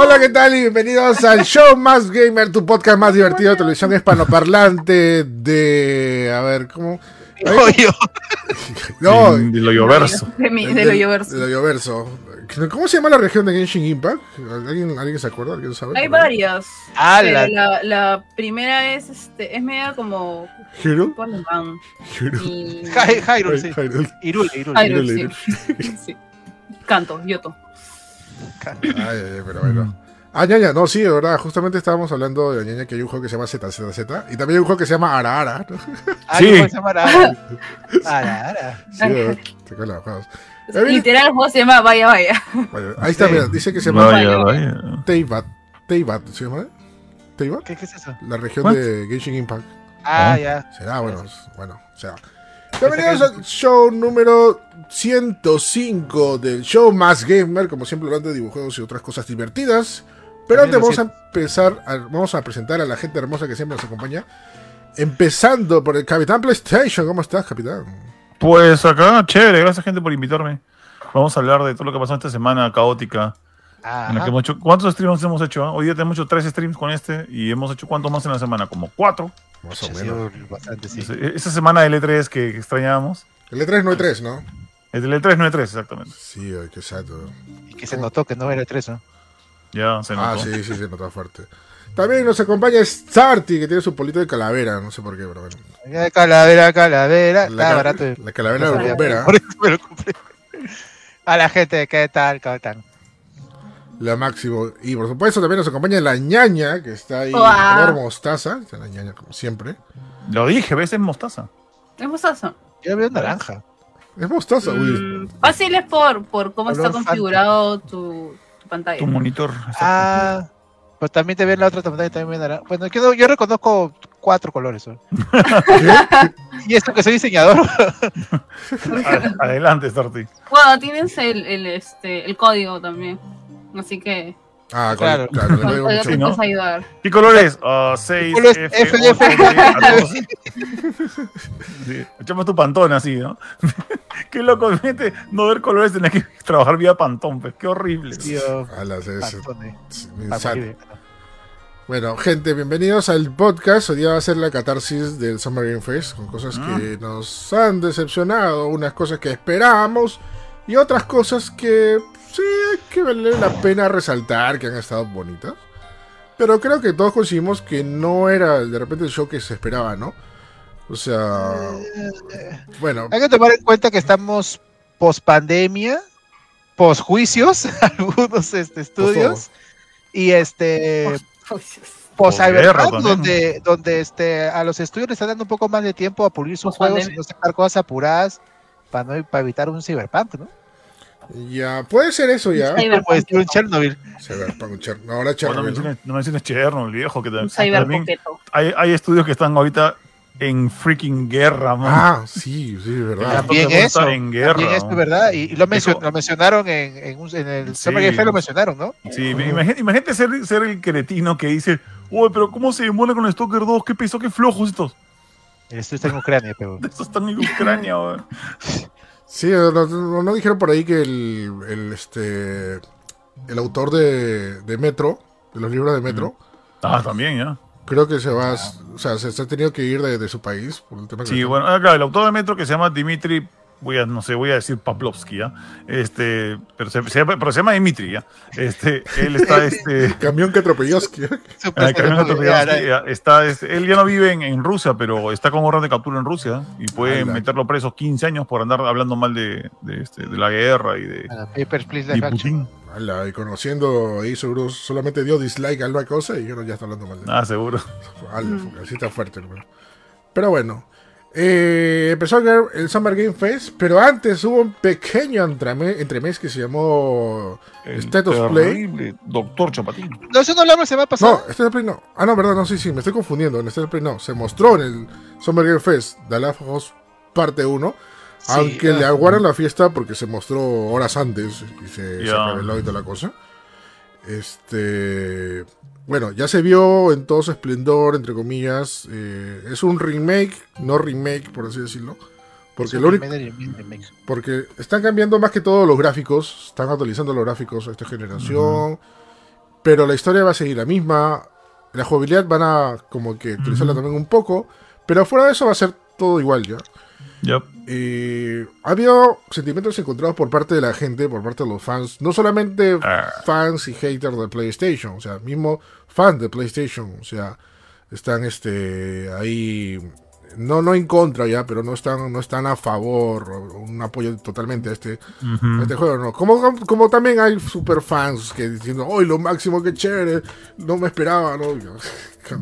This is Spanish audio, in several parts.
Hola, ¿qué tal? Y bienvenidos al show más gamer, tu podcast más divertido de televisión hispanoparlante de... A ver, ¿cómo? Hoyo. No, De lo lloverso. De, mi, de lo lloverso. de lo lloverso. ¿Cómo se llama la región de Genshin Impact? ¿Alguien, ¿alguien se acuerda? ¿Alguien sabe? Hay varias. Ah, la- la, la primera es, este, es media como ¿Hyrule? Hyrule. Hyrule, sí. Hyrule. Hyrule, Hyrule, sí. Sí. Canto, Yoto. Ay, ay, pero bueno. Ah, ñaña, no, sí, de verdad. Justamente estábamos hablando de ñaña que hay un juego que se llama ZZZ y también hay un juego que se llama Ara Ara. ¿no? Ah, Sí. ¿cómo se llama? Ara, Ara, Ara. Sí, te los juegos. Literal, el juego se llama Vaya Vaya. Bueno, ahí está, Sí. mira, dice que se llama Vaya, Vaya. Teyvat. Teyvat, ¿se llama? ¿Teyvat? ¿Qué, qué es eso? La región What? de Genshin Impact. Ah, ya. Será, bueno, bueno, será. Bienvenidos al show número 105 del show más gamer, como siempre hablando de videojuegos y otras cosas divertidas. Pero antes vamos a empezar, a- vamos a presentar a la gente hermosa que siempre nos acompaña. Empezando por el Capitán PlayStation. ¿Cómo estás, Capitán? Pues acá, chévere, gracias gente por invitarme. Vamos a hablar de todo lo que pasó esta semana caótica. En la Ajá. que hemos hecho, ¿Cuántos streams hemos hecho? ah? Hoy día tenemos hecho tres streams con este y hemos hecho cuántos más en la semana, como cuatro. Más o Ha menos. sido bastante, sí. Esa semana del E3 que, que extrañábamos. El E3 no E3, ¿no? El del E3 no E3, exactamente. Sí, ay, qué exacto. Y que se notó que no era tres, ¿no? Ya se Ah, notó. sí, sí, se nota fuerte. También nos acompaña Starty, que tiene su polito de calavera, no sé por qué, pero bueno. Eh, Calavera, calavera. La, barato. la calavera de bombera. Por eso me lo compré. A la gente, ¿qué tal? ¿Cómo están? La máximo. Y por supuesto también nos acompaña la ñaña, que está ahí color mostaza. Está la ñaña como siempre. Lo dije, ves, es mostaza. Es mostazo. Yo veo naranja. Es mostaza, uy. Mm, fácil es por, por cómo está Color configurado tu, tu pantalla. Tu monitor. Ah, pues también te ven la otra también también ven naranja. Bueno, yo, yo reconozco cuatro colores. ¿no? y esto que soy diseñador. Adelante, Starty. Bueno, tienes el, el, este, el código también. Así que Ah, Claro. claro, claro, ayudar. ¿Qué colores? Ah, 6, Colores F, F, F, F. Sí, echamos tu pantón así, ¿no? Qué loco, gente, no ver colores, tener que trabajar vía pantón, pues, qué horrible. Tío, Ah, sad. muy bien. Bueno, gente, bienvenidos al podcast. Hoy día va a ser la catarsis del Summer Game Fest, con cosas Mm. que nos han decepcionado, unas cosas que esperábamos y otras cosas que sí hay que vale la pena resaltar, que han estado bonitas. Pero creo que todos coincidimos que no era de repente el show que se esperaba, ¿no? O sea, bueno, Hay que tomar en cuenta que estamos post pandemia, post juicios, algunos este, estudios, y este post cyberpunk, donde, donde este, a los estudios les están dando un poco más de tiempo a pulir sus juegos y no sacar cosas apuradas para, no, para evitar un cyberpunk, ¿no? Ya puede ser eso ya. Como decía un Chernobyl. Cyberpunk, Cher- no, ahora Bueno, no Chernobyl, ¿no? menciones, no menciones Chernobyl, viejo, que Un también, hay, hay estudios que están ahorita en freaking guerra, man. Ah, sí, sí, verdad. También eso, está en guerra. También esto, man. ¿verdad? Y, y lo, mencionaron en, en, un- en el Sí. Summer Game lo mencionaron, ¿no? Sí, imagínate, imagínate ser, ser el cretino que dice, uy, pero ¿cómo se demora con Stalker 2? ¿Qué pesó? ¿Qué flojos estos? El estudio está en Ucrania, pero... Estos están en Ucrania, weón. Sí, no, no- no dijeron por ahí que el, el, este el autor de, de Metro, de los libros de Metro, Ah, también, ya. creo que se va, o sea, se, se ha tenido que ir de, de su país por el tema que Sí, bueno, ah, claro, el autor de Metro que se llama Dimitri, voy a, no sé, voy a decir Pavlovsky, ¿ya? Este, pero se, se llama- pero se llama Dimitri, ¿ya? Este, él está, este... camión que atropelló. Ah, está, este, él ya no vive en, en Rusia, pero está con orden de captura en Rusia y puede meterlo preso 15 años por andar hablando mal de, de, este, de la guerra y de, Papers, Please, y. Putin. Ala, y conociendo ahí seguro solamente dio dislike a alguna cosa y yo ya está hablando mal de Ah, seguro. Ala, así está fuerte, hermano. Pero bueno, eh, empezó el, el Summer Game Fest, pero antes hubo un pequeño entremés, entremés que se llamó El of Play. Doctor Chapatín. No, eso no lo hablamos la semana No, pasada. State of Play no. Ah, no, verdad, no, sí, sí, me estoy confundiendo. En State of Play no. Se mostró en el Summer Game Fest The Last of Us parte 1. Sí, aunque ah. le aguaron la fiesta porque se mostró horas antes y se, se Ya. reveló y toda la cosa. Este. Bueno, ya se vio en todo su esplendor, entre comillas. eh, es un remake, no remake, por así decirlo. Porque, Es lo único, porque están cambiando más que todo los gráficos. Están actualizando los gráficos a esta generación. pero la historia va a seguir la misma. La jugabilidad van a como que actualizarla también un poco, pero fuera de eso va a ser todo igual ya. Yup. Eh, ha habido sentimientos encontrados por parte de la gente, por parte de los fans, no solamente Ah. fans y haters de PlayStation, o sea, mismo fans de PlayStation, o sea, están este ahí no no en contra ya, pero no están no están a favor un apoyo totalmente a este, a este juego, no. Como, como también hay super fans que diciendo, "Hoy lo máximo que chévere, no me esperaba", no.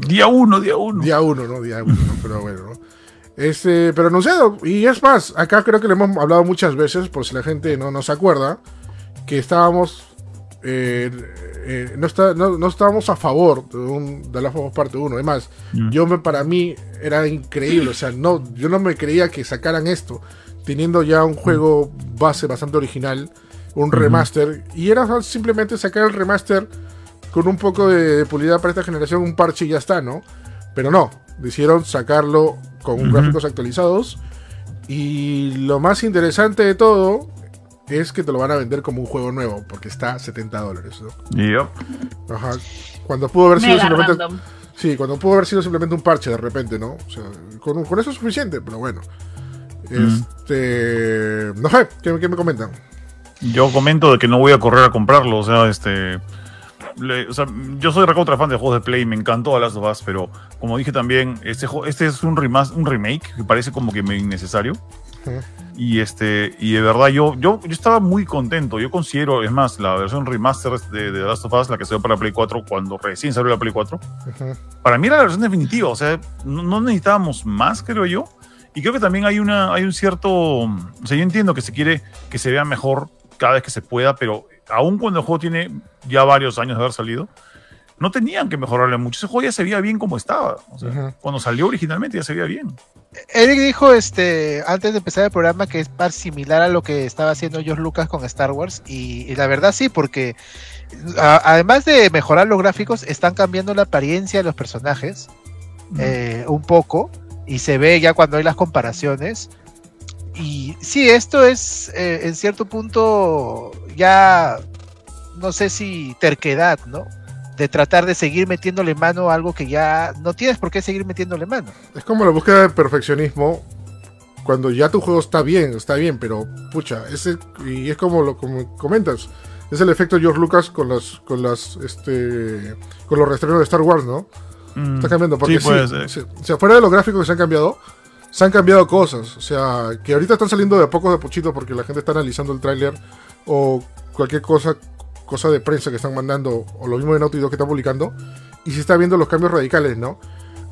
Día uno, día uno. Día uno, ¿no? Día uno, ¿no? Pero bueno, ¿no? Este, pero anunciado. Y es más, acá creo que le hemos hablado muchas veces, por si la gente no, no se acuerda, que estábamos. eh, eh, no, está, no, no estábamos a favor de, un, de la Us parte 1. Además, Mm. yo me, para mí era increíble. O sea, no, yo no me creía que sacaran esto, teniendo ya un juego base bastante original, un remaster. Y era simplemente sacar el remaster con un poco de, de pulida para esta generación, un parche y ya está, ¿no? Pero no, decidieron sacarlo con gráficos actualizados. Y lo más interesante de todo es que te lo van a vender como un juego nuevo, porque está a 70 dólares, ¿no? Yup. Ajá. Cuando pudo haber sido Mega simplemente. random. Sí, cuando pudo haber sido simplemente un parche de repente, ¿no? O sea, con, con eso es suficiente, pero bueno. Este. No sé, ¿qué, qué me comentan? Yo comento de que no voy a correr a comprarlo, o sea, este... le- o sea, yo soy recontra fan de juegos de Play, me encantó The Last of Us, pero como dije también, este, este es un, remas- un remake que parece como que innecesario. Y este y de verdad yo, yo, yo estaba muy contento. Yo considero, es más, la versión remaster de, de The Last of Us, la que salió para Play 4 cuando recién salió la Play 4, Ujú. para mí era la versión definitiva. O sea, no, no necesitábamos más, creo yo. Y creo que también hay, una, hay un cierto... O sea, yo entiendo que se quiere que se vea mejor cada vez que se pueda, pero aún cuando el juego tiene ya varios años de haber salido, no tenían que mejorarle mucho. Ese juego ya se veía bien como estaba. O sea, cuando salió originalmente ya se veía bien. Eric dijo este antes de empezar el programa que es más similar a lo que estaba haciendo George Lucas con Star Wars y, y la verdad sí porque a- además de mejorar los gráficos están cambiando la apariencia de los personajes eh, un poco y se ve ya cuando hay las comparaciones y sí esto es eh, en cierto punto ya no sé si terquedad no de tratar de seguir metiéndole mano a algo que ya no tienes por qué seguir metiéndole mano Es como la búsqueda de perfeccionismo cuando ya tu juego está bien, está bien, pero pucha, ese y es como lo como comentas, es el efecto George Lucas con las con las este con los reestrenos de Star Wars, ¿no? Mm, Está cambiando porque sí, sí, puede ser. se- o sea, fuera de los gráficos que se han cambiado, se han cambiado cosas, o sea, que ahorita están saliendo de a poco de pochito porque la gente está analizando el tráiler o cualquier cosa cosa de prensa que están mandando o lo mismo de Naughty Dog que están publicando y se está viendo los cambios radicales, ¿no?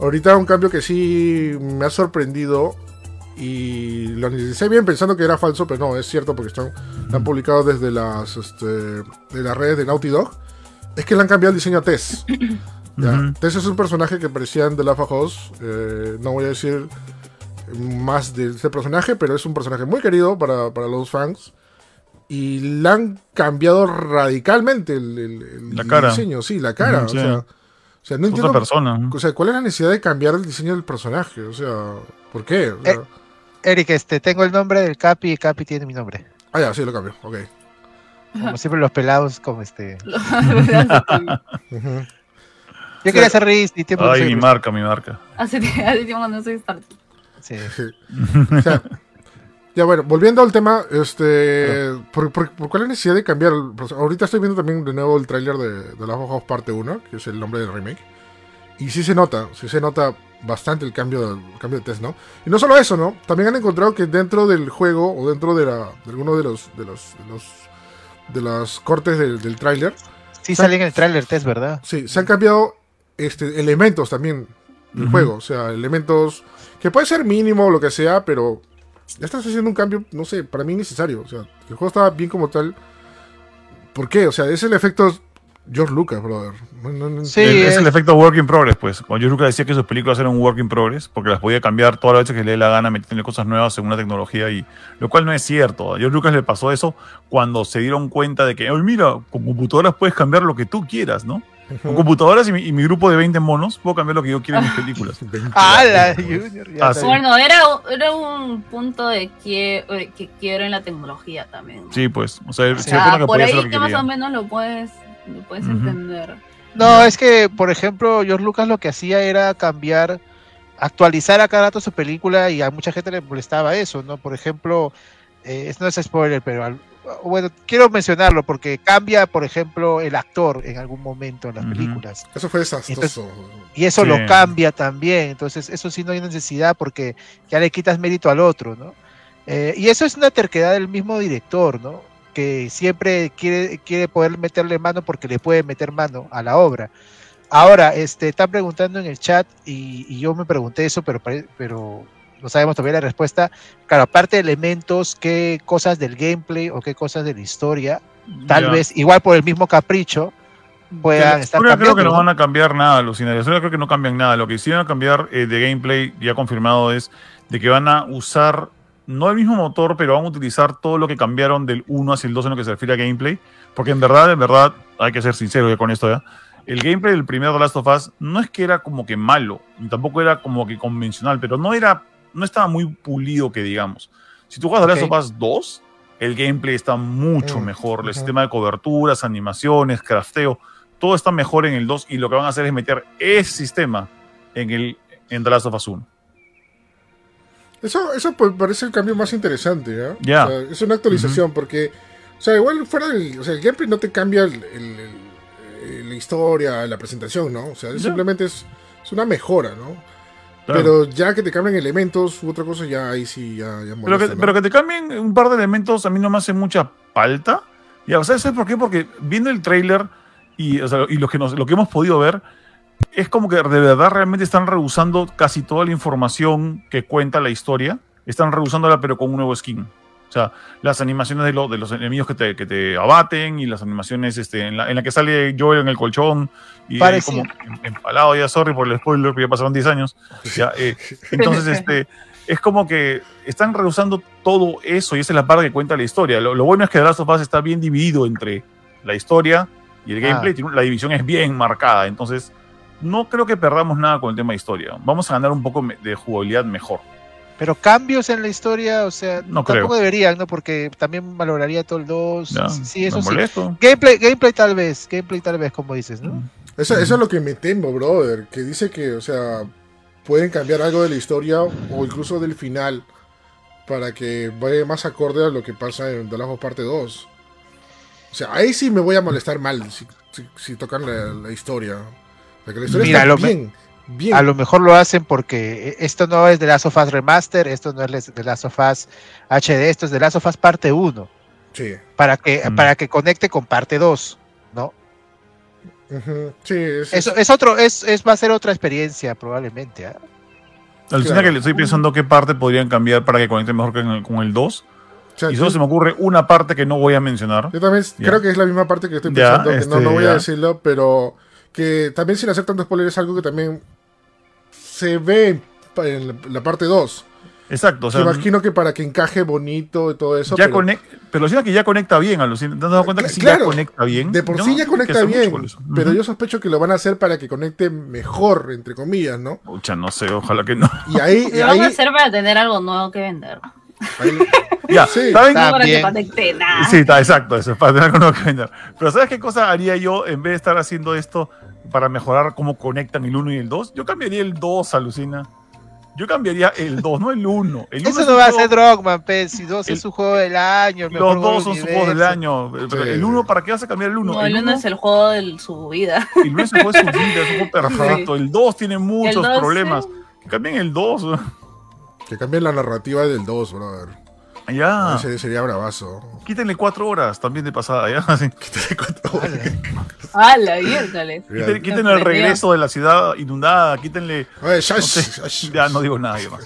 Ahorita un cambio que sí me ha sorprendido y lo analicé bien pensando que era falso, pero no, es cierto porque están han publicado desde las este, de las redes de Naughty Dog. Es que le han cambiado el diseño a Tess. Tess es un personaje que parecía en The Last of Us. eh, no voy a decir más de este personaje, pero es un personaje muy querido para, para los fans. Y le han cambiado radicalmente el, el- el La cara. diseño, sí, la cara. O, sí. sea, o sea, no Es otra entiendo persona. o sea, ¿cuál es la necesidad de cambiar el diseño del personaje? O sea, ¿por qué? O sea, Eh. Eric, este, tengo el nombre del Capi y Capi tiene mi nombre. Ah, ya, sí, lo cambio. Ok. Como siempre los pelados, como este. Yo quería hacer Riz y tiempo Ay, mi marca, mi marca. Hace hace tiempo que no soy Star Sí. O sea, ya bueno, volviendo al tema, este, ¿por, por, por cuál es la necesidad de cambiar? proceso? Ahorita estoy viendo también de nuevo el tráiler de, de Last of Us parte 1, que es el nombre del remake. Y sí se nota, sí se nota bastante el cambio, el cambio de test, ¿no? Y no solo eso, ¿no? También han encontrado que dentro del juego o dentro de, la, de alguno de los, de los, de los, de los cortes del, del tráiler, Sí sale en el tráiler test, ¿verdad? Sí, se han cambiado este, elementos también del juego. O sea, elementos que puede ser mínimo o lo que sea, pero ya estás haciendo un cambio, no sé, para mí necesario. O sea, el juego estaba bien como tal. ¿Por qué? O sea, es el efecto George Lucas, brother. No, no- no Sí, es- el efecto work in progress, pues. Cuando George Lucas decía que sus películas eran un work in progress, porque las podía cambiar todas las veces que le dé la gana, metiendo cosas nuevas según la tecnología, y lo cual no es cierto. A George Lucas le pasó eso cuando se dieron cuenta de que, oye, mira, con computadoras puedes cambiar lo que tú quieras, ¿no? Con computadoras y mi, y mi grupo de 20 monos, puedo cambiar lo que yo quiera en mis películas. Ah, está sí. Bueno, era, era un punto de quie- que quiero en la tecnología también. ¿no? Sí, pues. O sea, Ah, que por ahí que que más o menos lo puedes lo puedes entender. No, es que, por ejemplo, George Lucas lo que hacía era cambiar, actualizar a cada rato su película y a mucha gente le molestaba eso, ¿no? Por ejemplo, eh, esto no es spoiler, pero al- bueno, quiero mencionarlo porque cambia, por ejemplo, el actor en algún momento en las películas. Eso fue desastroso. Y eso Sí. lo cambia también. Entonces, eso sí no hay necesidad porque ya le quitas mérito al otro, ¿no? Eh, y eso es una terquedad del mismo director, ¿no? Que siempre quiere, quiere poder meterle mano porque le puede meter mano a la obra. Ahora, este, están preguntando en el chat y, y yo me pregunté eso, pero, pero no sabemos todavía la respuesta. Claro, aparte de elementos, qué cosas del gameplay o qué cosas de la historia, tal vez, igual por el mismo capricho, puedan estar historia creo cambiando. que no van a cambiar nada, Lucina. Historia creo que no cambian nada. Lo que sí van a cambiar eh, de gameplay, ya confirmado, es de que van a usar, no el mismo motor, pero van a utilizar todo lo que cambiaron del 1 hacia el 2 en lo que se refiere a gameplay. Porque en verdad, en verdad, hay que ser sincero ya con esto ya. El gameplay del primer The Last of Us no es que era como que malo, tampoco era como que convencional, pero no era, no estaba muy pulido que digamos. Si tú juegas The Last of Us 2, el gameplay está mucho Mm, mejor. El sistema de coberturas, animaciones, crafteo, todo está mejor en el 2 y lo que van a hacer es meter ese sistema en el en The Last of Us 1. Eso, eso pues, parece el cambio más interesante, sea, es una actualización porque, o sea, igual fuera del, o sea, el gameplay no te cambia el- el- el- el- la historia, la presentación, ¿no? O sea, simplemente es, es una mejora, ¿no? Claro. Pero ya que te cambian elementos u otra cosa, ya ahí sí, ya, ya Pero que, ¿no? pero que te cambien un par de elementos a mí no me hace mucha falta. Y o sea, ¿sabes por qué? Porque viendo el trailer y, o sea, y lo, que nos, lo que hemos podido ver, es como que de verdad realmente están rehusando casi toda la información que cuenta la historia. Están rehusándola, pero con un nuevo skin. O sea, las animaciones de, lo- de los enemigos que te, que te abaten y las animaciones este, en, la, en la que sale Joel en el colchón y Parecido. como em- empalado, ya sorry por el spoiler, pero ya pasaron 10 años. Ya, eh, entonces, este, es como que están rehusando todo eso y esa es la parte que cuenta la historia. Lo, lo bueno es que The Last of Us está bien dividido entre la historia y el Ah. gameplay. La división es bien marcada, entonces no creo que perdamos nada con el tema de historia. Vamos a ganar un poco de jugabilidad mejor. Pero cambios en la historia, o sea, No tampoco creo. deberían, ¿no? Porque también valoraría todo el 2. Ya, Sí, eso me sí. molesto. Gameplay, gameplay tal vez, gameplay tal vez, como dices, ¿no? Eso, eso es lo que me temo, brother. Que dice que, o sea, pueden cambiar algo de la historia o incluso del final para que vaya más acorde a lo que pasa en The Last of Parte 2. O sea, ahí sí me voy a molestar mal si, si- si tocan la, la historia. Porque la historia Mira, está lo me- bien. A lo mejor lo hacen porque eh, esto no es The Last of Us Remaster, esto no es The Last of Us HD, esto es The Last of Us Parte 1, Sí. para que, Mm. para que conecte con Parte 2, ¿no? Ujú. Sí, es, Eso es otro, es, es, va a ser otra experiencia probablemente. ¿ah? Alucina Claro. que le estoy pensando qué parte podrían cambiar para que conecte mejor con el, con el 2. o sea, Y solo yo, se me ocurre una parte que no voy a mencionar. yo también Ya. creo que es la misma parte que estoy Ya, pensando, que no, este, no voy ya. a decirlo, pero que también sin hacer tanto spoiler es algo que también se ve en, la, parte 2. Exacto. O sea, Me imagino que para que encaje bonito y todo eso. ya pero conec- pero que ya conecta bien, alucina. ¿Te has dado cuenta que sí Claro, ya conecta bien? De por No, sí ya conecta bien, pero yo sospecho que lo van a hacer para que conecte mejor, entre comillas, ¿no? Pucha, no sé, ojalá que no. Y ahí, Lo van a hacer para tener algo nuevo que vender. ahí- ya, Sí. ¿saben? No para que bien. conecte nada. Sí, está exacto, eso, para tener algo nuevo que vender. Pero ¿sabes qué cosa haría yo en vez de estar haciendo esto para mejorar cómo conectan el 1 y el 2? Yo cambiaría el 2, alucina. Yo cambiaría el 2, no el 1. El uno Eso es no va a juego- ser Drogman, pues, si 2 El- es su juego del año. el mejor Los juego dos son del sus juegos del año. Sí. el 1, ¿para qué vas a cambiar el 1? No, el uno es el juego de su vida. El 1 es un juego de su vida, es un juego perfecto. El 2 tiene muchos dos, problemas. sí. Que cambien el 2. que cambien la narrativa del 2, brother. Ya. Ese sería bravazo. Quítenle 4 horas también de pasada, ya. Así. ¡Ah, la miércoles! Quítenle, quítenle el regreso de la ciudad inundada, quítenle. Oye, ya, No sé, ya, no digo nada más.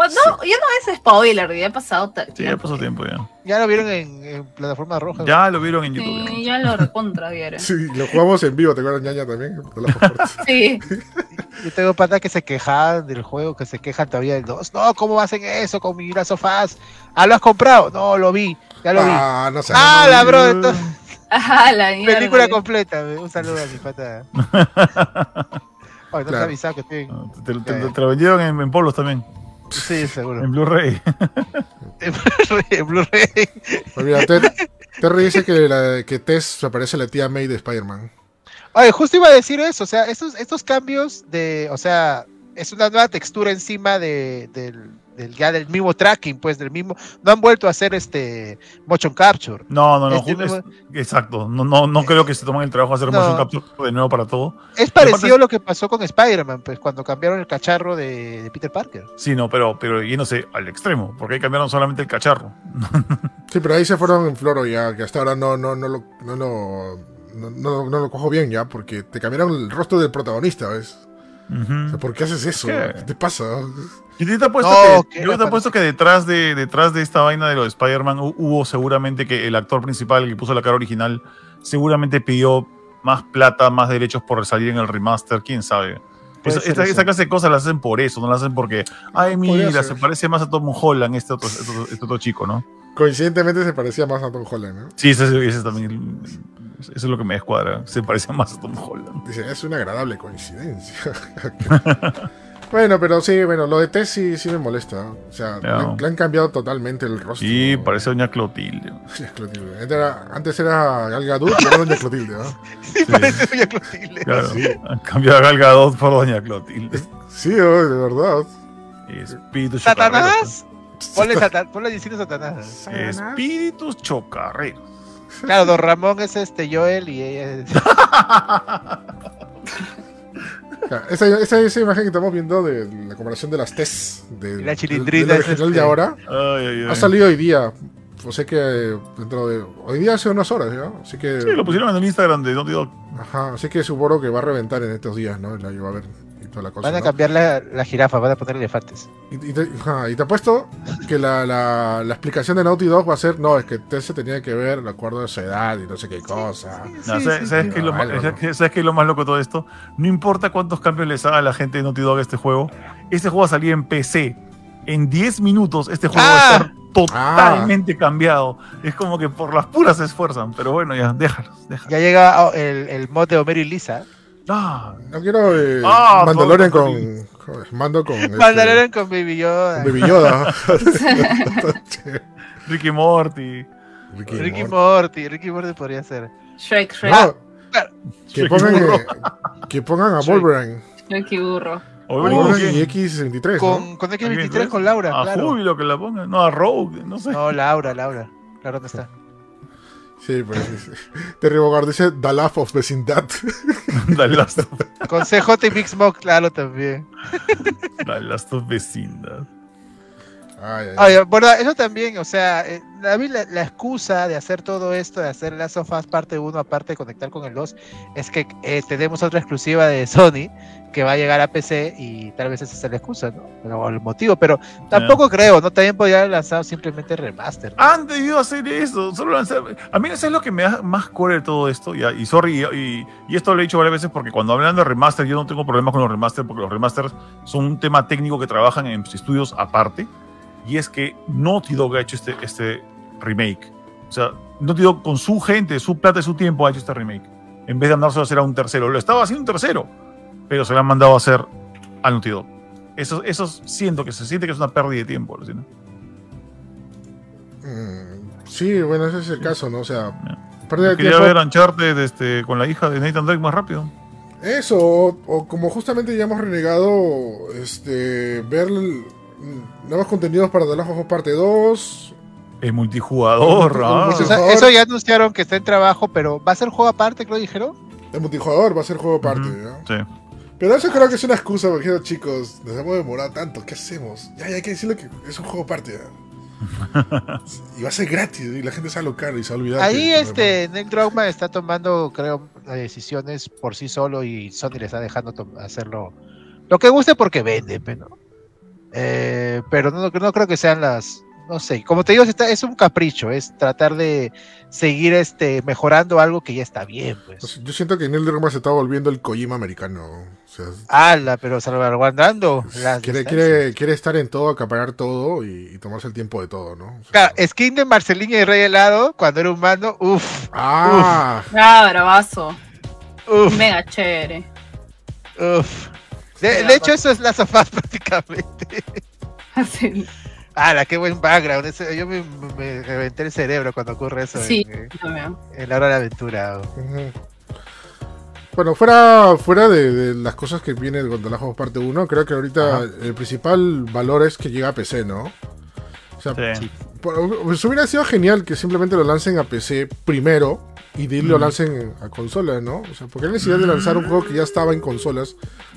Oh, no, ya no es spoiler, ya ha pasado Sí, ya tiempo. pasó tiempo ya. Ya lo vieron en, en plataforma roja. Ya lo vieron en YouTube. Sí, ya lo recontra vieron. Sí, lo jugamos en vivo, ¿te acuerdas, ñaña también? Sí. Yo tengo patas que se quejan del juego, que se quejan todavía del 2. No, ¿cómo hacen eso con mi Last of Us? Ah, ¿lo has comprado? No, lo vi, ya lo vi. Ah, no sé. Ah, la bro, entonces, Ajá, la mierda. película completa. Un saludo a mi pata. No te Claro. he avisado que estoy. Ah, Te, te- te- te lo vendieron en, en polos también, Sí, seguro. en Blu-ray. En Blu-ray. Pues mira, te- Terry dice que, la, que Tess se parece a la tía May de Spider-Man. Oye, justo iba a decir eso, o sea, estos, estos cambios de, o sea, es una nueva textura encima de, del, del- ya del mismo tracking, pues del mismo, no han vuelto a hacer este motion capture. No, no, no. Este es- exacto. No, no, no creo que se tomen el trabajo de hacer No. motion capture de nuevo para todo. Es parecido a lo que pasó con Spider-Man, pues cuando cambiaron el cacharro de, de Peter Parker. Sí, no, pero, pero yéndose al extremo, porque ahí cambiaron solamente el cacharro. Sí, pero ahí se fueron en floro ya, que hasta ahora no, no, no, lo, no, lo- no, no- no lo cojo bien ya, porque te cambiaron el rostro del protagonista, ¿ves? Ujú. O sea, ¿Por qué haces eso? ¿Qué? ¿Qué te pasa? Yo te he apuesto, No, que, yo te apuesto que detrás de, detrás de esta vaina de lo de Spider-Man hu- hubo seguramente que el actor principal, el que puso la cara original, seguramente pidió más plata, más derechos por salir en el remaster, quién sabe. Esa, eso. esa clase de cosas las hacen por eso, no las hacen porque, ay, mira, se parece más a Tom Holland este otro, este otro- este otro chico, ¿no? Coincidentemente se parecía más a Tom Holland, ¿no? Sí, ese, ese es también, eso es lo que me descuadra, se parece más a Tom Holland. Dice, es una agradable coincidencia. bueno, pero sí, bueno, lo de Tess sí, sí me molesta. O sea, le, han- le han cambiado totalmente el rostro. Sí, parece Doña Clotilde. Doña Clotilde. Antes era, antes era Gal Gadot y ahora Doña Clotilde, ¿no? Sí, parece Doña Clotilde. Claro, han cambiado a Gal Gadot por Doña Clotilde. Sí, oh, de verdad. Espíritus chocarreros. ¿Satanás? Ponle, satan, ponle diciendo Satanás. Espíritus chocarreros. Claro, Don Ramón es este Joel y ella es... Esa, esa, esa imagen que estamos viendo de la comparación de las Tess de, la chilindrina del es original de este- ahora Ay, ay, ay. ha salido hoy día. O sea que dentro de. Hoy día hace unas horas, ¿ya? Así que. Sí, lo pusieron en el Instagram de Dog. Ajá, así que supongo que va a reventar en estos días, ¿no? La va a ver y toda la cosa. Van a ¿no? cambiar la, la jirafa, van a poner elefantes. Y, y te, ajá, y te apuesto que la, la, la explicación de Naughty Dog va a ser: no, es que se tenía que ver de acuerdo a su edad y no sé qué cosa. ¿sabes, qué es lo más, loco de todo esto? No importa cuántos cambios les haga la gente de Naughty Dog a este juego, este juego va a salir en PC. En 10 minutos este juego va a Ah. estar totalmente cambiado. Es como que por las puras se esfuerzan, pero bueno, ya, déjalos, déjalos. Ya llega oh, el, el mod de Homero y Lisa. Ah, No quiero eh, Ah, Mandalorian con, con- Mando con. este, Mandalorian con Baby Yoda. con Baby Yoda. Ricky Morty. Ricky Ricky Morty. Morty. Ricky Morty podría ser. Shrek, Shrek. No, que, Shrek pongan, eh, que pongan a Shrek. Wolverine. Shrek y burro. Wolverine y X63. ¿no? Con, con X23 con Laura, A claro. Júbilo que la pongan. No, a Rogue, no sé. No, Laura, Laura. Laura no está. Sí, pues. sí, sí. Terry Bogard dice The Laugh of Vecindad. The Last of, Con CJ y Big Smoke, claro, también. The Last of Vecindad. Ay, ay, ay. Bueno, eso también, o sea, eh, a mí la, la excusa de hacer todo esto, de hacer Last of Us parte 1, aparte de conectar con el 2, es que eh, tenemos otra exclusiva de Sony que va a llegar a PC y tal vez esa es la excusa, ¿no? Pero, el motivo, pero tampoco creo, ¿no? También podría haber lanzado simplemente remaster. ¿no? Han debido hacer eso. Solo lanzar... A mí eso es lo que me da más core de todo esto. ya, Y, sorry, y, y- y esto lo he dicho varias veces porque cuando hablan de remaster, yo no tengo problemas con los remaster porque los remasters son un tema técnico que trabajan en estudios aparte. Y es que Naughty Dog ha hecho este, este remake. O sea, Naughty Dog con su gente, su plata y su tiempo ha hecho este remake. En vez de mandárselo a hacer a un tercero. Lo estaba haciendo un tercero. Pero se lo han mandado a hacer al Naughty Dog. Eso, eso siento que se siente que es una pérdida de tiempo. alucina. Mm, sí, bueno, ese es el caso, ¿no? O sea, pérdida de Quería tiempo. ver Uncharted este, con la hija de Nathan Drake más rápido. Eso, o, o como justamente ya hemos renegado, este, ver nuevos contenidos para The Last of Us Parte 2. Es multijugador, El ah. Multijugador. eso ya anunciaron que está en trabajo, pero ¿va a ser juego aparte, lo dijeron? El multijugador va a ser juego aparte, ¿ya? Sí. Pero eso creo que es una excusa porque chicos, nos hemos demorado tanto, ¿qué hacemos? Ya, ya hay que decirle que es un juego aparte, ¿ya? y va a ser gratis y la gente se va a alocar y se va a olvidar. Ahí que- este Neil Druckmann está tomando, creo, decisiones por sí solo y Sony le está dejando hacerlo lo que guste porque vende, pero, eh, pero no, no creo que sean las, no sé, como te digo, está- es un capricho, es tratar de seguir este mejorando algo que ya está bien, pues. Pues, Yo siento que Neil Druckmann se está volviendo el Kojima americano. O sea, Ala, pero salvaguardando las quiere, quiere, quiere estar en todo, acaparar todo y, y tomarse el tiempo de todo, ¿no? O sea, Claro, skin de Marcelino y Rey Helado cuando era humano, uff, ah, Ah, bravazo. uff, Mega chévere. uff. De, de hecho, eso es la sofás prácticamente. Así. ¡Hala, qué buen background! Ese- yo me, me reventé el cerebro cuando ocurre eso Sí. en, También. en la hora de la aventura. Bueno, fuera, fuera de, de las cosas que viene de Gondola Juegos parte 1, creo que ahorita Ajá. el principal valor es que llega a PC, ¿no? O sea, Sí. por- pues hubiera sido genial que simplemente lo lancen a PC primero y de ahí lo Mm. lancen a consolas, ¿no? O sea, porque hay necesidad de lanzar un juego que ya estaba en consolas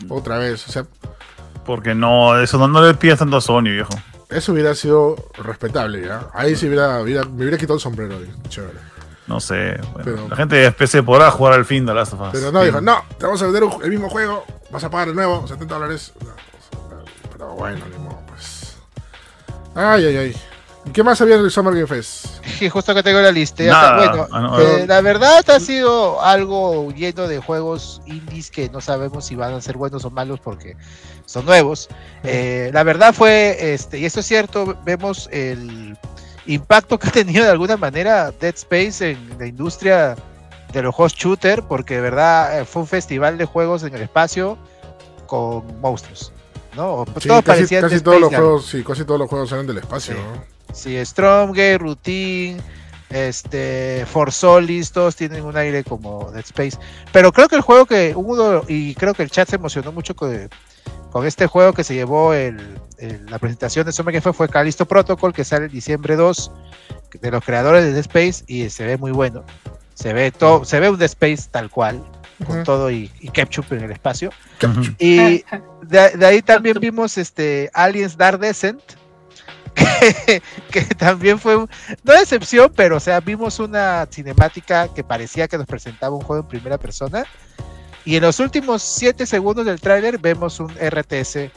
otra vez. O sea, Porque no, eso no, no le pidas tanto a Sony, viejo. eso hubiera sido respetable, ¿ya? Ahí sí hubiera, hubiera- me hubiera quitado el sombrero. Chévere. No sé. bueno, Pero- la gente de PC podrá jugar al fin de Last of Us. Pero no, Sí. dijo, no, te vamos a vender un- el mismo juego, vas a pagar el nuevo, 70 dólares. No, pero bueno, ni modo, pues. Ay, ay, ay. ¿Y qué más había en el Summer Game Fest? Sí, justo que tengo la lista. Nada. Bueno, Ah, no, eh, ah. la verdad ha sido algo lleno de juegos indies que no sabemos si van a ser buenos o malos porque son nuevos. Eh, la verdad fue, este, y esto es cierto, vemos el impacto que ha tenido de alguna manera Dead Space en la industria de los juegos shooter, porque de verdad eh, fue un festival de juegos en el espacio con monstruos. ¿no? Sí, casi, todos los juegos, sí, casi todos los juegos eran del espacio, Sí. ¿no? Sí, Stromgate, Routine, este, For Solis, todos tienen un aire como Dead Space. Pero creo que el juego que uno, y creo que el chat se emocionó mucho con, con este juego que se llevó el, el- la presentación de Summer que fue, fue Callisto Protocol, que sale el diciembre 2, de los creadores de Dead Space, y se ve muy bueno. Se ve todo, se ve un Dead Space tal cual, con todo y, y ketchup en el espacio. Y de, de ahí también vimos este Aliens Dark Descent, que, que también fue, un- no decepción, pero o sea, vimos una cinemática que parecía que nos presentaba un juego en primera persona. Y en los últimos 7 segundos del tráiler vemos un RTS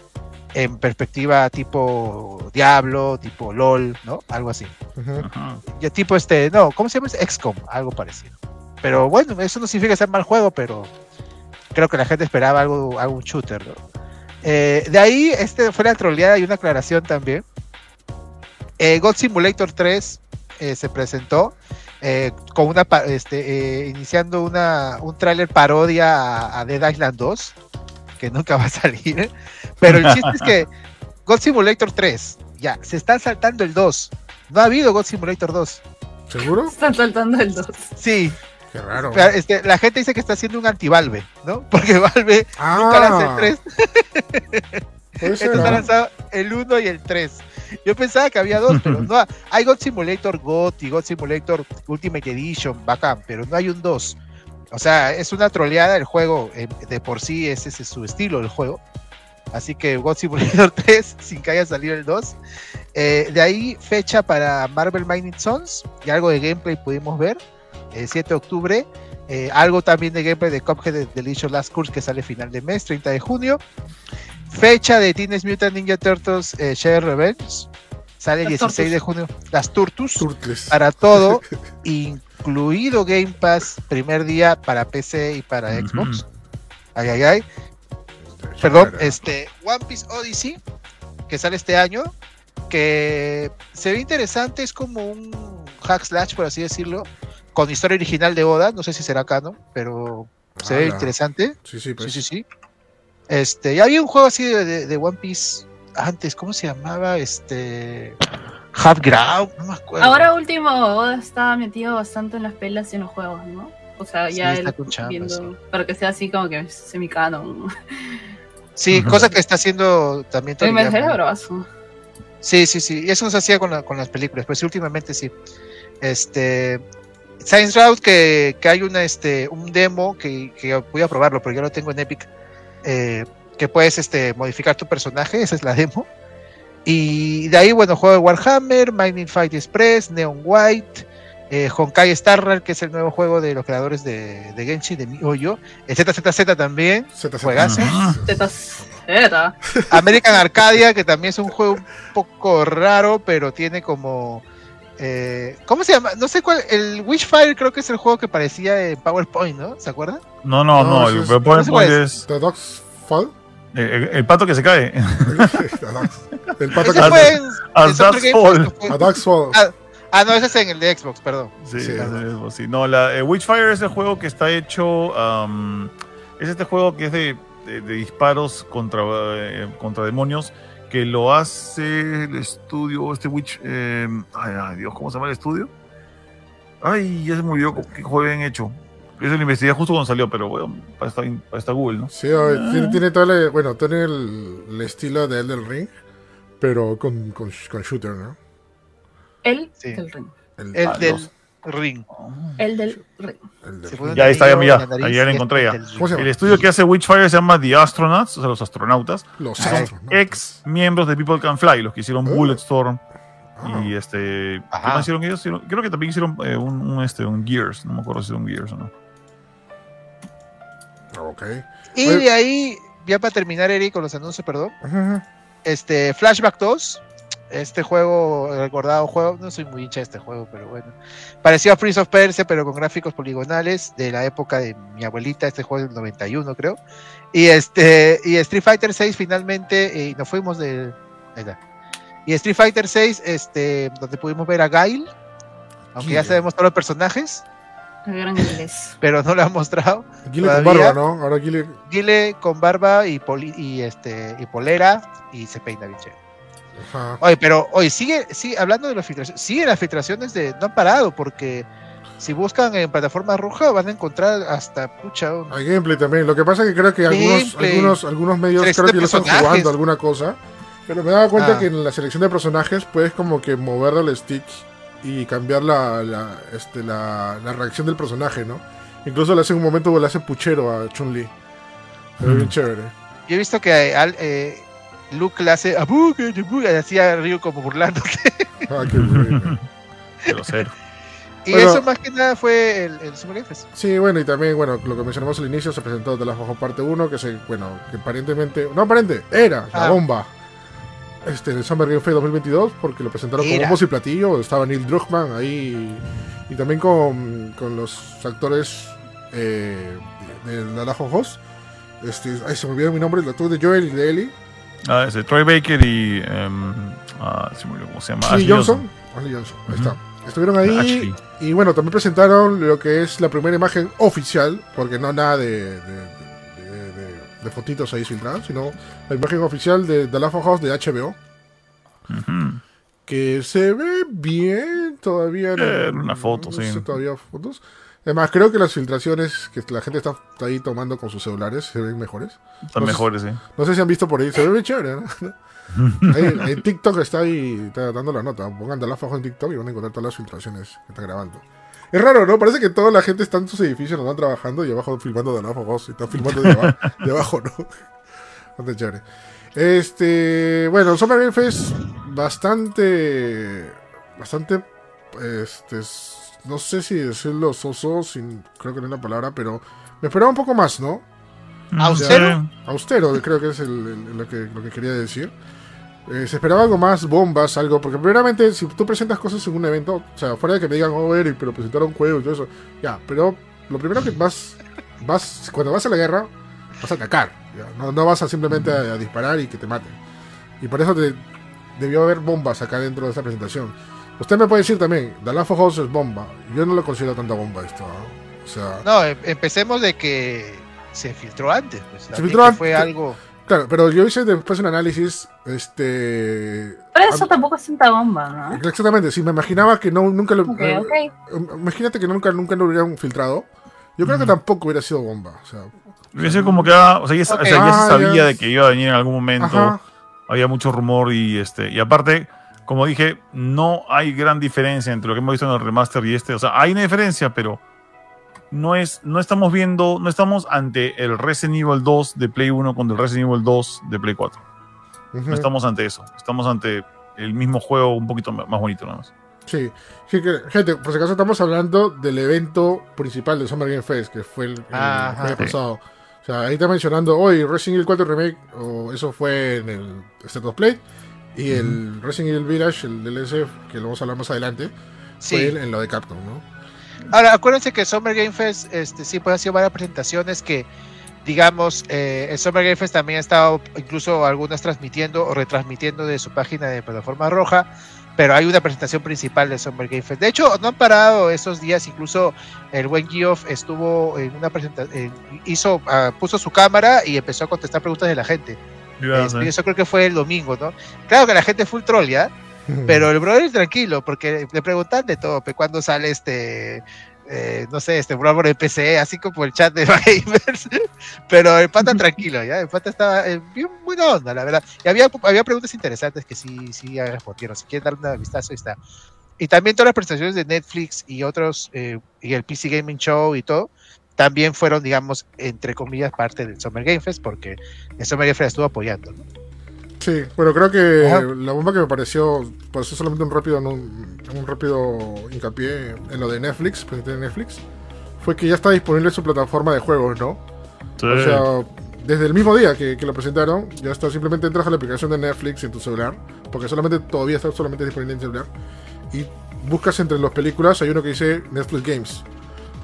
en perspectiva tipo Diablo, tipo LOL, ¿no? Algo así. Ajá. Ya tipo este, no, ¿cómo se llama? XCOM, algo parecido. Pero bueno, eso no significa que sea mal juego, pero creo que la gente esperaba algo, algún shooter, ¿no? Eh, de ahí, este fue la troleada y una aclaración también. Eh, God Simulator 3 eh, se presentó eh, con una pa- este, eh, iniciando una, un tráiler parodia a, a Dead Island 2, que nunca va a salir. Pero el chiste es que God Simulator 3, ya, se están saltando el 2. No ha habido God Simulator 2. ¿Seguro? Están saltando el 2. Sí, Qué raro. este, la gente dice que está haciendo un anti-Valve, ¿no? Porque Valve nunca lanza el 3. puede ser, Entonces ha lanzado el 1 y el 3. Yo pensaba que había dos, pero no. Hay God Simulator GOT y God Simulator Ultimate Edition, bacán, pero no hay un 2. O sea, es una troleada el juego, eh, de por sí ese es su estilo del juego. Así que God Simulator 3, sin que haya salido el 2. Eh, de ahí fecha para Marvel Mining Sons y algo de gameplay pudimos ver, el 7 de octubre. Eh, algo también de gameplay de Cuphead de Delicious Last Course que sale final de mes, 30 de junio. Fecha de Teenage Mutant Ninja Turtles eh, Share Revenge. Sale el Las 16 de junio. Las Turtus. Turtles. Para todo, incluido Game Pass, primer día para PC y para. Xbox. Ay, ay, ay. Perdón, este One Piece Odyssey, que sale este año, que se ve interesante, es como un hack slash, por así decirlo, con historia original de Oda, no sé si será canon, pero se ve interesante. Sí, sí, pues. Sí, sí, sí. Este, ya había un juego así de, de- de One Piece antes, ¿cómo se llamaba? Este. Half Ground, no me acuerdo. Ahora último, Oda está metido bastante en las pelas y en los juegos, ¿no? O sea, Sí, ya está él chamba, viendo, para que sea así como que semicanon. Sí, Ujú. cosa que está haciendo también Me Toriyama. parece bravazo. Sí, sí, sí. Y eso se hacía con, la- con las películas, pues sí, últimamente sí. Este. Science Route, que, que hay una, este, un demo que, que voy a probarlo, pero yo lo tengo en Epic. Eh, que puedes este, modificar tu personaje, esa es la demo. Y de ahí, bueno, juego de Warhammer, Mining Fight Express, Neon White, eh, Honkai Star Rail, que es el nuevo juego de los creadores de, de Genshin, de MiHoYo, el ZZZ también, ZZ. Teta. American Arcadia, que también es un juego un poco raro, pero tiene como. Eh, ¿Cómo se llama? No sé cuál. El Wishfire creo que es el juego que parecía en PowerPoint, ¿no? ¿Se acuerdan? No, no, No, El es- PowerPoint no sé cuál es The Dogs Fall. el, el- el pato que se cae. El pato que. fue en, A Fall. A Dogs Fall. Ah, no, ese es en el de Xbox, perdón. Sí, Sí, de Xbox, sí. No, la, eh, Witchfire es el juego que está hecho. es este juego que es de, de- de disparos contra, eh, contra demonios. Que lo hace el estudio, este Witch. eh, ay, ay, Dios, ¿cómo se llama el estudio? Ay, ya se me olvidó qué juego habían hecho. Eso lo investigué justo cuando salió, pero bueno, para esta, para esta Google, ¿no? Sí, a ver, tiene, tiene todo el, bueno, tiene el, el estilo de Elden Ring, pero con, con, con shooter, ¿no? El Sí. del ring. El, El Ah, del dos. Ring. El del ring. el del Ring. Ya, ahí está, ya, y es encontré ya. el estudio que hace Witchfire se llama The Astronauts, o sea, los astronautas. Los Ah, astros, ¿no? Ex miembros de People Can Fly, los que hicieron Oh. Bulletstorm. Ah, Y este. ¿Qué Ajá. más hicieron ellos? Creo que también hicieron eh, un, un, este, un Gears. No me acuerdo si era un Gears o no. ok. Y Oye. de ahí, ya para terminar, Eric, con los anuncios, perdón. Este, Flashback 2. Este juego, el recordado juego, no soy muy hincha de este juego, pero bueno. Pareció a Prince of Persia, pero con gráficos poligonales de la época de mi abuelita, este juego del 91, creo. Y este, y Street Fighter 6 finalmente, eh, y nos fuimos de. ahí está. Y Street Fighter 6, este, donde pudimos ver a Gail, aunque ya sabemos todos los personajes, El gran inglés. pero no lo han mostrado. Guile con barba, ¿no? Ahora Guile. Guile con barba y, poli- y, este, y polera y se peina bien chévere. Ajá. Oye, pero hoy sigue, sigue hablando de las filtraciones, sigue las filtraciones de no han parado porque si buscan en plataforma roja van a encontrar hasta pucha un- Hay gameplay también. Lo que pasa es que creo que algunos, algunos, algunos medios creo que lo están jugando alguna cosa. Pero me daba cuenta Ah. que en la selección de personajes puedes como que mover el stick y cambiar la, la, este, la, la reacción del personaje, ¿no? Incluso le hace un momento le hace puchero a Chun-Li. Pero Mm. bien chévere. Yo he visto que al- eh, Luke le hace "Abu, que, abu", y hacía Ryu como burlándote. Ah, qué bueno. Y Bueno. eso más que nada fue el, el Super Game Fest. Sí, bueno, y también, bueno, lo que mencionamos al inicio, se presentó de la Jojo parte 1, que se, bueno, que aparentemente, no aparente, era la Ah. bomba. Este, en el Summer Game Fest 2022, porque lo presentaron Era. como voz y platillo, estaba Neil Druckmann ahí, y también con, con los actores eh, de, de la Jojos. Este, ay, se me olvidó mi nombre, el actor de Joel y de Ellie. Ah, ese, Troy Baker y. em, ah, se olvidó cómo se llama. Ashley Johnson. Ashley Johnson, ahí Ujú. está. Estuvieron ahí Ashley. y bueno, también presentaron lo que es la primera imagen oficial, porque no nada de, de, de- de- fotitos ahí filtradas, sino la imagen oficial de The Last of Us de HBO, Ujú. que se ve bien todavía. no- Eh, una foto, no sí. sé todavía fotos. Además, creo que las filtraciones que la gente está ahí tomando con sus celulares se ven mejores. Están No mejores, sí. No sé si han visto por ahí, se ve bien chévere, ¿no? Ahí, en TikTok está ahí está dando la nota. Pongan Last of Us en TikTok y van a encontrar todas las filtraciones que está grabando. Es raro, ¿no? Parece que toda la gente está en sus edificios, nos van trabajando y abajo filmando Us y están filmando de abajo, de abajo ¿no? Bastante chévere. Este, bueno, Summer Game Fest bastante, bastante, este, no sé si decirlo soso, sin, creo que no es la palabra, pero me esperaba un poco más, ¿no? ¿Austero? Sí. austero, creo que es el- el- lo, que, lo que quería decir. Eh, se esperaba algo más, bombas, algo, porque primeramente si tú presentas cosas en un evento, o sea, fuera de que me digan, oh, Eric, pero presentaron juegos y todo eso, ya, pero lo primero que vas, vas cuando vas a la guerra, vas a atacar, ya, no, no vas a simplemente a, a disparar y que te maten. Y por eso te- debió haber bombas acá dentro de esta presentación. Usted me puede decir también, The Last of Us es bomba, yo no lo considero tanta bomba esto, ¿no? o sea... No, em- empecemos de que se filtró antes. Pues, también filtró antes. Fue algo. Claro, pero yo hice después un análisis, este... Pero eso a- tampoco es tanta bomba, ¿no? Exactamente, sí, me imaginaba que no, nunca lo... Ok, eh, ok. Imagínate que nunca, nunca lo hubieran filtrado. Yo creo que tampoco hubiera sido bomba. O sea, Hubiera sido como que, ah, o sea, ya, o sea, ya Ah, se sabía ya. de que iba a venir en algún momento. ajá, Había mucho rumor y este. Y aparte, como dije, no hay gran diferencia entre lo que hemos visto en el remaster y este. O sea, hay una diferencia, pero no es, no estamos viendo, no estamos ante el Resident Evil 2 de Play 1 con el Resident Evil 2 de Play 4. ujú, No estamos ante eso. Estamos ante el mismo juego un poquito más bonito nada más. Sí, gente, por si acaso estamos hablando del evento principal de Summer Game Fest, que fue el, el Ajá. jueves Sí. pasado. O sea, ahí está mencionando hoy Resident Evil 4 Remake, o eso fue en el State of Play, y el Resident Evil Village, el DLC, que lo vamos a hablar más adelante, Sí. fue en, lo de Capcom, ¿no? Ahora, acuérdense que Summer Game Fest, este, sí, pues han sido varias presentaciones que, digamos, eh, el Summer Game Fest también ha estado incluso algunas transmitiendo o retransmitiendo de su página de plataforma roja, pero hay una presentación principal de Summer Game Fest. De hecho, no han parado esos días, incluso el buen Geoff estuvo en una presentación, hizo, ah, puso su cámara y empezó a contestar preguntas de la gente. Este, sí. Eso creo que fue el domingo, ¿no? Claro que la gente full troll, ¿ya? Pero el brother tranquilo, porque le preguntan de todo, pe, cuando sale este, eh, no sé, este brother en PC, así como el chat de Gamers. Pero el pata tranquilo, ¿ya? El pata estaba eh, bien buena onda, la verdad. Y había, había preguntas interesantes que sí, sí respondieron. Si quieren dar un vistazo, ahí está. Y también todas las presentaciones de Netflix y otros, eh, y el PC Gaming Show y todo, también fueron, digamos, entre comillas, parte del Summer Game Fest, porque el Summer Game Fest estuvo apoyando, ¿no? Sí, bueno, creo que Ajá. la bomba que me pareció, por eso solamente un rápido, no, un rápido hincapié en lo de Netflix, presenté de Netflix, fue que ya está disponible su plataforma de juegos, ¿no? Sí. O sea, desde el mismo día que, que lo presentaron, ya está, simplemente entras a la aplicación de Netflix en tu celular, porque solamente todavía está solamente disponible en celular, y buscas entre las películas, hay uno que dice Netflix Games.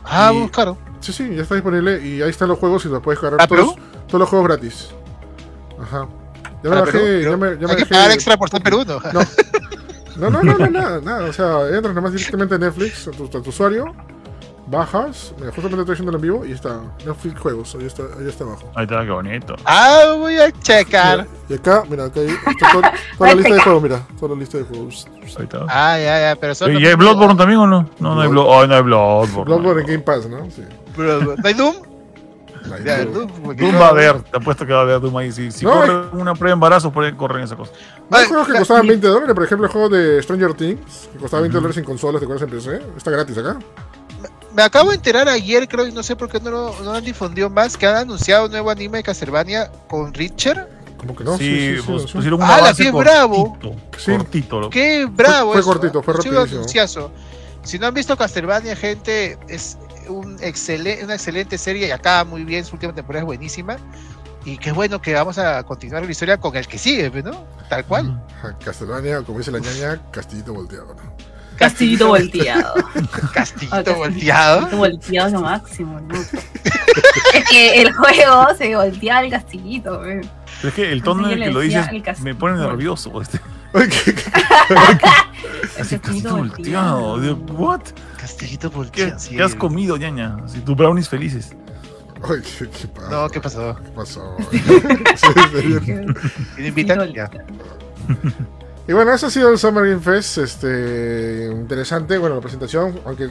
Ah, Y- buscaron. Sí, sí, ya está disponible y ahí están los juegos y los puedes cargar ¿Ah, todos, todos los juegos gratis. Ajá. Ya me Ah, bajé, Perú, ya me, ya me Hay que pagar extra por estar Perú, ¿no? No. No, no, no, no, nada, nada. O sea, entras nomás directamente a Netflix, a tu, a tu usuario, bajas, mira, justamente estoy haciendo en vivo y está Netflix Juegos, ahí está, ahí está abajo. Ahí está, qué bonito. Ah, voy a checar. Y acá, mira, acá hay está toda, toda la lista de juegos, mira, toda la lista de juegos. Ahí está. Ah, ya, ya, pero son. ¿Y hay Bloodborne también o no? No, no hay Bloodborne. no hay Bloodborne. Bloodborne en Game Pass, ¿no? Sí. ¿No hay Doom? Ya. Doom, Doom no- va a haber, te apuesto que va a haber Doom ahí. Si, si No, corre una prueba de embarazo, por ahí corren esa cosa. Hay Ay, juegos que costaban 20 dólares, por ejemplo, el juego de Stranger Things, que costaba 20 dólares en consolas, ¿te acuerdas en PC? Está gratis acá. Me acabo de enterar ayer, creo, y no sé por qué no lo no han difundido más, que han anunciado un nuevo anime de Castlevania con Richard. Como que no, sí, sí, sí, sí, pues, pusieron un ¡Hala, avance qué bravo! cortito. Sí. Cortito. lo- ¡Qué bravo! fue eso, cortito, fue rapidísimo. Si no han visto Castlevania, gente, es un excelente, una excelente serie y acaba muy bien, su última temporada es buenísima. Y qué bueno que vamos a continuar la historia con el que sigue, ¿no? Tal cual. Castlevania, como dice la ñaña, castillito volteado, ¿no? Castillito volteado. Castillito volteado. Castillito volteado es lo máximo, ¿no? es que el juego se voltea el castillito, güey. Pero es que el tono en el que lo dices el castillo. me pone nervioso. Este. Qué- qué- Así, castillito volteado. ¿What? Castillito ¿Qué, volteado. sí. qué has comido, ñaña? Si tu brownies felices. Ay, qué, qué? No, ¿qué pasó? ¿Qué pasó? Sí, sí, sí. Ya. y bueno, eso ha sido el Summer Game Fest. Este, interesante, bueno, la presentación, aunque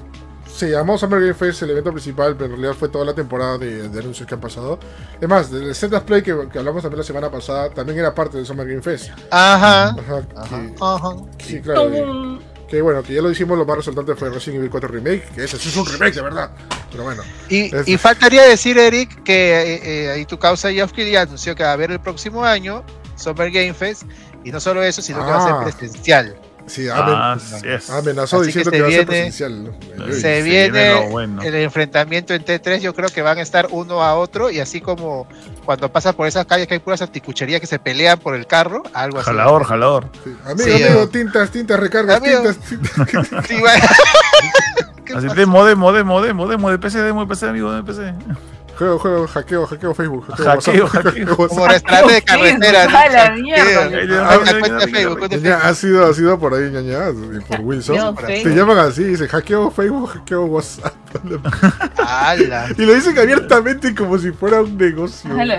se llamó Summer Game Fest el evento principal, pero en realidad fue toda la temporada de, de anuncios que han pasado. Es más, del Set of Play que, que hablamos también la semana pasada, también era parte del Summer Game Fest. Ajá. Ajá, Ajá. que- Ajá. sí, claro. que- Tum. Que bueno, que ya lo hicimos, lo más resaltante fue Resident Evil 4 Remake, que ese sí es un remake de verdad. Pero bueno, Y, Es- y faltaría decir, Eric, que eh, eh, ahí tu causa Geoff Keighley anunció que va a haber el próximo año Summer Game Fest. Y no solo eso, sino que va a Ah. ser presencial. sí, amen- Ah, Así es. amenazó Así que diciendo se que, va a ser viene- presencial. Uy, se se viene viene bueno. el enfrentamiento en T3. Yo creo que van a estar uno a otro. Y así como cuando pasas por esas calles que hay puras anticucherías que se pelean por el carro, algo así. Jalador, jalador. sí. Amigo, Sí, amigo, eh. tintas, tintas, recargas, Amigo. tintas, tintas. Sí, bueno. ¿Qué Así pasa? demo, demo, demo, demo, demo de PC, demo de PC, amigo de PC. Juego, juego, hackeo, hackeo Facebook. Hackeo, WhatsApp, hackeo. Como restaurante de carretera. la Hackeo. mierda. Ha sido, ha sido por ahí, ñaña, por Wilson. Se llaman así, dice hackeo Facebook, hackeo WhatsApp. Y lo dicen abiertamente como si fuera un negocio. A la.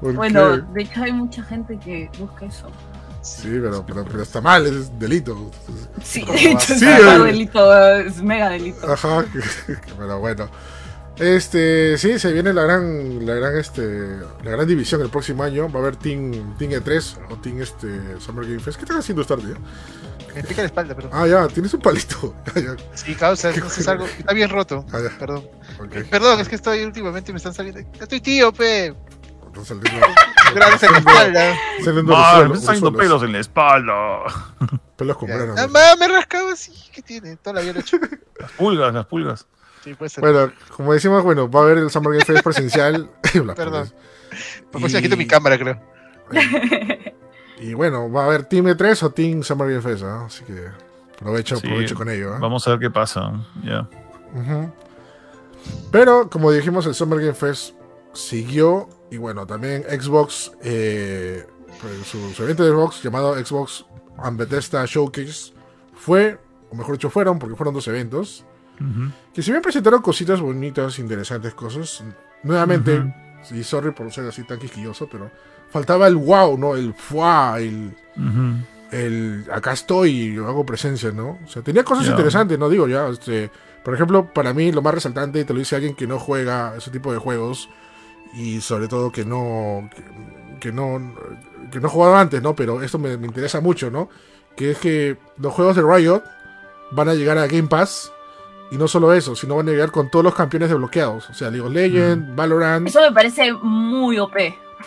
¿Por Bueno, qué? de hecho hay mucha gente que busca eso. Sí, pero, pero, pero está mal, es delito. Sí, ¿Cómo de hecho Sí, es delito, es mega delito. Ajá, pero bueno. Este, sí, se viene la gran, la gran, este, la gran división el próximo año. Va a haber Team, Team E3 o Team este, Summer Game Fest. ¿Qué estás haciendo esta tarde? Me pica la espalda, pero. Ah, ya, tienes un palito. Ya. Sí, causa, no sé, es algo. Está bien roto. Ah, ya. Perdón. Ok. Perdón, es que estoy últimamente me están saliendo. Estoy tío, pe. Están saliendo, Gracias en la espalda. saliendo Ah, me están saliendo pelos en la espalda. Pelos con grano. Ah, ma, me rascaba así. ¿Qué tiene? Toda la vida lo he hecho. Las pulgas, las pulgas. Sí, puede ser. Bueno, como decimos, bueno, va a haber el Summer Game Fest presencial. Perdón. cosas. Por favor, quito mi cámara, creo. Y bueno, va a haber Team E3 o Team Summer Game Fest, ¿ah? Así que aprovecho, Sí. aprovecho con ello. ¿ah? Vamos a ver qué pasa. Ya. Pero, como dijimos, el Summer Game Fest siguió. Y bueno, también Xbox, eh, pues, su, su evento de Xbox llamado Xbox and Bethesda Showcase fue, o mejor dicho, fueron, porque fueron dos eventos, Ujú. Que si bien presentaron cositas bonitas, interesantes cosas, nuevamente, y sorry por ser así tan quisquilloso, pero faltaba el wow, ¿no? El fuá, el, el acá estoy y hago presencia, ¿no? O sea, tenía cosas interesantes, no digo ya, este, por ejemplo, para mí lo más resaltante, y te lo dice alguien que no juega ese tipo de juegos y sobre todo que no que, que no que no he jugado antes, ¿no? Pero esto me, me interesa mucho, ¿no? Que es que los juegos de Riot van a llegar a Game Pass y no solo eso, sino van a llegar con todos los campeones desbloqueados, o sea, League of Legends, Valorant. Eso me parece muy OP.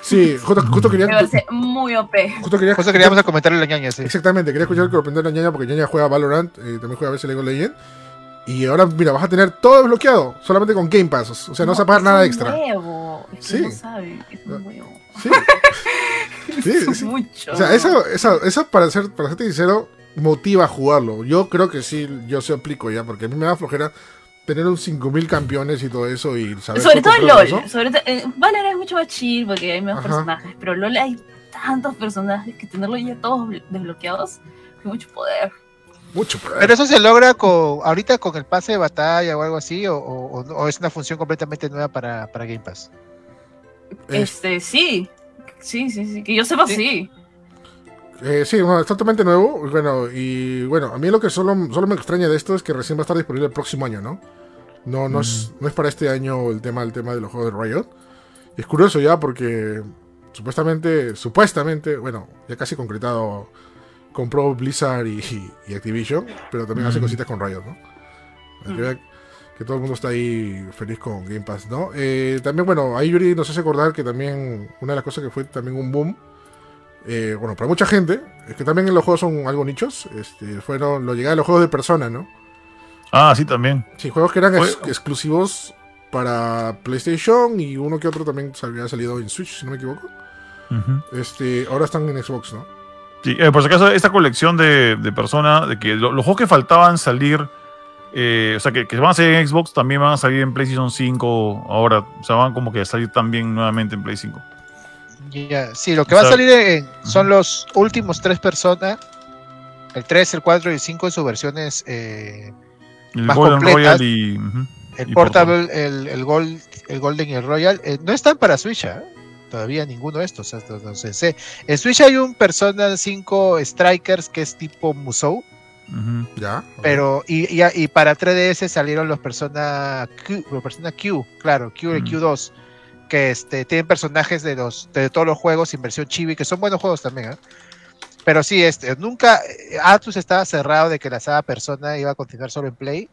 Sí, justo, justo quería Me parece muy OP. justo quería Justo queríamos a comentarle la ñaña, sí. Exactamente, quería escuchar que lo aprendió la ñaña porque ñaña juega Valorant, eh, también juega a veces League of Legends. Y ahora, mira, vas a tener todo desbloqueado, solamente con Game Pass. O sea, no, vas a pagar es nada un extra. Nuevo. Es que Sí. no saben, es un nuevo. Sí. Sí, Es sí. mucho. O sea, eso, eso, eso para ser, para serte sincero, motiva a jugarlo. Yo creo que sí, yo se aplico ya, porque a mí me da flojera tener un 5000 campeones y todo eso y saber Sobre todo en LOL. Sobre todo, eh, Valorant es mucho más chill porque hay menos Ajá. personajes. Pero LOL hay tantos personajes que tenerlo ya todos bl- desbloqueados es mucho poder. Mucho poder. Pero eso se logra con ahorita con el pase de batalla o algo así, o, o- o- o es una función completamente nueva para, para Game Pass. Es- Este, sí. Sí, sí, sí. Que yo sepa, Sí. sí. Eh, sí, bueno, es totalmente nuevo. Bueno, y bueno, a mí lo que solo, solo me extraña de esto es que recién va a estar disponible el próximo año, ¿no? No, no, es, no es para este año el tema, el tema de los juegos de Riot. Y es curioso ya porque supuestamente, supuestamente, bueno, ya casi concretado, compró Blizzard y, y Activision, pero también hace Mm. cositas con Riot, ¿no? Ver que todo el mundo está ahí feliz con Game Pass, ¿no? Eh, también, bueno, ahí Yuri nos hace acordar que también una de las cosas que fue también un boom eh, bueno, para mucha gente, es que también los juegos son algo nichos, este, fueron lo llegada de los juegos de persona, ¿no? Ah, sí, también. Sí, juegos que eran ex- exclusivos para PlayStation y uno que otro también había salido en Switch, si no me equivoco. Este, ahora están en Xbox, ¿no? Sí, eh, por si acaso, esta colección de, de persona, de que lo- los juegos que faltaban salir, eh, o sea, que, que van a salir en Xbox, también van a salir en PlayStation 5 ahora. O sea, van como que a salir también nuevamente en Play 5. Ya, Sí, lo que O va a salir en- son los últimos tres personas, el 3, el 4 y el 5 en sus versiones, eh, El Más Golden completas. Royal y. ujú. el Y Portable, el, el, Gold, el Golden y el Royal, eh, no están para Switch, ¿ah? todavía ninguno de estos, sé. En Switch hay un Persona 5 Strikers que es tipo Musou, Ujú. Ya. ok. pero y, y, y para 3DS salieron los Persona Q, los Persona Q, claro, Q y Mm. Q2, que este, tienen personajes de los de todos los juegos, inversión chibi, que son buenos juegos también, ¿ah? Pero sí, este, nunca, eh, Atlus estaba cerrado de que la saga Persona iba a continuar solo en Play,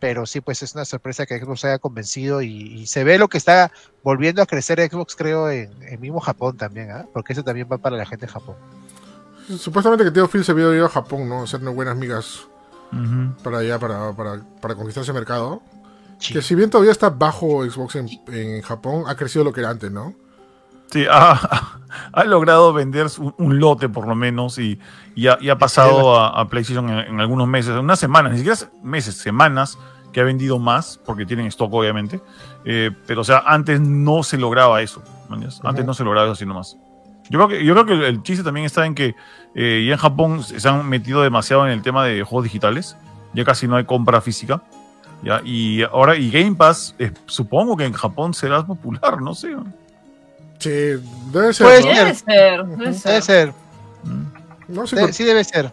pero sí, pues es una sorpresa que Xbox haya convencido y, y se ve lo que está volviendo a crecer Xbox, creo, en, en mismo Japón también, ¿ah? Porque eso también va para la gente de Japón. Supuestamente que Tío Phil se había ido a Japón, ¿no? Hacernos buenas migas para allá, para, para, para conquistar ese mercado. Sí. Que si bien todavía está bajo Xbox en, en Japón, ha crecido lo que era antes, ¿no? Sí, ha, ha logrado vender un, un lote por lo menos y, y ha, y ha pasado a, a PlayStation en, en algunos meses, en unas semanas, ni siquiera meses, semanas, que ha vendido más, porque tienen stock obviamente, eh, pero o sea, antes no se lograba eso, antes no se lograba eso así nomás. Yo creo que, yo creo que el, el chiste también está en que eh, ya en Japón se han metido demasiado en el tema de juegos digitales, ya casi no hay compra física. ¿Ya? Y ahora, y Game Pass, eh, supongo que en Japón será popular, no sé. Sí, debe ser. Pues, ¿no? Debe ser, debe Debe ser. ser, Mm. No, sí, de- con, sí debe ser.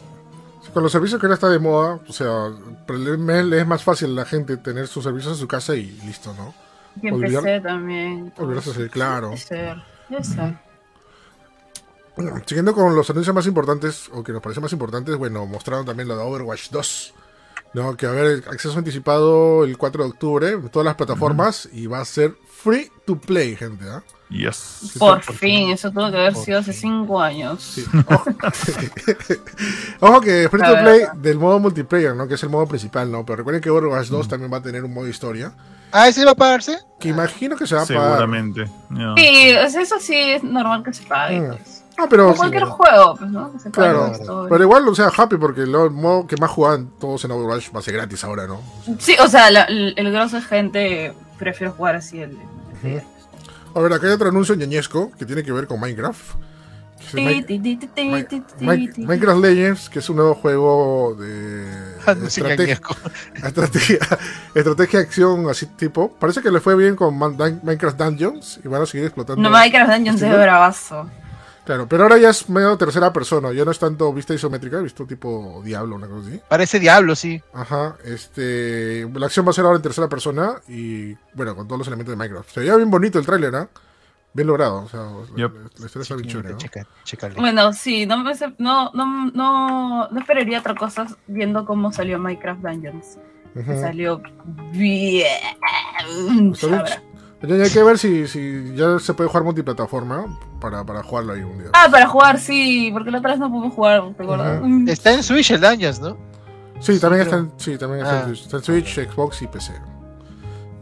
con los servicios que ahora está de moda, o sea, le es más fácil a la gente tener sus servicios en su casa y listo, ¿no? Y Olvidar- empecé también. olvidarse ser claro. Debe ser, debe ser. Bueno, Siguiendo con los anuncios más importantes, o que nos parecen más importantes, bueno, mostraron también lo de Overwatch 2. ¿No? Que va a haber acceso anticipado el 4 de octubre en todas las plataformas y va a ser free to play, gente. ¿ah? Yes. Por por fin, eso tuvo que haber Por sido hace cinco años. Sí. Ojo. Ojo que free to play del modo multiplayer, ¿no? Que es el modo principal, ¿no? Pero recuerden que Overwatch 2 también va a tener un modo historia. Ah, ¿ese va a pagarse? Que imagino que se va a pagar. Seguramente. Sí, eso sí es normal que se pague. Mm. pues. Ah, pero. Como cualquier juego, pues, ¿no? Que se pague Claro, esto. pero igual, o sea, happy porque lo- el modo que más juegan todos en Overwatch va a ser gratis ahora, ¿no? Sí, o sea, la- el, el grosso de gente prefiere jugar así el. el- A ver, acá hay otro anuncio ñañesco que tiene que ver con Minecraft. Es. Minecraft Legends, que es un nuevo juego de estrategia, estrategia, estrategia acción así tipo. Parece que le fue bien con Minecraft Dungeons y van a seguir explotando. No, Minecraft Dungeons es ¿Estilo? bravazo. Claro, pero ahora ya es medio tercera persona, ya no es tanto vista isométrica, he visto tipo Diablo, una cosa así. Parece Diablo, sí. Ajá, este. La acción va a ser ahora en tercera persona y, bueno, con todos los elementos de Minecraft. Se veía bien bonito el tráiler, ¿ah? Bien logrado, o sea, la- Yep. la, la historia está bien chévere, ¿no? Checa, chécale. Bueno, sí, no, me no, no, no, no esperaría otra cosa viendo cómo salió Minecraft Dungeons. Que Salió bien. Está bien hay que ver si, si ya se puede jugar multiplataforma para, para jugarlo ahí un día. Ah, para jugar, sí, porque la otra vez no pudimos jugar, ¿te acuerdas? Ujú. Mm. Está en Switch el Dungeons, ¿no? Sí, también está en, sí, también está, en Ah. Switch. Está en Switch, Xbox y PC.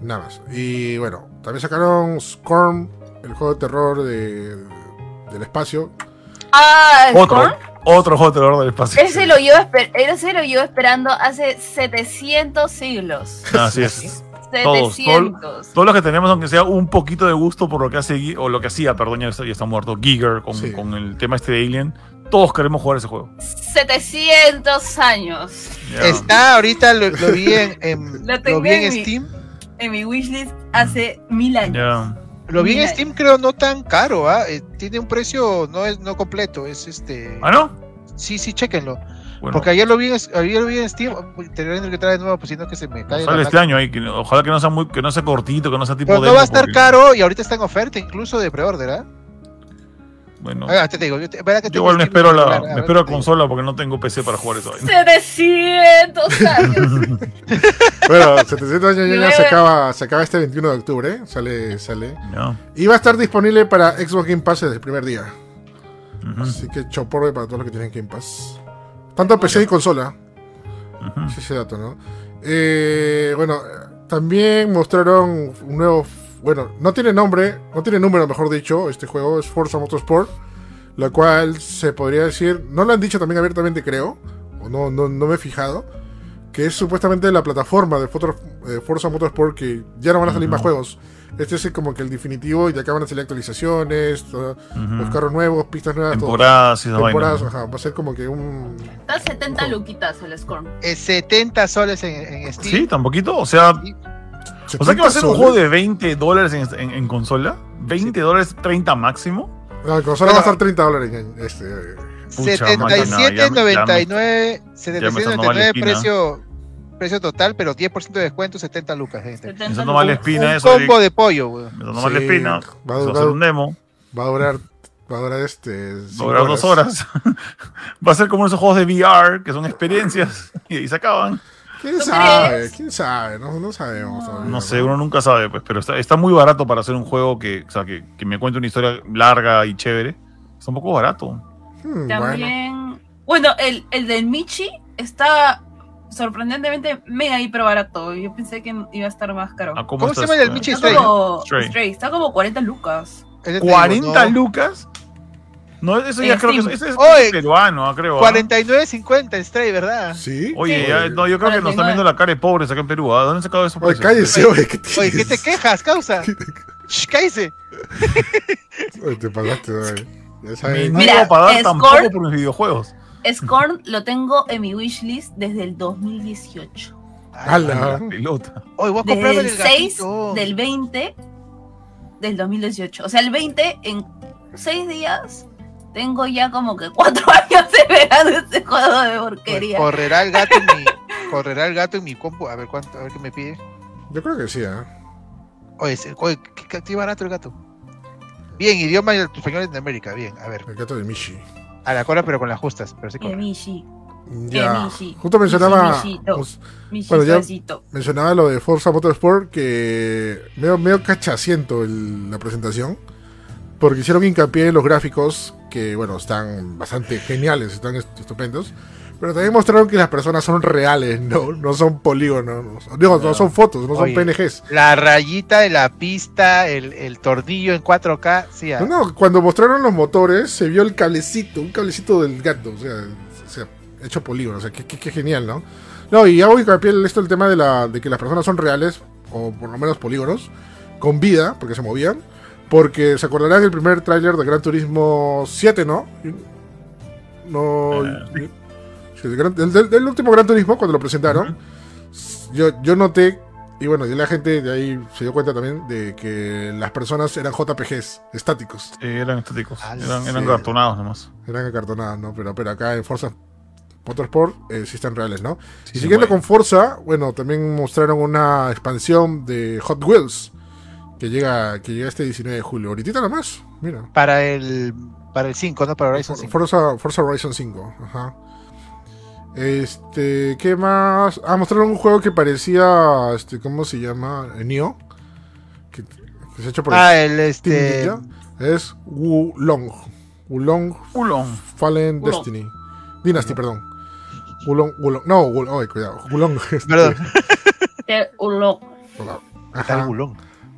Nada más. Y bueno, también sacaron Scorn, el juego de terror de, del espacio. Ah, Otro, Scorn. otro juego de terror del espacio. Ese lo, llevo esper- ese lo llevo esperando hace 700 siglos. Así es. Todos, 700. Todos los que tenemos, aunque sea un poquito de gusto por lo que hace, o lo que hacía, perdón, ya está, ya está muerto, Giger, con, Sí. con el tema este de Alien, todos queremos jugar ese juego. 700 años. Está ahorita, lo, lo vi en, en- Lo lo vi en en mi- Steam. En mi wishlist hace mil años. Lo vi en. Steam, creo, no tan caro, ¿ah? Eh, tiene un precio no es no completo, es este. ¿Ah, no? Sí, sí, chéquenlo. Bueno, Porque ayer lo vi en, ayer lo vi en Steam, teniendo que traer de nuevo, pues si no que se me cae. sale este año ahí, que- ojalá que no sea muy, que no sea cortito, que no sea tipo Pero no demo, va a estar porque- caro y ahorita está en oferta, incluso de pre-order, ¿ah? Bueno, Ah, te digo, yo, te- que yo igual me espero la, a me espero digo. consola porque no tengo PC para jugar eso. 700 años. Bueno, 700 años ya, se acaba, se acaba este 21 de octubre. Sale, sale. Ya. Y va a estar disponible para Xbox Game Pass desde el primer día. Así que choporre para todos los que tienen Game Pass. Tanto PC y consola. ujú. Sí, ese dato, ¿no? Eh, bueno, también mostraron un nuevo. Bueno, no tiene nombre, no tiene número, mejor dicho. Este juego es Forza Motorsport. Lo cual se podría decir. No lo han dicho también abiertamente, creo. O no, no, no me he fijado. Que es supuestamente la plataforma de eh, Forza Motorsport que ya no van a salir Ujú. más juegos. Este es como que el definitivo y de acá van a salir actualizaciones, todo- Ujú. los carros nuevos, pistas nuevas, todo. Temporadas y esa temporadas. Ajá, va a ser como que un. Está 70 luquitas el Scorn. Eh, 70 soles en, en Steam. ¿Sí? ¿Tan poquito? O sea, o sea que va a ser un 70 juego de 20 dólares en, en- en consola. 20 dólares, 30 máximo. No, en consola No. va a estar 30 dólares. en- Este, Pucha, máquina, ya me- ya me- 77.99 ya me está dando mala 77.99 espina. precio precio total, pero 10% de descuento, 70 lucas, gente. 70 Eso no vale espina, Un eso. combo de pollo, mal la Sí, espina. va a Eso va a durar- ser un demo. Va a durar, va a durar este. Va a durar dos horas. va a ser como esos juegos de VR, que son experiencias, y ahí se acaban. ¿Quién ¿Tú sabe? ¿Quién sabe? No, no sabemos. todavía, No sé, uno nunca sabe, pues, pero está, está muy barato para hacer un juego que, o sea, que, que me cuente una historia larga y chévere. Está un poco barato. Hmm, bueno. También. Bueno, el, el del Michi está sorprendentemente mega hiper barato. Yo pensé que iba a estar más caro. Ah, ¿Cómo se llama el Está Stray? como, Stray. Stray, está como 40 lucas. Ese te digo, 40 no. lucas. No, eso ya creo que es, es Oye, peruano, ah, creo. ah. 49.50 Stray, ¿verdad? ¿Sí? Oye, Sí. ya- no, yo creo que nos están 49. viendo la cara de pobres acá en Perú. ¿ah? ¿Dónde han sacado eso? Oye, cállese, oye. ¿qué tienes? Oye, ¿qué te quejas, causa? Shh, cállese. Oye, te pagaste, oye. Ya sabes. no Mira, iba a pagar tampoco por mis videojuegos. Scorn lo tengo en mi wishlist desde el 2018. Ala. La pelota. Oye, voy a Desde el el 6 gatito. del 20 del 2018. O sea, el 20 en 6 días tengo ya como que 4 años esperando este juego de porquería. Correrá el gato en mi correrá el gato en mi compu. A ver cuánto, a ver qué me pide. Yo creo que sí, ¿eh? Oye, oye, qué, qué- qué barato el gato. Bien, idioma español de América, bien. A ver, El gato de Mishi. A la cola pero con las justas, pero sí Que corre. Mishi, Ya. Mishi. Justo mencionaba. Mishito. pues, Bueno, ya- mencionaba lo de Forza Motorsport que medio, medio cachaciento el- la presentación porque hicieron hincapié en los gráficos que bueno están bastante geniales están est- estupendos pero también mostraron que las personas son reales no no son polígonos no, digo no son fotos no son Oye. PNGs La rayita de la pista, el, el tornillo en 4K, sí. ah. no, no, cuando mostraron los motores se vio el cablecito un cablecito del gato o sea, o sea, hecho polígono o sea qué, qué- qué genial no no y hago hincapié en esto el tema de la de que las personas son reales o por lo menos polígonos con vida, porque se movían. Porque se acordarán el primer tráiler de Gran Turismo 7, ¿no? No. Sí, el, gran- último Gran Turismo, cuando lo presentaron, yo, yo noté Y bueno, y la gente de ahí se dio cuenta también de que las personas eran JPGs, estáticos. Eh, eran estáticos. Ah, Eran, eran sí. cartonados nomás. Eran acartonadas, ¿no? Pero, pero acá en Forza Motorsport eh, sí están reales, ¿no? Sí y siguiendo con Forza, bueno, también mostraron una expansión de Hot Wheels que llega, que llega este 19 de julio. Ahorita nomás, mira. Para el, para el 5, ¿no? Para Horizon 5. Forza, Forza Horizon 5, ajá. Este, ¿qué más? Ah, mostraron un juego que parecía, este, ¿cómo se llama? Neo. Que, que se ha hecho por Ah, el este. Ninja. Es Wulong. Wulong Ulon. Fallen Wulong. Destiny. Dynasty, perdón. Wulong, Wulong. No, Wulong, ay, cuidado. Wulong. este, Perdón, tal Ajá,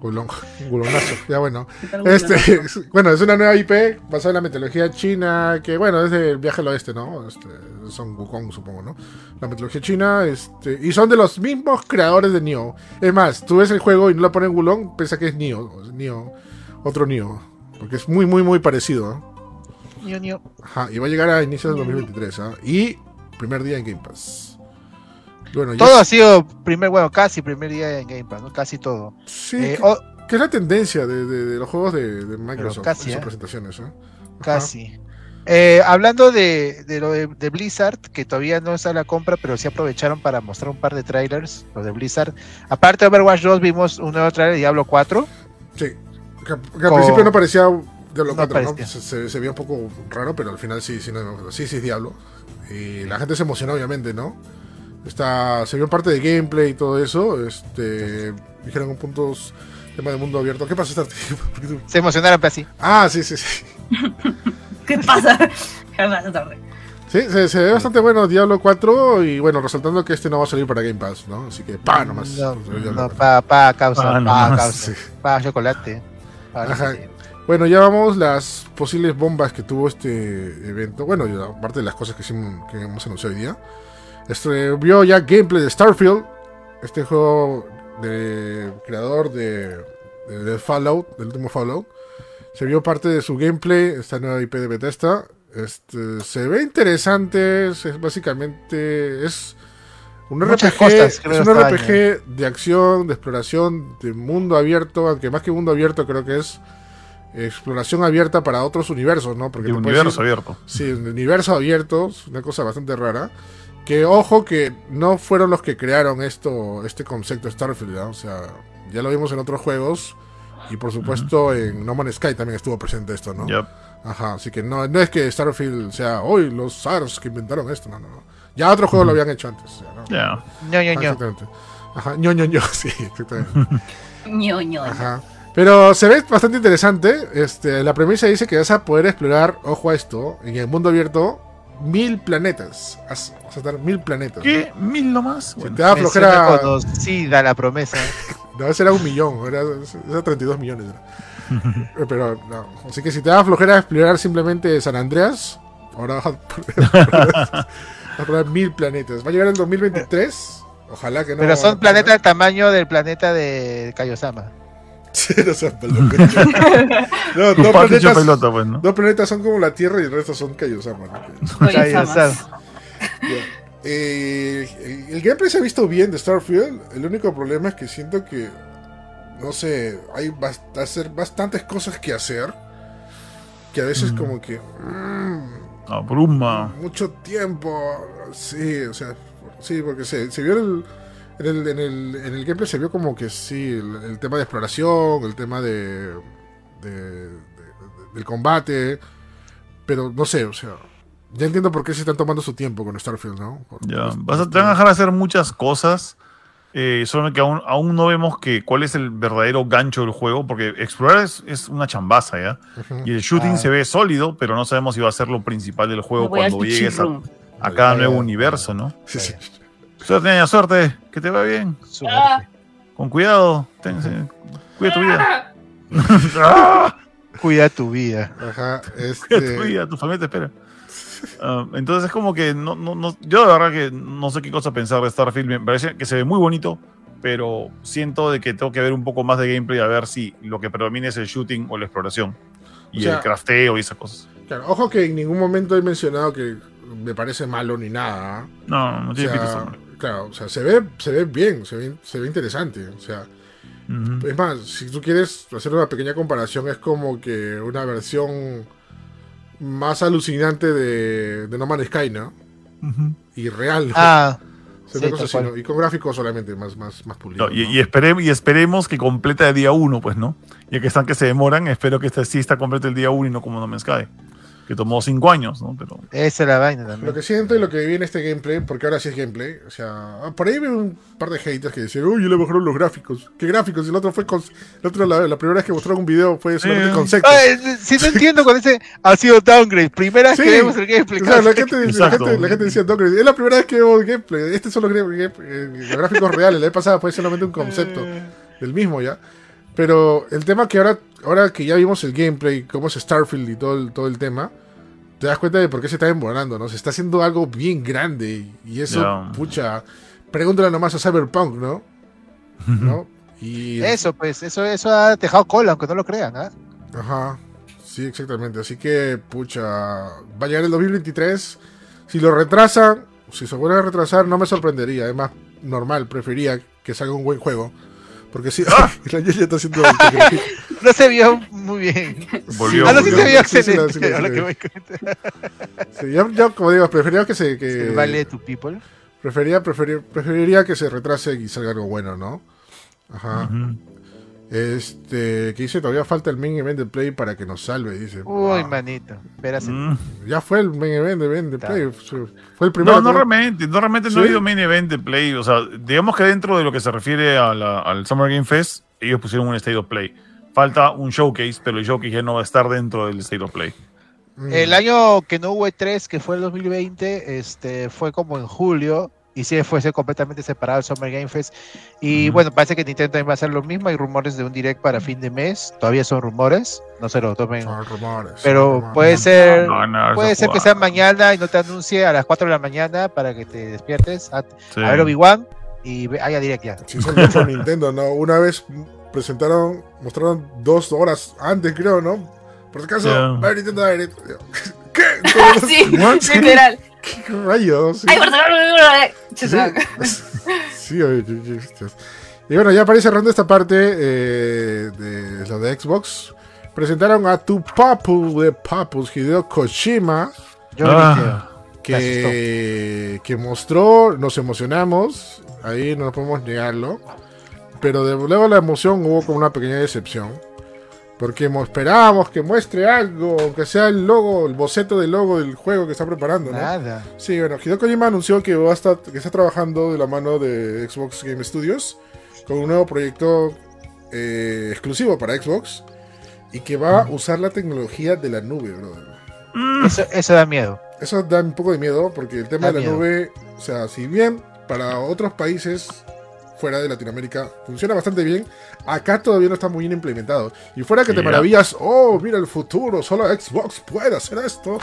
bulón. Wulong. Wulongazo. Ya bueno. Este, es- bueno, es una nueva IP basada en la mitología china, que bueno, es del viaje al oeste, ¿no? Este, son Wukong, supongo, ¿no? La mitología china, este, y son de los mismos creadores de Nioh. Es más, tú ves el juego y no le ponen Wulong, piensa que es Nioh, es Nioh, otro Nioh, porque es muy, muy, muy parecido. Ño, ño. Ajá, y va a llegar a inicios del 2023, ¿ah? Y primer día en Game Pass. Bueno, Todo ha sido primer, bueno, casi primer día en Game Pass, ¿no? Casi todo. sí, Eh, que, que es la tendencia de, de- de los juegos de, de Microsoft casi, en sus ¿eh? presentaciones, ¿eh? Casi. Eh, hablando de, de lo de, de Blizzard, que todavía no está la compra, pero sí aprovecharon para mostrar un par de trailers, los de Blizzard. Aparte de Overwatch 2, vimos un nuevo trailer de Diablo 4. Sí, que, que al principio no parecía Diablo No 4, ¿no? Se, se- se veía un poco raro, pero al final sí, sí, no, sí, sí es Diablo. Y la gente se emocionó, obviamente, ¿no? Está, se vio parte de gameplay y todo eso. Este, dijeron con puntos, tema de mundo abierto. ¿Qué pasa, Star? ¿Por qué tú- Se emocionaron, así. Ah, sí, sí, sí. ¿Qué pasa? ¿Qué pasa, Torre? Sí, se, se ve bastante bueno Diablo 4 y bueno, resaltando que este no va a salir para Game Pass, ¿no? Así que pa, nomás. No, Diablo no, 4. pa, pa causa, Pa pa, nomás, causa, sí. pa chocolate. pa Ajá. Bueno, ya vamos las posibles bombas que tuvo este evento. Bueno, aparte de las cosas que, sí- que hemos anunciado hoy día. Este, vio ya gameplay de Starfield. Este juego de creador de, de- de Fallout, del último Fallout. Se vio parte de su gameplay, esta nueva IP de Bethesda. Este, se ve interesante, es, es básicamente es un Muchas RPG, cosas, es un esta RPG de acción, de exploración, de mundo abierto, aunque más que mundo abierto creo que es exploración abierta para otros universos, ¿no? Porque puedes universo ir- abierto. Sí, un universo abierto, es una cosa bastante rara. Que ojo que no fueron los que crearon esto, este concepto Starfield, ¿ya? o sea, ya lo vimos en otros juegos y por supuesto en No Man's Sky también estuvo presente esto, ¿no? Yep. Ajá, así que no, no es que Starfield sea hoy los SARS que inventaron esto, no, no, no. Ya otros juegos lo habían hecho antes, o sea, ¿no? Ya. Ño, ño, Ah, ño. Exactamente. Ajá, ño, ño, ño, sí, exactamente. Ño, ño. Ajá. Pero se ve bastante interesante. Este, la premisa dice que vas a poder explorar, ojo a esto, en el mundo abierto, mil planetas. Vas a estar mil planetas. ¿Qué? ¿Mil nomás? Si Bueno, te da flojera. conocida la promesa. No, ese era un millón, era, era 32 millones. era. Pero no. Así que si te da flojera explorar simplemente San Andreas, ahora vas a poder mil planetas. Va a llegar el 2023. Ojalá que no. Pero son planetas del tamaño del planeta de Kaiosama. Sí, no seas loco. No, dos planetas, pelota, pues, ¿no? dos planetas son como la Tierra y el resto son Kaiosama. ¿no? Kaiosama. Samas. Eh, el, el gameplay se ha visto bien de Starfield. El único problema es que siento que, no sé, hay bast- hacer bastantes cosas que hacer. Que a veces Mm. como que... mm, Ah, bruma. mucho tiempo. Sí, o sea, sí, porque se, se vio el, en, el, en, el, en el gameplay se vio como que sí, el, el tema de exploración, el tema de, de- de- de- del combate, pero no sé, o sea, ya entiendo por qué se están tomando su tiempo con Starfield, ¿no? Por- Ya. por- Vas a, te van a dejar hacer muchas cosas. Eh, solo que aún, aún no vemos que, cuál es el verdadero gancho del juego, porque explorar es, es una chambaza, ¿ya? Y el shooting Ah. se ve sólido, pero no sabemos si va a ser lo principal del juego cuando llegues a, a cada nuevo universo, ¿no? Sí, sí. Suerte, niña, suerte, que te va bien. Suerte. Ah. Con cuidado, ten- cuida tu vida. ¡Ah! Cuida tu vida. Ajá, Cuida tu este, vida, tu familia te espera. Ah, entonces es como que no, no, no- yo de verdad que no sé qué cosa pensar de Starfield. Me parece que se ve muy bonito, pero siento de que tengo que ver un poco más de gameplay a ver si lo que predomina es el shooting o la exploración. Y O sea, el crafteo y esas cosas. claro, ojo que en ningún momento he mencionado que me parece malo ni nada. ¿ah? No, no O tiene sea, claro, o sea, se ve, se ve bien, se ve, se ve interesante. O sea, es más, si tú quieres hacer una pequeña comparación, es como que una versión más alucinante de, de No Man's Sky, ¿no? Y real. ¿no? Ah. Y con gráficos solamente más, más, más pulidos. No, y, ¿no? y espere- y esperemos que complete de día uno, pues, ¿no? Ya que están que se demoran, espero que este sí está completo el día uno y no como No Man's Sky. Que tomó cinco años, ¿no? Pero. esa es la vaina Lo también. que siento y lo que vi en este gameplay, porque ahora sí es gameplay, o sea, por ahí vi un par de haters que decían, uy, le mejoraron los gráficos. ¿Qué gráficos? Y el otro fue, con, el otro la, la primera vez que mostraron un video fue solamente Sí. concepto. Si no entiendo cuando dice ha sido downgrade, primera vez Sí. que vemos el gameplay. O sea, la gente, la, gente, la gente decía, "No, es la primera vez que veo gameplay. Estos son los, eh, gráficos reales. La vez pasada fue solamente un concepto del mismo ya. Pero el tema que ahora, ahora que ya vimos el gameplay, cómo es Starfield y todo el, todo el tema, te das cuenta de por qué se está demorando, ¿no? Se está haciendo algo bien grande. Y eso, pucha, pregúntale nomás a Cyberpunk, ¿no? ¿No? Y, Eso, pues, eso, eso ha dejado cola, aunque no lo crean, ¿ah? Ajá, sí, exactamente. Así que, pucha, va a llegar el 2023. Si lo retrasan, si se vuelve a retrasar, no me sorprendería. Es más normal, prefería que salga un buen juego. Porque sí, la Yaya está haciendo. No se vio muy bien. Volvió, Ah, no, sí se vio Sí, sí, excelente. sí, la- ahora sí, que voy Sí, yo, yo, como digo, prefería que se. Que, de tu people. prefería, preferir- preferiría que se retrase y salga algo bueno, ¿no? Ajá. Ujú. Este, que dice, todavía falta el main event de Play para que nos salve, dice. Uy, Ah, manito. Espérase. Mm. ya fue el main event de, de Está. Play. Fue el primero. No, no realmente, no realmente no ha habido main event de Play. O sea, digamos que dentro de lo que se refiere a la- al Summer Game Fest, ellos pusieron un State of Play. Falta un showcase, pero el showcase ya no va a estar dentro del State of Play. Mm. El año que no hubo E3, que fue el 2020, este, fue como en julio. Y sí, fue completamente separado el Summer Game Fest. Y bueno, parece que Nintendo también va a hacer lo mismo. Hay rumores de un direct para fin de mes. Todavía son rumores. No se lo tomen. Son rumores. Pero son rumores. puede ser. No, no, Puede ser que sea mañana y no te anuncie a las 4 de la mañana para que te despiertes a, Sí. a ver Obi-Wan y haya direct ya. Sí, son mucho Nintendo, ¿no? Una vez presentaron, mostraron dos horas antes, creo, ¿no? Por si acaso, Ya. va a haber Nintendo Direct. ¿Qué? sí, literal. ¿Qué rayos? Ay, por favor. Sí. Y bueno, ya para ir cerrando esta parte eh, de lo de Xbox, presentaron a tu papu de papus, Hideo Kojima, Yo Ah. que, que mostró, nos emocionamos, ahí no podemos negarlo, pero de luego la emoción hubo como una pequeña decepción, porque mo- esperábamos que muestre algo, aunque sea el logo, el boceto del logo del juego que está preparando, ¿no? Nada. Sí, bueno, Hideo Kojima anunció que, va a estar, que está trabajando de la mano de Xbox Game Studios con un nuevo proyecto eh, exclusivo para Xbox y que va a usar la tecnología de la nube, brother. Mm. Eso, eso da miedo. Eso da un poco de miedo porque el tema Da de la miedo. nube, o sea, si bien para otros países fuera de Latinoamérica funciona bastante bien, acá todavía no está muy bien implementado. Y fuera que te maravillas, oh, mira el futuro, solo Xbox puede hacer esto.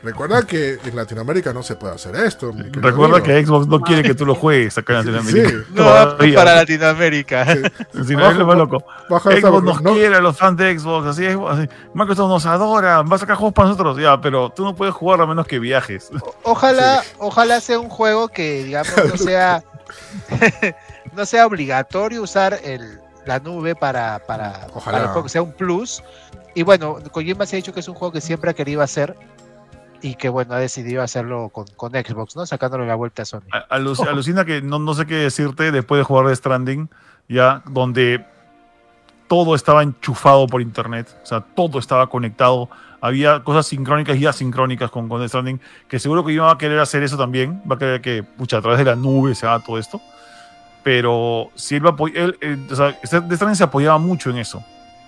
Recuerda que en Latinoamérica no se puede hacer esto. Recuerda que Xbox no quiere que tú lo juegues acá en Latinoamérica. Sí. No, Todavía. para Latinoamérica. Si no, loco. Baja Xbox nos no- quiere a los fans de Xbox, así es. así. Microsoft nos adora, va a sacar juegos para nosotros, ya, pero tú no puedes jugar a menos que viajes. Ojalá, ojalá sea un juego que, digamos, no sea, no sea obligatorio usar el, la nube para, para, Ojalá. para el juego, que sea un plus. Y bueno, Kojima se ha dicho que es un juego que siempre ha querido hacer y que bueno, ha decidido hacerlo con, con Xbox, ¿no? Sacándole la vuelta a Sony. A- aluc- alucina que no, no sé qué decirte después de jugar de Stranding, ya, donde todo estaba enchufado por internet, o sea, todo estaba conectado. Había cosas sincrónicas y asincrónicas con, con Death Stranding, que seguro que iba a querer hacer eso también, va a querer que, pucha, a través de la nube se haga todo esto. Pero si él va a apoy- él, eh, o sea, este- Stranding se apoyaba mucho en eso.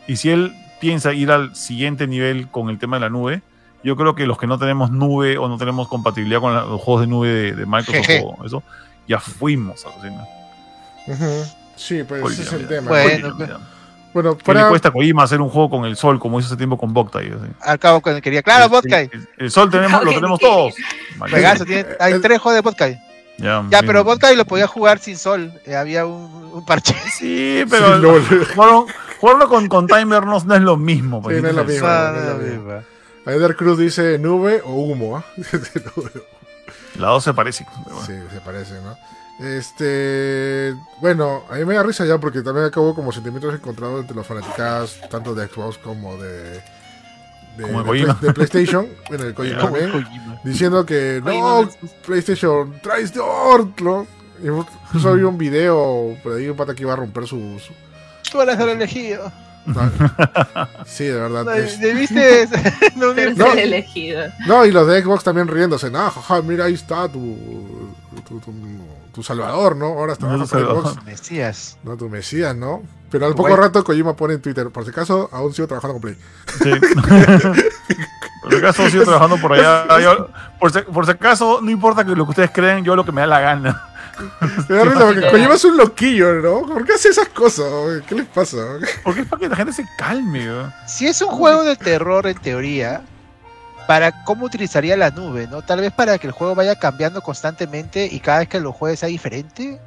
Y si él piensa ir al siguiente nivel con el tema de la nube, yo creo que los que no tenemos nube o no tenemos compatibilidad con la- los juegos de nube de, de Microsoft o eso, ya fuimos alucina. Ujú. Sí, pues ese es el tema. Bueno, olvídame. Bueno, ¿Qué le cuesta a Kojima hacer un juego con el sol como hizo hace tiempo con Boktai? Al cabo, cuando quería. Claro, El- Vodka. El, el sol tenemos, lo tenemos todos. Tiene- hay el- tres juegos de Vodka. Ya, pero Vodka lo podía jugar sin sol. eh, había un, un parche. Sí, pero Sí, jugarlo, jugarlo con, con timer no, no es lo mismo. pues, Sí, no es lo mismo. Ah, no, Cruz dice nube o humo, ¿ah? Las dos se bueno. Sí, se parece, ¿no? Este, bueno, a mí me da risa ya porque también acabo como sentimientos encontrados entre los fanaticadas tanto de Xbox como de de, PlayStation, bueno, de Kojima también, Kojima. diciendo que no, PlayStation, traes de ¿no? Y Incluso vi un video por ahí un pata que iba a romper su, su- Tú eres el elegido. Sí, de verdad. No, es- Debiste no. No. ser elegido. No, y los de Xbox también riéndose. No, jaja, mira, ahí está tu, tu, tu- tu salvador, ¿no? Ahora está Tu por Xbox. salvador. Mesías. No, tu Mesías, ¿no? Pero al Tu poco guay. rato Kojima pone en Twitter, por si acaso, aún sigo trabajando con Play. Sí. por si acaso sigo trabajando por allá. Yo- por, si, por si acaso, no importa que lo que ustedes creen, yo lo que me da la gana. Me da risa porque. Kojima es un loquillo, ¿no? ¿Por qué hace esas cosas? ¿Qué les pasa? Porque es para que la gente se calme. ¿no? Si es un juego de terror en teoría, ¿para cómo utilizaría la nube? ¿no? Tal vez para que el juego vaya cambiando constantemente y cada vez que lo juegues sea diferente.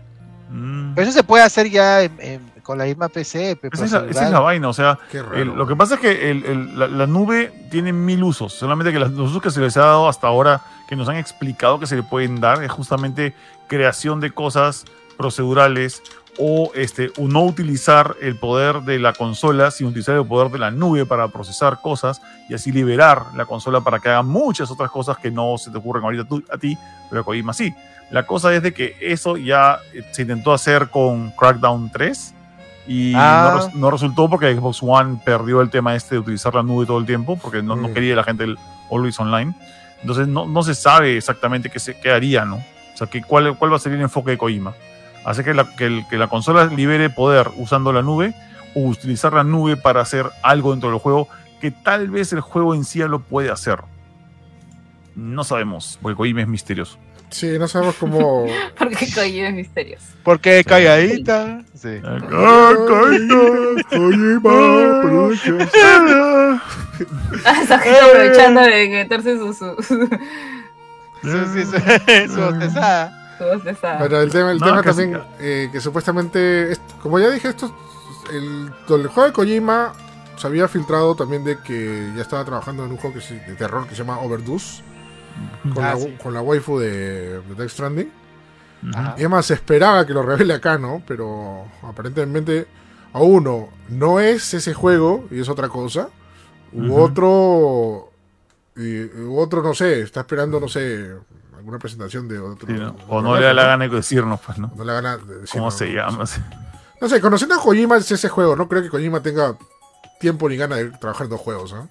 Mm. Pero eso se puede hacer ya en- en- con la misma PC. Esa es, la, esa es celular. la vaina, o sea, el- lo que pasa es que el- el- la, la nube tiene mil usos, solamente que los usos que se les ha dado hasta ahora, que nos han explicado que se le pueden dar, es justamente creación de cosas procedurales o este, o no utilizar el poder de la consola, sino utilizar el poder de la nube para procesar cosas y así liberar la consola para que haga muchas otras cosas que no se te ocurren ahorita tú- a ti, pero a Kojima sí. La cosa es de que eso ya eh, se intentó hacer con Crackdown 3 y Ah. no, res- no resultó porque Xbox One perdió el tema este de utilizar la nube todo el tiempo porque no, no Mm. quería la gente el Always Online. Entonces no, no se sabe exactamente qué, se, qué haría, ¿no? O sea, que cuál, cuál va a ser el enfoque de Kojima. Hace que la, que, el- que la consola libere poder usando la nube o utilizar la nube para hacer algo dentro del juego que tal vez el juego en sí ya lo puede hacer. No sabemos, porque Kojima es misterioso. Sí, no sabemos cómo. Porque Kojima es misterioso. Porque calladita. Sí. Kojima Productions. Ah, esa gente aprovechando de meterse su, su, su, Su, sí, su, su botezada. su voz de esa. Pero el tema, el No, tema también, eh, que supuestamente, es- como ya dije, esto, el, el juego de Kojima se había filtrado también de que ya estaba trabajando en un juego que se- de terror que se llama Overdose, con, Ah, la, sí. con la waifu de, de Death Stranding. Ajá. Y además se esperaba que lo revele acá, ¿no? Pero aparentemente, a uno, no es ese juego y es otra cosa. U otro, y, u otro, no sé, está esperando, no sé, alguna presentación de otro. Sí, ¿no? de O no le da la ¿no? gana de decirnos, pues, ¿no? No le da gana de decir, ¿Cómo no, se no, llama? No sé, conociendo a Kojima es ese juego. No creo que Kojima tenga tiempo ni gana de trabajar en dos juegos. ¿ah?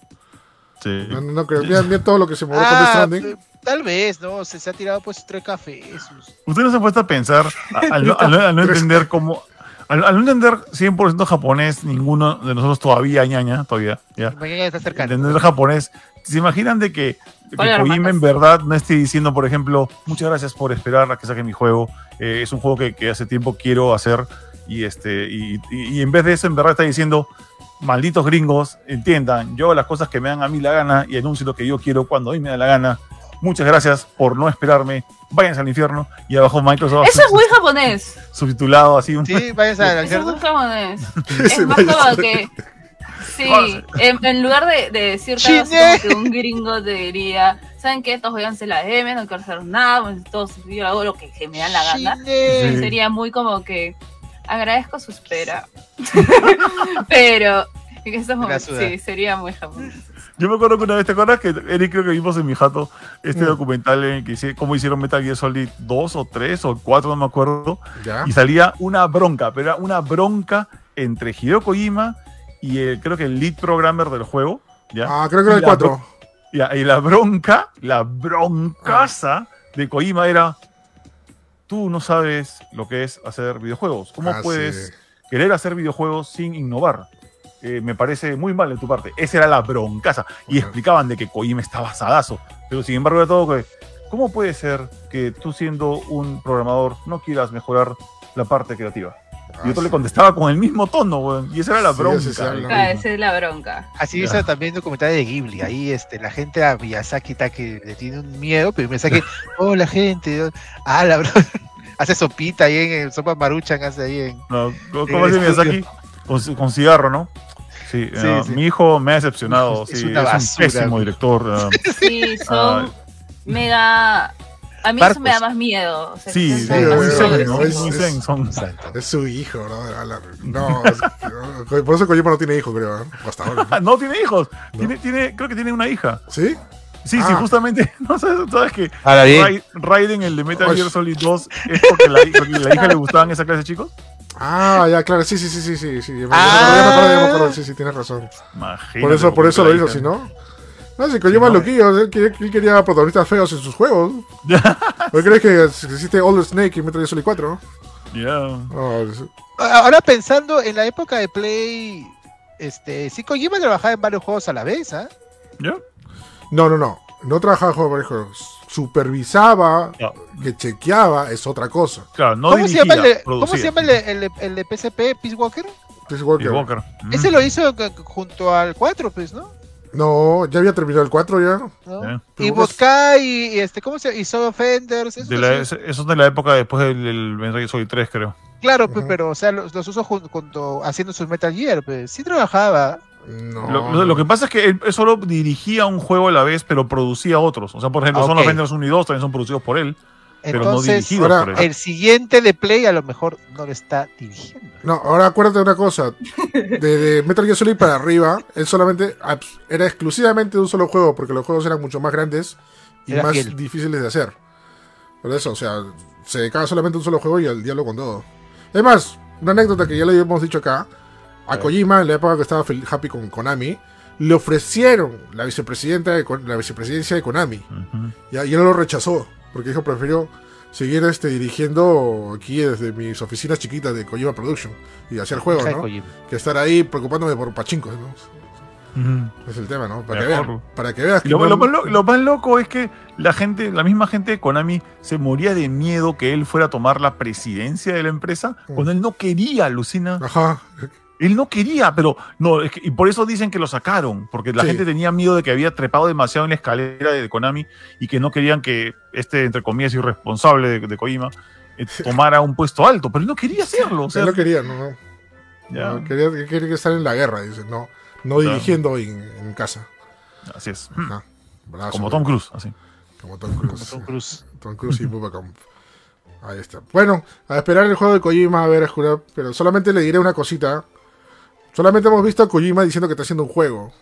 Sí. No, no creo. Mira, mira todo lo que se movió con Death Ah, Stranding. eh, tal vez, ¿no? Se, se ha tirado pues tres cafés. Usted no se ha puesto a pensar, al, no, al no- al no entender cómo. Al, al no entender 100% japonés, ninguno de nosotros todavía, ñaña, todavía, ya. Mañana está cercano. Entender japonés. ¿Se imaginan de que, que Kojima en verdad no esté diciendo, por ejemplo, muchas gracias por esperar a que saque mi juego? eh, es un juego que, que hace tiempo quiero hacer. Y, este, y, y- y en vez de eso, en verdad está diciendo, malditos gringos, entiendan, yo hago las cosas que me dan a mí la gana y anuncio lo que yo quiero cuando a mí me da la gana. Muchas gracias por no esperarme. Váyanse al infierno. Y abajo Microsoft Eso es muy japonés. subtitulado así. Un, Sí, váyanse al Eso es muy infierno. japonés. Es más como que. Sí, en, en lugar de, de Chine. como que un gringo te diría, ¿saben qué? Todos váyanse la M, no quiero hacer nada, pues, todos yo hago lo que, que me da la gana. Sí. Sería muy como que agradezco su espera. Pero en estos momentos sí, sería muy japonés. Yo me acuerdo que una vez, ¿te acuerdas que Eric creo que vimos en mi jato este Mm. documental en que hice, cómo hicieron Metal Gear Solid 2 o 3 o 4, no me acuerdo, Ya. y salía una bronca, pero era una bronca entre Hideo Kojima y el, creo que el lead programmer del juego, ¿ya? Ah, creo que era el Y la 4. Ya, y la bronca, la broncaza de Kojima era, tú no sabes lo que es hacer videojuegos, ¿cómo Ah, puedes sí. querer hacer videojuegos sin innovar. Eh, me parece muy mal de tu parte. Esa era la broncaza. Y explicaban de que Kojima estaba sadazo. Pero sin embargo, era todo que. ¿Cómo puede ser que tú, siendo un programador, no quieras mejorar la parte creativa? Ah, y otro le contestaba con el mismo tono, weón. Y esa era la Sí, bronca. Ah, esa es la bronca. Así hizo también documental de Ghibli. Ahí este, la gente a Miyazaki está que le tiene un miedo, pero Miyazaki, oh, la gente, ah, la bro. Hace sopita ahí en el sopa maruchan, hace ahí en. No, ¿Cómo el hace. Miyazaki? Con, ci- con cigarro, ¿no? Sí, Sí, sí. mi hijo me ha decepcionado. Es sí, una es basura. un pésimo director. eh. Sí, son Ay. mega A mí eso me da más miedo. o sea, Sí, sí, es- su hijo, ¿no? No, por eso Kojima no tiene hijo, creo. ¿eh? Hasta ahora. Ah, no tiene hijos. Tiene, tiene, creo que tiene una hija. ¿Sí? Sí, sí, Ah. justamente. No sabes, sabes que Raiden, el de Metal. Gear Solid 2, es porque la, porque la hija le gustaban esa clase de chicos. Ah, ya, claro. Sí, sí, sí, sí, sí. sí. Ya me Ah. acuerdo, ya me acuerdo, me acuerdo. Sí, sí, tienes razón. Imagínate, Por eso, por eso lo hizo, si no. No, si Kojima Sí, ¿no? loquillo, él quería, él quería protagonistas feos en sus juegos. ¿Por qué crees que existe Old Snake en Metal Gear Solid 4? Ya. No, es- ahora pensando en la época de Play, este, sí Kojima trabajaba en varios juegos a la vez, ¿ah? ¿Ya? no, no, no. No trabajaba en varios juegos. Supervisaba, que chequeaba, es otra cosa. Claro, no ¿Cómo, se dirigía, llama el, de- ¿Cómo se llama el, el, de- el de PSP, Peace Walker? Peace Walker. Peace Walker. Mm. Ese lo hizo c- junto al 4, pues, ¿no? No, ya había terminado el 4 ya. Y Vodka y, y este, ¿cómo se llama? Y Soul Offenders. Eso De la- sí. eso es de la época después del, del Metal Gear Solid 3, creo. Claro, pero, o sea, los, los usó jun- junto, haciendo sus Metal Gear, pues. Sí trabajaba. No. Lo, lo- lo que pasa es que él, solo dirigía un juego a la vez, pero producía otros. O sea, por ejemplo, Ah, Son ok. Offenders 1 y 2 también son producidos por él, pero no Entonces, ahora- por él. el siguiente de Play a lo mejor no lo está dirigiendo. No, ahora acuérdate de una cosa. De, de Metal Gear Solid para arriba, él solamente era exclusivamente de un solo juego, porque los juegos eran mucho más grandes y Era más fiel. difíciles de hacer. Por eso, o sea, se dedicaba solamente a un solo juego y al diálogo con todo. Es más, una anécdota que ya lo hemos dicho acá. A Kojima, en la época que estaba happy con Konami, le ofrecieron la vicepresidenta de, la vicepresidencia de Konami. Ya, y él lo rechazó, porque dijo, prefiero seguir este, dirigiendo aquí desde mis oficinas chiquitas de Kojima Production y hacer el juego, Hija de ¿no? Kojima. Que estar ahí preocupándome por pachincos, ¿no? Es el tema, ¿no? Para que para que veas que Lo, no- lo más lo- lo más loco es que la gente, la misma gente de Konami se moría de miedo que él fuera a tomar la presidencia de la empresa Mm. cuando él no quería, alucina. Ajá. Él no quería, pero no, es que- y por eso dicen que lo sacaron, porque la Sí. gente tenía miedo de que había trepado demasiado en la escalera de Konami y que no querían que este, entre comillas, irresponsable de, de Kojima eh, tomara un puesto alto, pero él no quería hacerlo. O sea, él no quería, no, no. ya, No, quería, quería estar en la guerra, dice, no. No Claro. dirigiendo en, en casa. así es. Ajá. Brazo, Como Tom Cruise, así. Como Tom Cruise. Tom Cruise. Tom Cruise y Bubba. Ahí está. Bueno, a esperar el juego de Kojima, a ver, a jurar, pero solamente le diré una cosita. Solamente hemos visto a Kojima diciendo que está haciendo un juego.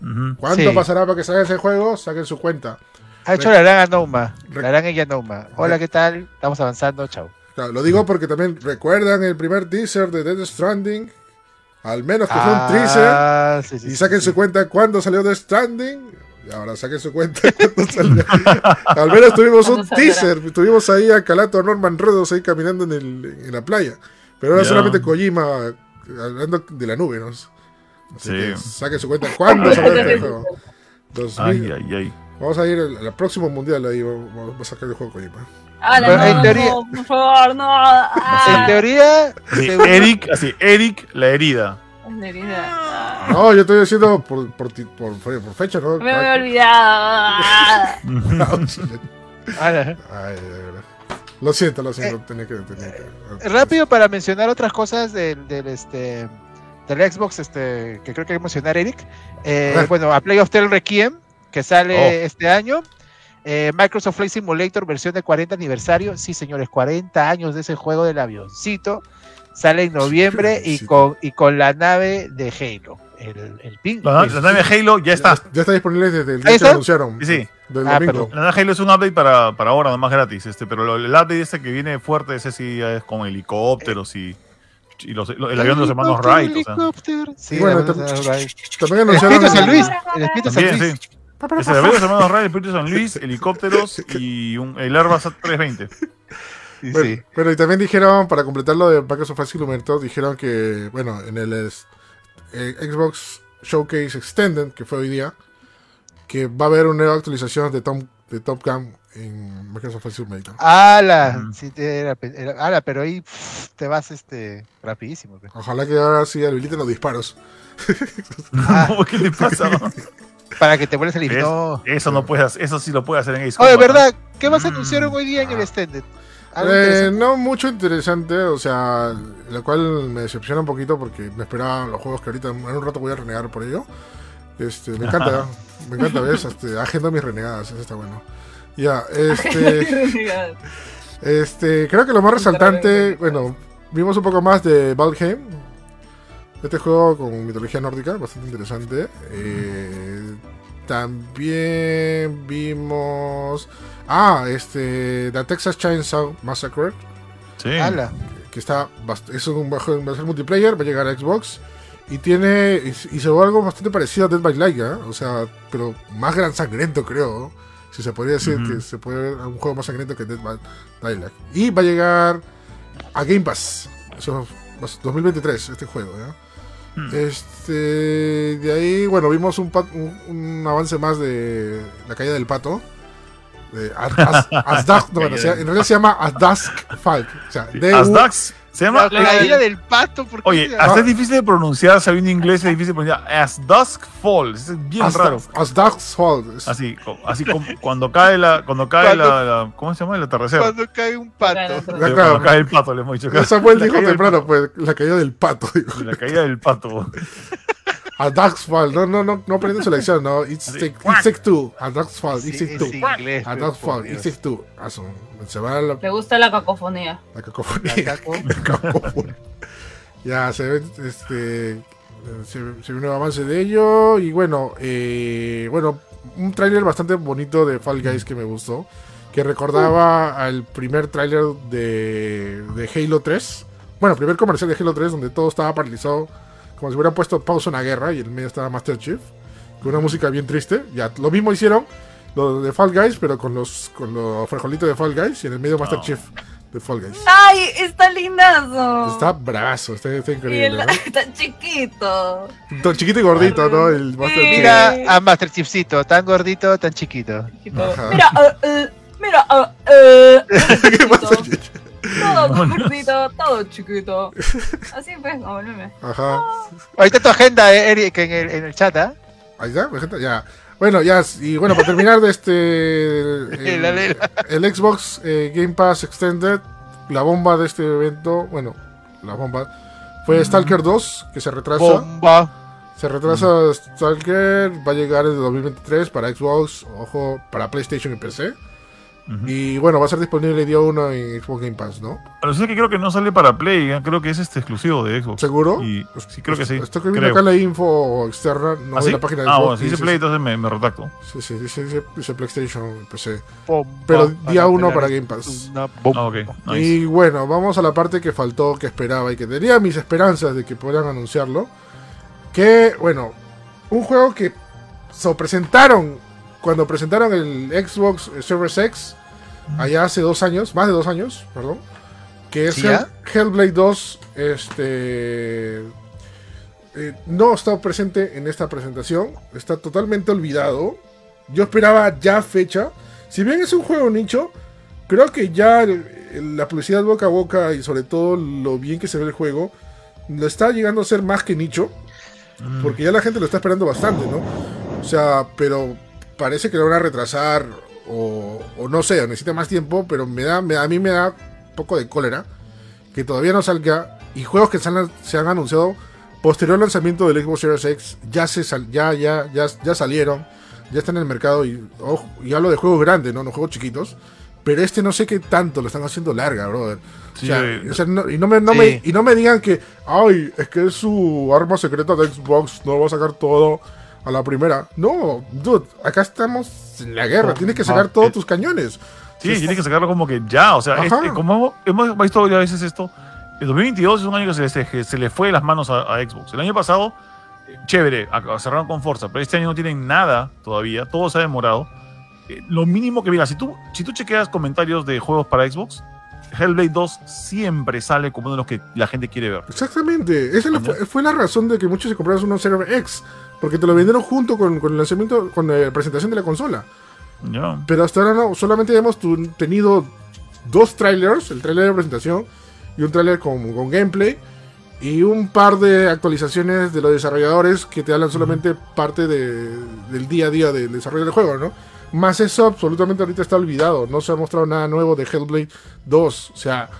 Ujú. ¿Cuánto Sí. pasará para que salga ese juego? Saquen su cuenta. Ha hecho la gran Anoma. Re- La gran ella Anoma. Hola, ¿qué tal? Estamos avanzando, chao. Claro, lo digo porque también recuerdan el primer teaser de Death Stranding. Al menos que fue un teaser. Ah, sí, sí, Y saquen sí. su cuenta cuando salió Death Stranding. Y ahora saquen su cuenta cuando salió. Al menos tuvimos un teaser. Tuvimos ahí a Calato Norman Rodos ahí caminando en, el, en la playa. Pero ahora solamente Kojima hablando de la nube, ¿no? Así Sí. que saquen su cuenta cuando salió este juego. 2000. Ay, ay, ay. Vamos a ir al, al próximo mundial ahí. Vamos, a sacar el juego Kojima. No, en teoría- no, por favor, no. Ah, En teoría, Así, según- Eric, así, Eric, la herida. la herida. Ah, No, yo estoy diciendo por, por, ti- por, por fecha, ¿no? Me había olvidado. Ah. Ay, de verdad. Lo siento, lo siento. tenía que, tenía que- rápido para mencionar otras cosas del, del, este del Xbox este que creo que hay que mencionar Eric Eh, bueno a Play of Tale Requiem que sale Oh. este año Eh, Microsoft Flight Simulator versión de 40 aniversario sí señores 40 años de ese juego del avioncito sale en noviembre y Sí. con y con la nave de Halo el, el ping La, la nave Halo ya está. Ya está disponible desde el ¿Ahí día que anunciaron. Sí, sí. Del Ah, domingo. La nave Halo es un update para, para ahora, nomás gratis. Este, pero lo- el update este que viene fuerte, ese sí ya es con helicópteros y, y los- lo- el avión de los hermanos Wright. O sea, Helicóptero, sí, bueno, el avión de los Wright. También el. Espíritu San Luis el Espíritu San Luis sí. Es el avión de los hermanos Wright, el Espíritu San Luis, helicópteros y un, el Airbus 320. Sí, Bueno, sí. pero y también dijeron, para completar lo de Microsoft Flight Simulator, dijeron que, bueno, en el eh, Xbox Showcase Extended, que fue hoy día, que va a haber una nueva actualización de, Tom, de Top Gun en Microsoft Flight Simulator. Ala, Ujú. sí, te- era, era- ala, pero ahí pff, te vas este rapidísimo. Ojalá que ahora sí habiliten los disparos. Ah. No, ¿Qué le pasa? Para que te vuelvas a. No. Eso no puedes eso sí lo puede hacer en Ace Oye. ¿verdad? ¿Qué más Mm. anunciaron hoy día en el Ah. Extended? Eh, no mucho interesante, o sea, lo cual me decepciona un poquito porque me esperaba los juegos que ahorita en un rato voy a renegar por ello. Este, me encanta, me encanta, ¿ves? Este, agendo mis renegadas, eso está bueno. Ya, este, este, creo que lo más resaltante, bueno, vimos un poco más de Valheim. Este juego con mitología nórdica, bastante interesante. Eh, también vimos. Ah, este. The Texas Chainsaw Massacre. Sí. Ala. Que está. Es un bajo, va a ser multiplayer, va a llegar a Xbox. Y tiene. Y, y se ve algo bastante parecido a Dead by Light, ¿eh? O sea, pero más gran sangriento, creo. Si se podría decir que se puede ver un juego más sangriento que Dead by Daylight. Y va a llegar a Game Pass. Eso ser 2023, este juego. Hmm. Este. De ahí, bueno, vimos un, pat- un, un avance más de la caída del pato. De As, As- Asdak- no, bueno, o sea, en realidad se llama Asdask Falk. O sea, D-U- Asdax se llama. La caída del pato, ¿por qué? Oye, Ah, hasta es difícil de pronunciar, sabiendo inglés es difícil de pronunciar. As Dusk Falls, es bien raro. Asdask Falk. Es- Así, así como cuando cae la, cuando cae Cuando- la, la- ¿cómo se llama? El atardecer. cuando cae un pato. Claro, Sí, claro. Cuando cae el pato, le hemos dicho. Samuel La dijo temprano, pues, la caída del pato. digo. pato, La caída del pato. Asdask Falk. No, no, no, no aprenden su lección, no. It's take, it's take two. Asdask Falk. Sí, It's take two. pues, por Falk. It's take two. Se va la, Le gusta la cacofonía. la cacofonía. La caco. Cacofonía. ya, se ve, este, se, se ve un nuevo avance de ello. Y bueno, eh, bueno, un tráiler bastante bonito de Fall Guys que me gustó. Que recordaba al primer tráiler de, de Halo 3. Bueno, primer comercial de Halo 3 donde todo estaba paralizado. Como si hubieran puesto pausa en la guerra y en el medio estaba Master Chief. Con una música bien triste. Ya, lo mismo hicieron lo de Fall Guys, pero con los, con los frijolitos de Fall Guys y en el medio Master. Chief de Fall Guys. ¡Ay! Está lindazo. Está bravazo, está, está Y increíble. el- ¿no? está chiquito. Tan chiquito y gordito, ¿no? El Master Sí. Chief. Mira a Master Chipsito, tan gordito, tan chiquito. Mira, eh, eh, mira, eh, ¿Qué? Todo gordito, todo chiquito. Así pues, como el meme. Ajá. Ahorita tu agenda, eh, Eric, en el, en el chat, ¿ah? Ahí está, ejemplo, ya. Bueno, ya, y bueno, para terminar de este. El, Xbox eh, Game Pass Extended, la bomba de este evento, bueno, la bomba, fue Stalker 2, que se retrasa. Bomba. Se retrasa Stalker, va a llegar en el 2023 para Xbox, ojo, para PlayStation y PC. Y bueno, va a ser disponible día 1 en Xbox Game Pass, ¿no? Pero sí que creo que no sale para Play, ¿eh? creo que es este exclusivo de Xbox. ¿Seguro? Y, sí, creo que sí. Estoy viendo creo. acá la info externa, no ¿Ah, de sí? la página de Ah, Xbox. bueno, si y dice Play, entonces me, me retracto. Sí, sí, dice, dice- dice PlayStation, PC. Pero día Para uno pelar para es Game Pass. Ah. Nice. Y bueno, vamos a la parte que faltó, que esperaba y que tenía mis esperanzas de que puedan anunciarlo. Que, bueno, un juego que se presentaron cuando presentaron el Xbox Series X, allá hace dos años, más de dos años, perdón. Que es ¿Sí, Hell- ya? Hellblade 2. Este. eh, no está presente en esta presentación. Está totalmente olvidado. Yo esperaba ya fecha. Si bien es un juego nicho, creo que ya el- el- la publicidad boca a boca y sobre todo lo bien que se ve el juego, lo está llegando a ser más que nicho. Mm. Porque ya la gente lo está esperando bastante, ¿no? O sea, pero parece que lo van a retrasar o, o no sé, o necesita más tiempo, pero me da, me- a mí me da un poco de cólera que todavía no salga y juegos que se han, se han anunciado posterior al lanzamiento del Xbox Series X ya se sal- ya, ya, ya, ya salieron, ya están en el mercado y, ojo, y hablo de juegos grandes, ¿no? No juegos chiquitos. Pero este no sé qué tanto lo están haciendo larga, brother. Sí, o sea, eh, o sea, no- y, no me, no Sí. me, y no me digan que, ay, es que es su arma secreta de Xbox, no va a sacar todo a la primera. No, dude, acá estamos en la guerra, tienes que sacar todos eh, tus cañones. Sí, tienes que sacarlo como que ya. O sea, es- Ajá. eh, como hemos, visto a veces esto, el 2022 es un año que se, se- se le fue de las manos a, a Xbox. El año pasado, chévere, cerraron con fuerza, pero este año no tienen nada todavía, todo se ha demorado. Eh, lo mínimo que mira, si tú, si tú chequeas comentarios de juegos para Xbox, Hellblade 2 siempre sale como uno de los que la gente quiere ver. Exactamente, esa fue, fue la razón de que muchos se compraron unos Server X, porque te lo vendieron junto con, con el lanzamiento, con la presentación de la consola. Pero hasta ahora no, solamente hemos tenido dos trailers, el trailer de presentación y un trailer con, con gameplay y un par de actualizaciones de los desarrolladores que te hablan solamente parte de- del día a día del desarrollo del juego, ¿no? Más eso absolutamente ahorita está olvidado, no se ha mostrado nada nuevo de Hellblade 2, o sea,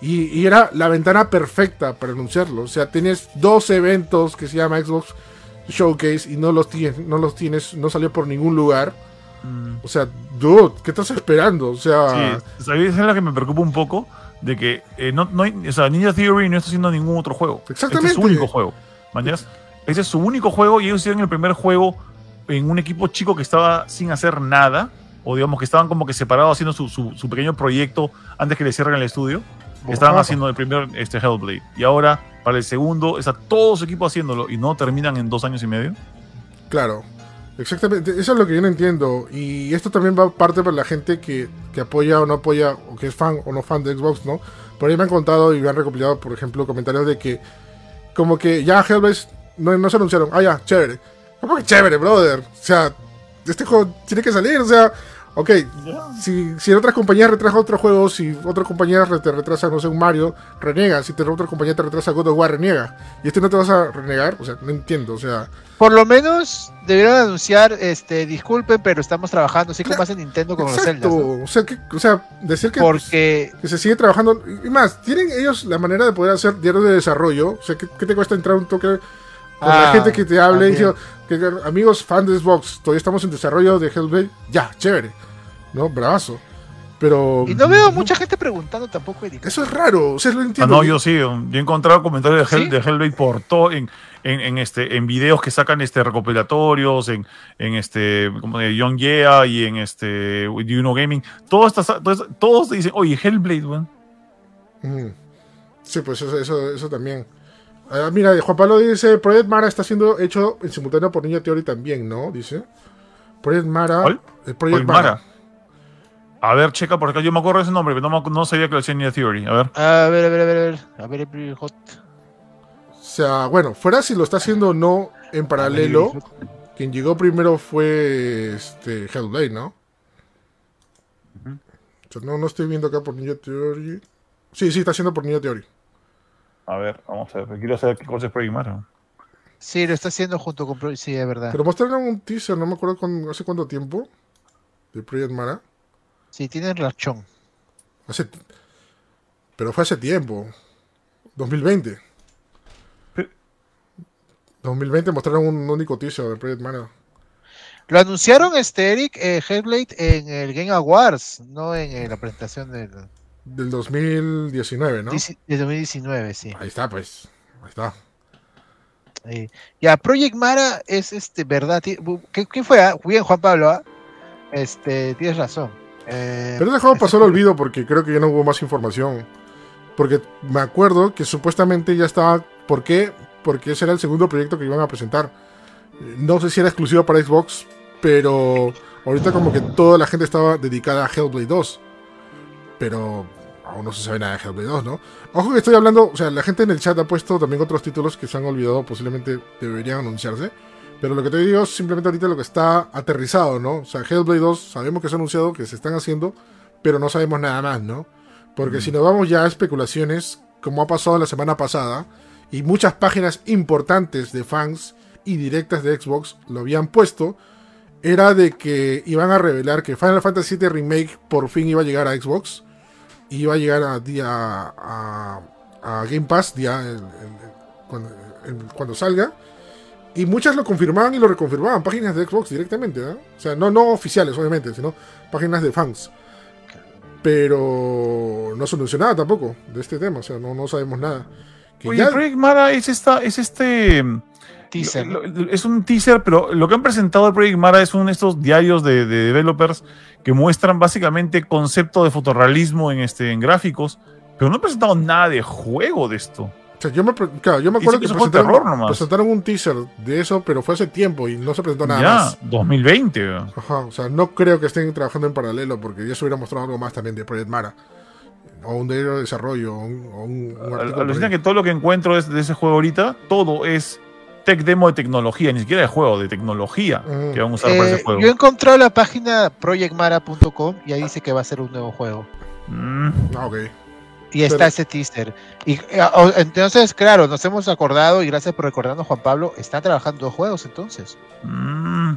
y, y era la ventana perfecta para anunciarlo, o sea, tienes dos eventos que se llama Xbox Showcase y no los tienes, no los tienes, no salió por ningún lugar. Mm. O sea, dude, ¿qué estás esperando? O sea, Sí, es la que me preocupa un poco. De que eh, no, no hay- o sea, Ninja Theory no está haciendo ningún otro juego. Este Exactamente. es su único juego. ¿mañas? Ese es su único juego y ellos hicieron el primer juego en un equipo chico que estaba sin hacer nada. O digamos que estaban como que separados haciendo su, su- su pequeño proyecto antes que le cierren el estudio. Estaban haciendo el primer este, Hellblade. Y ahora, el segundo, está todo su equipo haciéndolo y no terminan en dos años y medio. Claro, exactamente. Eso es lo que yo no entiendo. Y esto también va parte para la gente que, que apoya o no apoya, o que es fan o no fan de Xbox, ¿no? Por ahí me han contado y me han recopilado, por ejemplo, comentarios de que, como que ya Hellblade no, no se anunciaron. Ah, ya, chévere. ¿Cómo que chévere, brother? O sea, este juego tiene que salir, o sea. Ok, si, si en otras compañías retrasan otros juegos, si otras compañías te retrasan, no sé, un Mario, renega. Si te, otra compañía te retrasa God of War, reniega. Y este no te vas a renegar, o sea, no entiendo, o sea. Por lo menos debieron anunciar, este, disculpen, pero estamos trabajando, así como hace Nintendo con los Exacto. Zelda. ¿no? O sea, que, o sea, decir que, Porque que se sigue trabajando. Y más, tienen ellos la manera de poder hacer diarios de desarrollo. O sea, ¿qué, qué te cuesta entrar un toque con la Ah, gente que te hable y dice, que, amigos fans de Xbox, todavía estamos en desarrollo de Hellblade? Ya, chévere. ¿No? Bravazo. Pero. Y no veo mucha gente preguntando tampoco, Eric. Eso es raro. O sea, lo Ah, entiendo. no, yo sí. Yo he encontrado comentarios de, Hell, ¿Sí? de Hellblade por todo en, en, en este, en videos que sacan este recopilatorios, en, en este, como de Young Yeah y en este Juno Gaming. Todas estas, todas- todos dicen, oye, Hellblade, weón. Ujú. Sí, pues eso, eso, eso también. Ah, mira, Juan Pablo dice, Project Mara está siendo hecho en simultáneo por Ninja Theory también, ¿no? Dice. Project Mara. ¿Cuál? El Project Oye, Mara. Mara. A ver, checa por acá. Yo me acuerdo de ese nombre, pero no, me- no sabía que lo hacía Ninja Theory. A ver. A ver, a ver, a ver, a ver. A ver, April Hot. O sea, bueno, fuera si lo está haciendo o no en paralelo, quien llegó primero fue este Hellblade, ¿no? O sea, no, no estoy viendo acá por Ninja Theory. Sí, sí, está haciendo por Ninja Theory. A ver, vamos a ver. Quiero saber qué cosa es Project Mara. Sí, lo está haciendo junto con. Pro- Sí, es verdad. Pero mostraron un teaser, no me acuerdo con, hace cuánto tiempo, de Project Mara. Sí, tienen razón. Hace, pero fue hace tiempo. 2020. Pero- 2020 mostraron un único teaser de Project Mara. Lo anunciaron, este, Eric, eh, en el Game Awards, no en eh, la presentación del, Del 2019, ¿no? dieci- de 2019, sí. Ahí está, pues. Ahí está. Eh, ya, Project Mara es este, verdad. ¿qué- ¿Quién fue? ah? Bien, Juan Pablo, ¿ah? Este, tienes razón. Eh, Pero ese juego pasó al olvido porque creo que ya no hubo más información. Porque me acuerdo que supuestamente ya estaba. ¿Por qué? Porque ese era el segundo proyecto que iban a presentar. No sé si era exclusivo para Xbox, pero ahorita como que toda la gente estaba dedicada a Hellblade 2. Pero aún no se sabe nada de Hellblade 2, ¿no? Ojo que estoy hablando, o sea, la gente en el chat ha puesto también otros títulos que se han olvidado, posiblemente deberían anunciarse. Pero lo que te digo es simplemente ahorita lo que está aterrizado, ¿no? O sea, Hellblade 2 sabemos que se ha anunciado, que se están haciendo, pero no sabemos nada más, ¿no? Porque si nos vamos ya a especulaciones, como ha pasado la semana pasada, y muchas páginas importantes de fans y directas de Xbox lo habían puesto, era de que iban a revelar que Final Fantasy VII Remake por fin iba a llegar a Xbox, y iba a llegar a, día, a, a Game Pass día, el- el- cuando, el- cuando salga. Y muchas lo confirmaban y lo reconfirmaban, páginas de Xbox directamente, ¿no? O sea, no, no oficiales, obviamente, sino páginas de fans. Pero no solucionaba tampoco de este tema, o sea, no, no sabemos nada. Que Oye, ya- Project Mara es esta, es este. teaser, lo- lo- es un teaser, pero lo que han presentado de Project Mara es uno de estos diarios de, de developers que muestran básicamente concepto de fotorrealismo en, este, en gráficos, pero no han presentado nada de juego de esto. O sea, yo me, claro, yo me acuerdo que que presentaron, terror nomás. presentaron un teaser de eso, pero fue hace tiempo y no se presentó nada ya, más. 2020. weón. Ajá, o sea, no creo que estén trabajando en paralelo porque ya se hubiera mostrado algo más también de Project Mara. O un de desarrollo, o un, o un, Alucina que todo lo que encuentro es de ese juego ahorita, todo es tech demo de tecnología, ni siquiera de juego, de tecnología Mm. que van a usar para Eh, ese juego. yo he encontrado la página projectmara.com y ahí dice que va a ser un nuevo juego. Mm, Ah, ok. Y está Pero- ese teaser. Y eh, entonces, claro, nos hemos acordado y gracias por recordarnos, Juan Pablo, están trabajando dos juegos entonces. mm.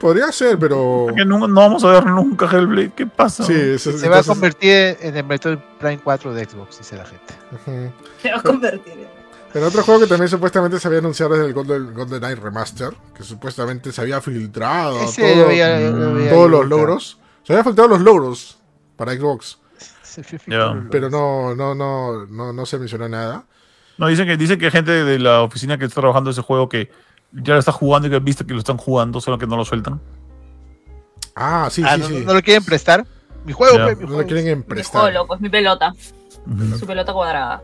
Podría ser, pero. Que no, no vamos a ver nunca Hellblade. ¿Qué pasa? Sí, eso- Se va a convertir en el Metroid Prime 4 de Xbox, dice la gente. Se va a convertir. en- otro juego que también supuestamente se había anunciado es el Golden, Golden Knight Remaster, que supuestamente se había filtrado todo- todos los logros. Se habían filtrado los logros para Xbox, Pero no, no, no, no, no se mencionó nada. No, dicen que, dicen que hay gente de la oficina que está trabajando ese juego que ya lo está jugando y que viste que lo están jugando, solo que no lo sueltan. Ah, sí, Ah, sí, ¿no, sí. no lo quieren prestar? Mi juego, mi No lo quieren Mi juego emprestar. loco, es mi pelota. Su pelota cuadrada.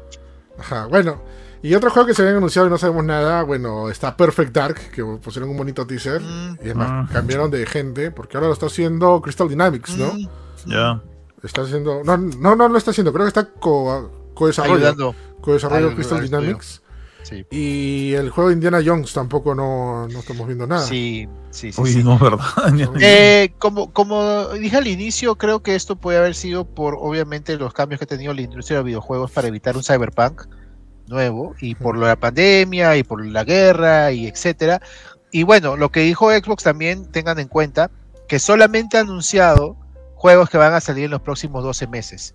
Ajá, bueno. Y otro juego que se habían anunciado y no sabemos nada, bueno, está Perfect Dark, que pusieron un bonito teaser. Mm, Y es más, Ah. cambiaron de gente, porque ahora lo está haciendo Crystal Dynamics, ¿no? mm, Ya. Está haciendo. No, no, no lo está haciendo, creo que está co- co-desarrollo. ayudando. Co-desarrollo al- Crystal. Dynamics. Sí. Y el juego de Indiana Jones tampoco no, no estamos viendo nada. Sí, sí, sí. Uy, sí. no, ¿verdad? Eh, como, como dije al inicio, creo que esto puede haber sido por obviamente los cambios que ha tenido la industria de los videojuegos para evitar un cyberpunk nuevo y por la pandemia y por la guerra y etcétera. Y bueno, lo que dijo Xbox también tengan en cuenta que solamente ha anunciado juegos que van a salir en los próximos 12 meses.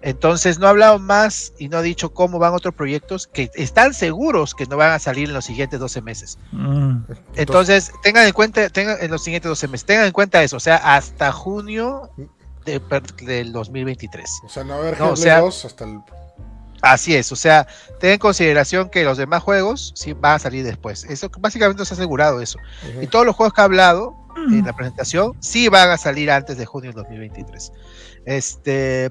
Entonces no ha hablado más y no ha dicho cómo van otros proyectos que están seguros que no van a salir en los siguientes 12 meses. Mm, Entonces, tengan en cuenta, tengan en los siguientes 12 meses, tengan en cuenta eso, o sea, hasta junio de- del 2023. O sea, no va a haber No, o Hellblade sea- 2 hasta el. Así es, o sea, ten en consideración que los demás juegos sí van a salir después. Eso básicamente se ha asegurado eso. Y todos los juegos que ha hablado en la presentación sí van a salir antes de junio del 2023. Este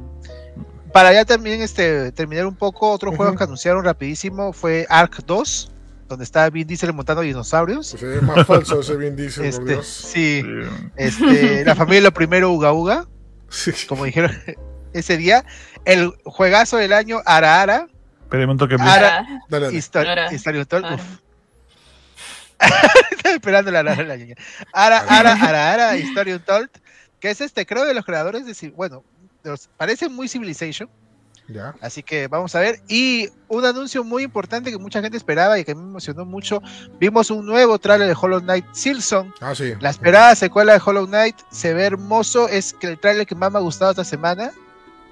para ya también este terminar un poco, otros Ujú. juegos que anunciaron rapidísimo fue Ark 2, donde está Vin Diesel montando dinosaurios. Ve más falso ese bien dice, por Este, Dios. sí, este, la familia lo primero Uga Uga, Sí. como dijeron ese día, el juegazo del año Ara Ara, Espérame un toque, please. Ara, Dale, dale. Histori- Ara. History Untold, Ara. uf. Estaba esperando la Ara, la niña. Ara Ara Ara Ara History Untold, que es este, creo de los creadores de, bueno, los- parece muy Civilization, Ya. así que vamos a ver. Y un anuncio muy importante que mucha gente esperaba y que me emocionó mucho, vimos un nuevo trailer de Hollow Knight Silson, Ah, sí. La esperada secuela de Hollow Knight se ve hermoso. Es que el tráiler que más me ha gustado esta semana.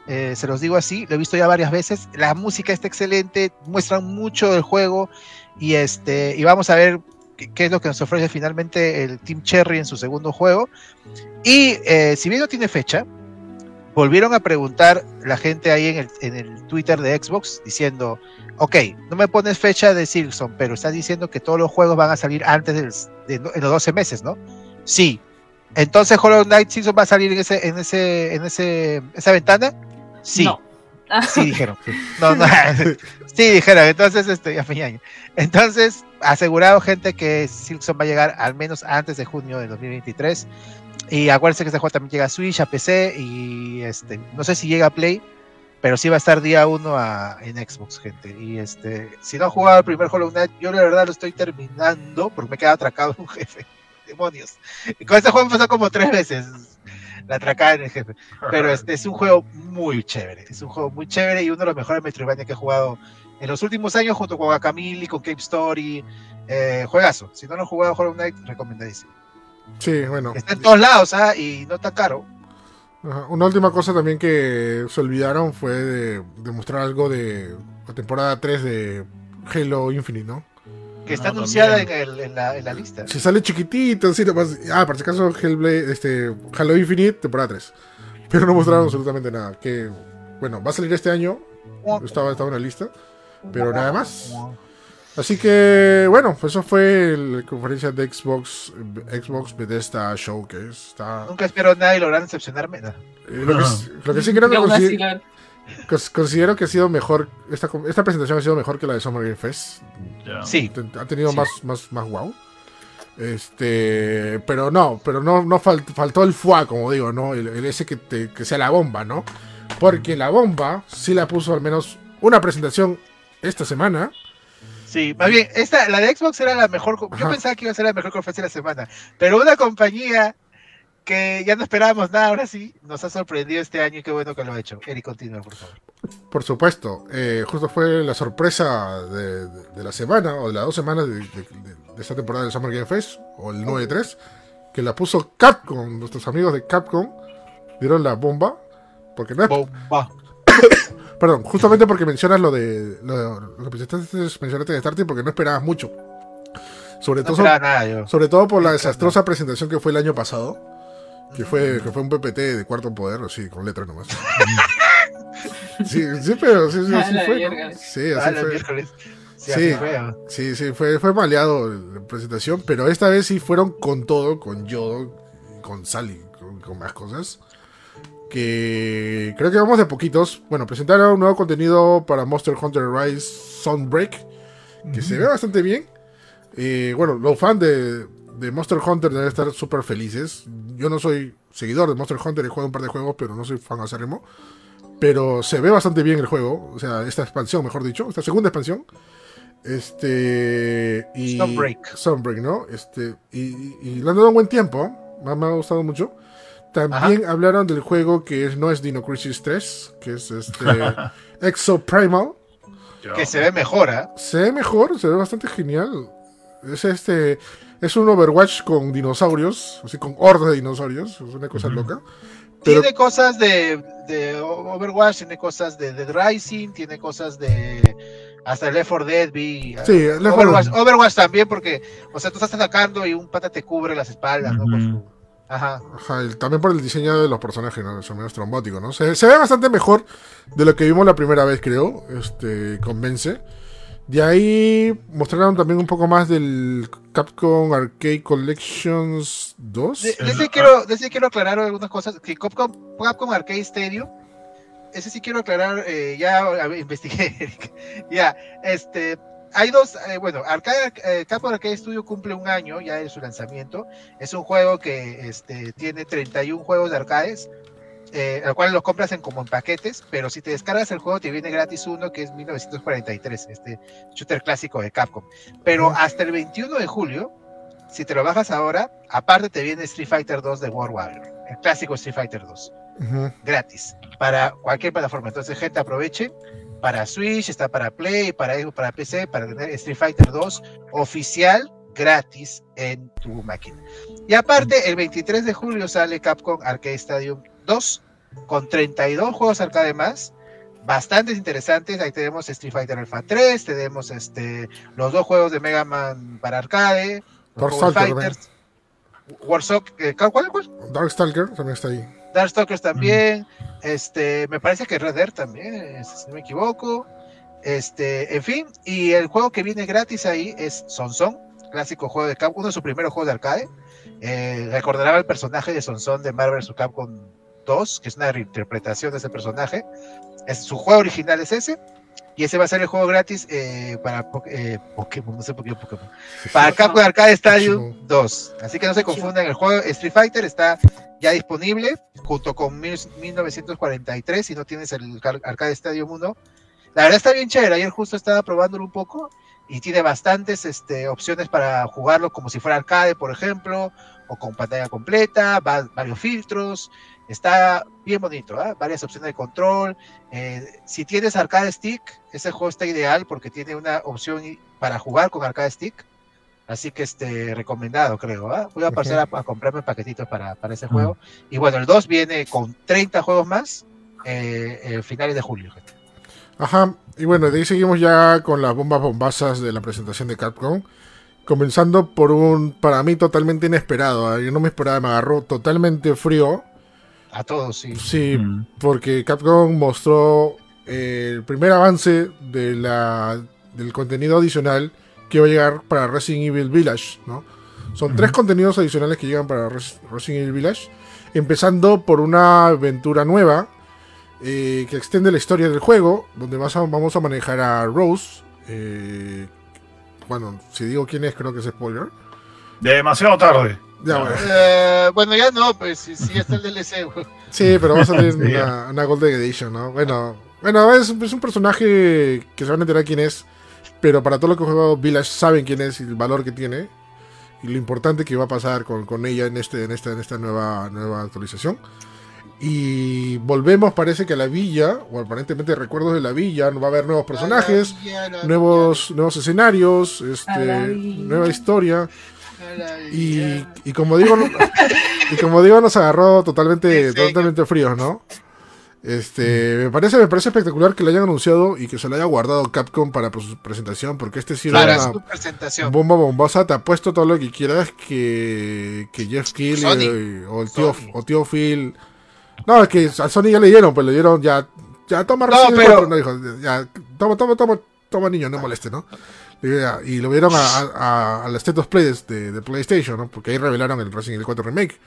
eh, se los digo así, lo he visto ya varias veces. La música está excelente, muestran mucho del juego y este y vamos a ver qué, qué es lo que nos ofrece finalmente el Team Cherry en su segundo juego. Y eh, si bien no tiene fecha, volvieron a preguntar la gente ahí en el, en el Twitter de Xbox diciendo, ok, no me pones fecha de Silson, pero estás diciendo que todos los juegos van a salir antes del- de, en los 12 meses, ¿no? Sí. Entonces Hollow Knight Silson va a salir en ese, en ese, en ese, esa ventana. Sí. Sí, dijeron. No, no. Sí, dijeron. Entonces, este. Entonces, asegurado, gente, que Silson va a llegar al menos antes de junio del 2023. Y acuérdense que este juego también llega a Switch, a PC y este, no sé si llega a Play, pero sí va a estar día uno a- en Xbox, gente. Y este, si no han jugado el primer Hollow Knight, yo la verdad lo estoy terminando porque me he quedado atracado un jefe. Demonios. Y con este juego me pasó como tres veces la atracada en el jefe. Pero este es un juego muy chévere. Es un juego muy chévere y uno de los mejores Metroidvania que he jugado en los últimos años junto con Akamili, con Cape Story. Eh, juegazo. Si no lo han jugado Hollow Knight, recomendadísimo. Sí, bueno. Está en todos lados, ¿ah? Y no está caro. Ajá. Una última cosa también que se olvidaron fue de, de mostrar algo de la temporada 3 de Halo Infinite, ¿no? Que está anunciada en, el- en la, en la lista. Si sale chiquitito, así nomás. Ah, por si acaso Hellblade, este, Halo Infinite, temporada 3. Pero no mostraron absolutamente nada. Que, bueno, va a salir este año. Estaba, estaba en la lista. Pero nada más. Así que, bueno, eso fue la conferencia de Xbox, Xbox Bethesda Showcase. Está, Nunca espero nada y logran decepcionarme. No. eh, lo, que, lo que sí creo que Y considero que ha sido mejor. Esta, esta presentación ha sido mejor que la de Summer Game Fest. Sí, Ha tenido Sí. más, más, más wow. Este, pero no, pero no, no fal- faltó el fuá, como digo, ¿no? El, el ese que, te- que sea la bomba, ¿no? Porque la bomba sí la puso al menos una presentación esta semana. sí. Más bien, esta, la de Xbox era la mejor. Yo Ajá. pensaba que iba a ser la mejor conferencia de la semana. Pero una compañía que ya no esperábamos nada, ahora sí, nos ha sorprendido este año y qué bueno que lo ha hecho. Eric, continúa, por favor. Por supuesto, eh, justo fue la sorpresa de, de- de la semana o de las dos semanas de, esta temporada del Summer Game Fest, o el 9-3, que la puso Capcom, nuestros amigos de Capcom dieron la bomba, porque no es, Bomba. perdón, justamente porque mencionas lo de lo, lo que mencionaste, de Starting, porque no esperabas mucho. Sobre No todo, esperaba nada yo. sobre todo por la desastrosa presentación que fue el año pasado. Que fue, que fue un PPT de cuarto poder, así, con letras nomás. sí, sí, pero sí, sí, sí. Sí, así fue. Sí, Sí. así fue, ah. Sí, sí, fue, fue maleado la presentación, pero esta vez sí fueron con todo, con Yodo, con Sally, con, con más cosas. Que creo que vamos de poquitos. Bueno, presentaron un nuevo contenido para Monster Hunter Rise Sunbreak, que se ve bastante bien. Eh, bueno, los fans de, de Monster Hunter deben estar súper felices. Yo no soy seguidor de Monster Hunter, he jugado un par de juegos, pero no soy fan acérrimo. Pero se ve bastante bien el juego, o sea, esta expansión, mejor dicho, esta segunda expansión. Este. Y, Sunbreak. Sunbreak, ¿no? Este. Y, y- y le han dado un buen tiempo, ¿eh? me, ha gustado mucho. También hablaron del juego que es, no es Dino Crisis 3, que es este. Exo Primal. Que se ve mejor, ¿ah? Se ve mejor, se ve bastante genial. Es este. Es un Overwatch con dinosaurios, así con hordas de dinosaurios. Es una cosa loca. Pero- Tiene cosas de, de Overwatch, tiene cosas de Dead Rising, tiene cosas de. Hasta el Left 4 Dead vi. ah, Sí, Left 4 Overwatch, Dead. Overwatch también, porque. O sea, tú estás atacando y un pata te cubre las espaldas, ¿no? Con su- Ajá. Ajá, el- también por el diseño de los personajes, ¿no? Son menos trombóticos, ¿no? Se, se ve bastante mejor de lo que vimos la primera vez, creo. Este, convence. De ahí mostraron también un poco más del Capcom Arcade Collections 2. De, de ese quiero, de ese quiero aclarar algunas cosas. Que Capcom, Capcom Arcade Stadium, ese sí quiero aclarar, eh, ya investigué, ya, este, hay dos, eh, bueno, Arcade, eh, Capcom Arcade Studio cumple un año ya de su lanzamiento. Es un juego que este, tiene 31 juegos de arcades, eh, al cual los compras en como en paquetes, pero si te descargas el juego te viene gratis uno que es 1943, este shooter clásico de Capcom. Pero hasta el 21 de julio, si te lo bajas ahora, aparte te viene Street Fighter 2 de World Warrior, el clásico Street Fighter 2, Ujú. gratis, para cualquier plataforma. Entonces, gente, aprovechen. Para Switch, está para Play, para para PC, para tener Street Fighter 2 oficial gratis en tu máquina. Y aparte, el 23 de julio sale Capcom Arcade Stadium 2 con 32 juegos arcade más, bastantes interesantes. Ahí tenemos Street Fighter Alpha 3, tenemos este, los dos juegos de Mega Man para arcade, Fighters, Warsock, eh, ¿cuál, cuál? Darkstalker también está ahí. Darkstalkers también, este, me parece que Red Dead también, eh, si no me equivoco. Este, en fin, y el juego que viene gratis ahí es Sonson, clásico juego de Capcom, uno de sus primeros juegos de arcade. Eh, recordará el personaje de Sonson de Marvel vs. Capcom 2, que es una reinterpretación de ese personaje. Es, su juego original es ese, y ese va a ser el juego gratis eh, para po- eh, Pokémon, no sé por qué Pokémon. Para Capcom Arcade Stadium Chivo. 2. Así que no se confundan, el juego Street Fighter está ya disponible junto con mil- 1943 si no tienes el Arcade Stadium 1. La verdad está bien chévere, ayer justo estaba probándolo un poco y tiene bastantes este, opciones para jugarlo como si fuera arcade, por ejemplo, o con pantalla completa, va- varios filtros, está bien bonito, ¿ah? varias opciones de control. eh, si tienes arcade stick, ese juego está ideal porque tiene una opción para jugar con arcade stick. Así que este recomendado, creo. ¿ah? Voy a pasar a, a comprarme paquetitos para, para ese juego. Y bueno, el 2 viene con 30 juegos más eh, eh, finales de julio. gente. Ajá, y bueno, de ahí seguimos ya con las bombas bombazas de la presentación de Capcom. Comenzando por un, para mí, totalmente inesperado. ¿eh? Yo no me esperaba, me agarró totalmente frío. A todos, sí. Sí, Mm. porque Capcom mostró eh, el primer avance de la, del contenido adicional que va a llegar para Resident Evil Village, ¿no? Son tres contenidos adicionales que llegan para Res- Resident Evil Village, empezando por una aventura nueva eh, que extiende la historia del juego, donde vas a- vamos a manejar a Rose. eh, bueno, si digo quién es, creo que es spoiler. Demasiado tarde. Ya, bueno. Eh, bueno, ya no, pues sí, sí está el DLC. güey. Sí, pero va a salir Sí, una, una Golden Edition, ¿no? Bueno, bueno es, es un personaje que se van a enterar quién es, pero para todo lo que ha jugado Village saben quién es y el valor que tiene y lo importante que va a pasar con, con ella en este en esta en esta nueva nueva actualización. Y volvemos, parece que a la villa, o aparentemente recuerdos de la villa, va a haber nuevos personajes, la- nuevos nuevos escenarios, este, nueva historia. Y, y como digo, no- y como digo, nos agarró totalmente, totalmente fríos, ¿no? Este, me parece, me parece espectacular que lo hayan anunciado y que se lo haya guardado Capcom para pues, su presentación, porque este sí era una presentación. bomba bombosa, te apuesto todo lo que quieras que, que Jeff Sony. eh, o el tío, o tío Phil. No, es que a Sony ya le dieron, pues le dieron ya, ya toma No, Resident Evil pero- 4, no dijo, ya, toma, toma, toma, toma niño, no moleste, ¿no? Y, lo vieron a, a, a, al State of Play de, de PlayStation, ¿no? Porque ahí revelaron el Resident Evil 4 Remake.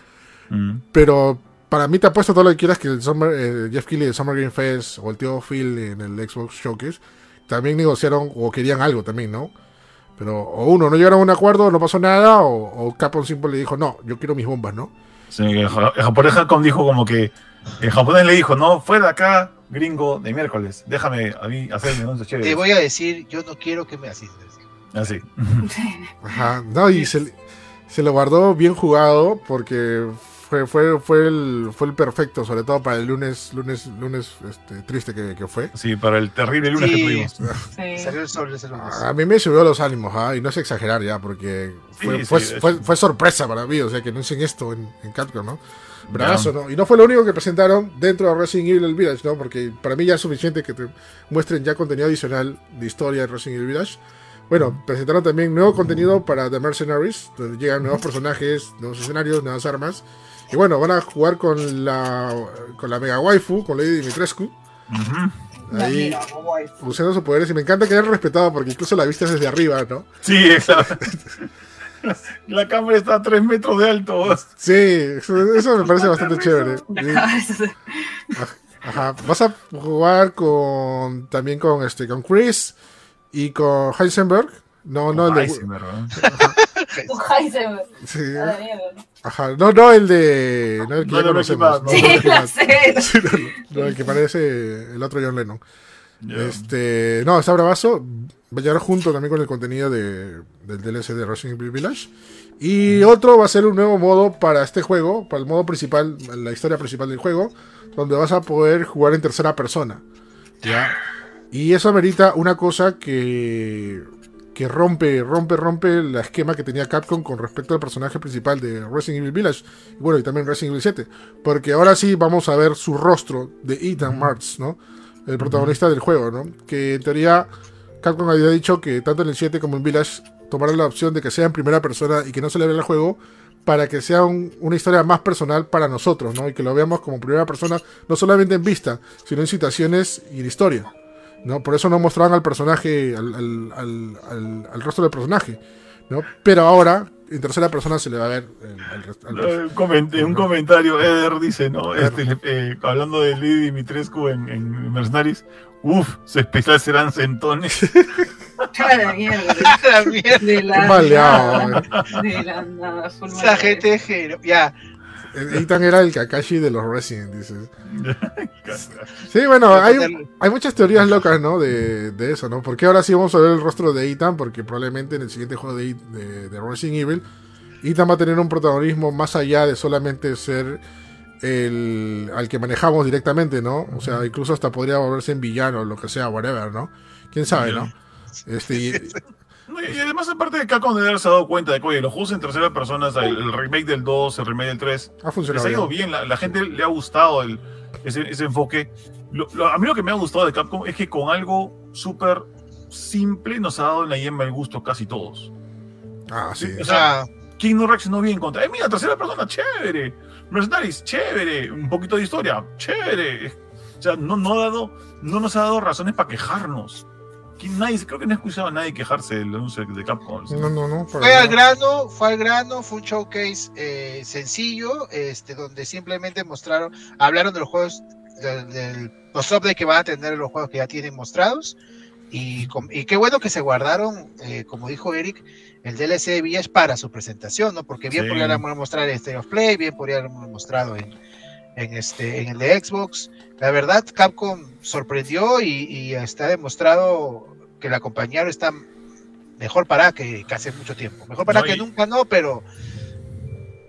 Mm. Pero para mí te apuesto todo lo que quieras que el Summer, eh, Jeff Keighley de Summer Game Fest o el tío Phil en el Xbox Showcase también negociaron o querían algo también, ¿no? Pero o uno, no llegaron a un acuerdo, no pasó nada, o, o Capcom simple le dijo, no, yo quiero mis bombas, ¿no? Sí, el ja- el japonés Capcom dijo como que el japonés le dijo, no, fuera de acá, gringo, de miércoles, déjame a mí hacer mi once Te chévere. voy a decir, yo no quiero que me asistas. Así. Ajá, no, y se, se lo guardó bien jugado porque fue, fue, fue, el, fue el perfecto, sobre todo para el lunes, lunes, lunes este, triste que, que fue. Sí, para el terrible lunes que Sí. tuvimos. Sí. Salió el sol ese lunes. A mí me subió los ánimos, ¿ah? y no es exagerar ya, porque fue, Sí, fue, fue- fue sorpresa para mí, o sea, que anuncien esto en, en Capcom, ¿no? Bravazo, ¿no? Y no fue lo único que presentaron dentro de Resident Evil Village, ¿no? Porque para mí ya es suficiente que te muestren ya contenido adicional de historia de Resident Evil Village. Bueno, presentaron también nuevo contenido para The Mercenaries, donde llegan nuevos personajes, nuevos escenarios, nuevas armas. Y bueno, van a jugar con la, con la Mega Waifu, con Lady Dimitrescu. Ujú. Ahí usando sus poderes. Y me encanta que hayan respetado, porque incluso la viste desde arriba, ¿no? Sí, exacto. La cámara está a 3 metros de alto. Sí, eso, eso me parece bastante chévere. Sí, cabeza. Ajá. Vas a jugar con también con este con Chris y con Heisenberg. No, no el de Heisenberg, ¿no? Con Heisenberg. sí, ajá. No, no el de no el que No de Breaking conocemos. No, ¿no? el de Sí, Breaking la Bad. sé. Sí, no, no, no, el que parece el otro John Lennon. Este, no, está bravazo. Va a llegar junto también con el contenido de, del DLC de Resident Evil Village. Y otro va a ser un nuevo modo para este juego, para el modo principal, la historia principal del juego, donde vas a poder jugar en tercera persona. ¿ya? Y eso amerita una cosa que, que rompe, rompe, rompe el esquema que tenía Capcom con respecto al personaje principal de Resident Evil Village. Y bueno, y también Resident Evil 7. Porque ahora sí vamos a ver su rostro de Ethan Martz, ¿no? El protagonista del juego, ¿no? Que en teoría Capcom había dicho que tanto en el 7 como en Village tomaron la opción de que sea en primera persona y que no se le vea el juego para que sea un- una historia más personal para nosotros, ¿no? Y que lo veamos como primera persona, no solamente en vista, sino en situaciones y en historia. ¿No? Por eso no mostraban al personaje, al, al, al, al- al rostro del personaje, ¿no? Pero ahora, en tercera persona se le va a ver el, rest- al- Eh, coment- un comentario, Eder dice, ¿no? Este, eh, hablando de Lady Dimitrescu en, en Mercenaries, uff, su especial serán centones. La mierda. La mierda. De la maleado, nada. De la que- Ya. Eh, Ethan era el Kakashi de los Resident, dices. Sí, bueno, hay, hay muchas teorías locas, ¿no? De, de eso, ¿no? Porque ahora sí vamos a ver el rostro de Ethan, porque probablemente en el siguiente juego de, de, de Resident Evil, Ethan va a tener un protagonismo más allá de solamente ser el al que manejamos directamente, ¿no? O sea, incluso hasta podría volverse en villano o lo que sea, whatever, ¿no? ¿Quién sabe, no? Este, y- además, aparte de Capcom de haberse dado cuenta de que, oye, los juegos en tercera persona, el, el remake del 2, el remake del 3, ha les funcionado ha ido bien. bien, la, la gente le ha gustado el, ese, ese enfoque. Lo- lo- a mí lo que me ha gustado de Capcom es que con algo súper simple nos ha dado en la yema el gusto casi todos. Ah, sí. O sea, Ah, ¿quién no reaccionó bien contra? ¡Eh, mira, tercera persona, chévere! Mercenaries, chévere. Un poquito de historia, chévere. O sea, no, no, ha dado, no nos ha dado razones para quejarnos. ¿Quién- Nadie, creo que no he escuchado a nadie quejarse del anuncio de Capcom. No, no, no. Fue al grano, fue al grano, fue un showcase eh, sencillo, este, donde simplemente mostraron, hablaron de los juegos, del, del los updates que van a tener los juegos que ya tienen mostrados. Y, qué bueno que se guardaron, eh, como dijo Eric, el DLC de Village para su presentación, ¿no? Porque bien Sí. podrían mostrar en State of Play, bien podrían mostrado en, en, este, en el de Xbox. La verdad, Capcom sorprendió y, y está demostrado que la compañía ahora está mejor para que, que hace mucho tiempo. Mejor para No, que y- nunca no, pero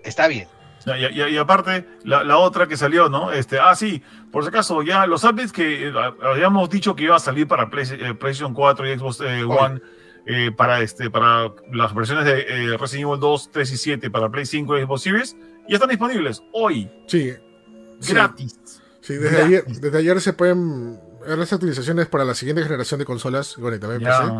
está bien. Y, y- y aparte, la, la otra que salió, ¿no? Este, ah, sí, por si acaso, ya los updates que eh, habíamos dicho que iba a salir para Play- eh, PlayStation 4 y Xbox eh, One, eh, para, este, para las versiones de eh, Resident Evil 2, 3 y 7 para Play 5 y Xbox Series, ya están disponibles hoy, Sí. Gratis. Sí, desde ayer, desde ayer se pueden las actualizaciones para la siguiente generación de consolas, bueno, y también Ya. PC.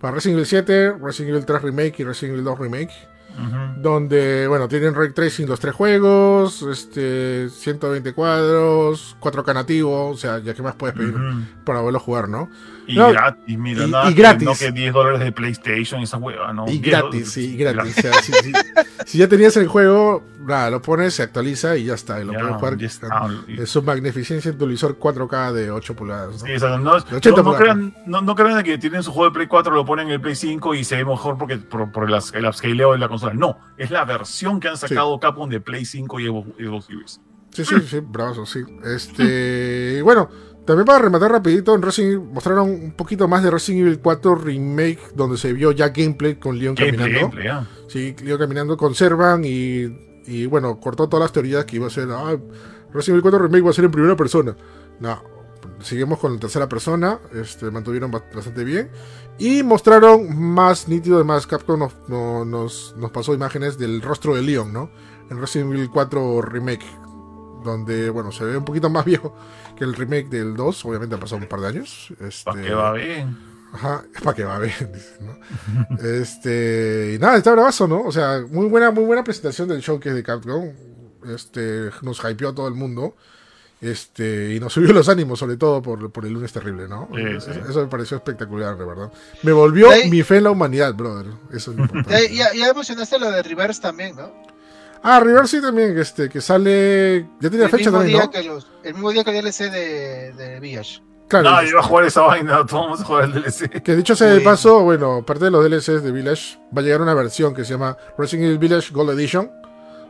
Para Resident Evil 7, Resident Evil 3 Remake y Resident Evil 2 Remake. Ujú. Donde, bueno, tienen ray tracing los tres juegos, este, 120 cuadros, 4K nativo, o sea, ya que más puedes pedir Ujú. para volverlo a jugar, ¿no? Y No, gratis, mira, y- nada y que- gratis. no que 10 dólares de PlayStation y esa hueva, ¿no? Y 10 gratis, sí, y gratis. O sea, si, si- si ya tenías el juego, nada, lo pones, se actualiza y ya está. Y lo Ya, puedes jugar ya está. Y- en su magnificencia en televisor 4K de 8 pulgadas. ¿no? Sí, o sea, no, 80 no- no crean, no, crean que tienen su juego de Play 4, lo ponen en el Play 5 y se ve mejor porque, por, por el, el upscaleo de la consola. No, es la versión que han sacado Capcom de Play 5 y Xbox Series. Sí, sí, sí, bravo, sí. Este, bueno, también para rematar rapidito, en Resident Evil mostraron un poquito más de Resident Evil 4 Remake, donde se vio ya gameplay con Leon Gameplay, caminando. gameplay, ah. Sí, Leon caminando, conservan y, y bueno, cortó todas las teorías que iba a ser, ah, Resident Evil 4 Remake va a ser en primera persona. No, seguimos con la tercera persona, este, mantuvieron ba- bastante bien. Y mostraron más nítido, además Capcom nos, no- nos, nos pasó imágenes del rostro de Leon, ¿no? En Resident Evil 4 Remake, donde, bueno, se ve un poquito más viejo que el remake del 2, obviamente han pasado un par de años. Este, ¿Para qué va bien? Ajá, es para que va bien, dice, ¿no? este, y nada, está bravazo, ¿no? O sea, muy buena, muy buena presentación del showcase de Capcom. Este, nos hypeó a todo el mundo. Este, y nos subió los ánimos, sobre todo por, por el lunes terrible, ¿no? Sí, sí. Eso, eso me pareció espectacular, de verdad. Me volvió Ahí- mi fe en la humanidad, brother. Eso es lo importante. Ya, ya, ya emocionaste lo de Reverse también, ¿no? Ah, River sí también, este, que sale. Ya tenía el, fecha mismo también, día ¿no? que los, el mismo día que el DLC de, de Village. Claro. Nadie va a jugar esa vaina, todos vamos a jugar el DLC. Que dicho sea de paso, bueno, parte de los DLCs de Village va a llegar una versión que se llama Resident Evil Village Gold Edition,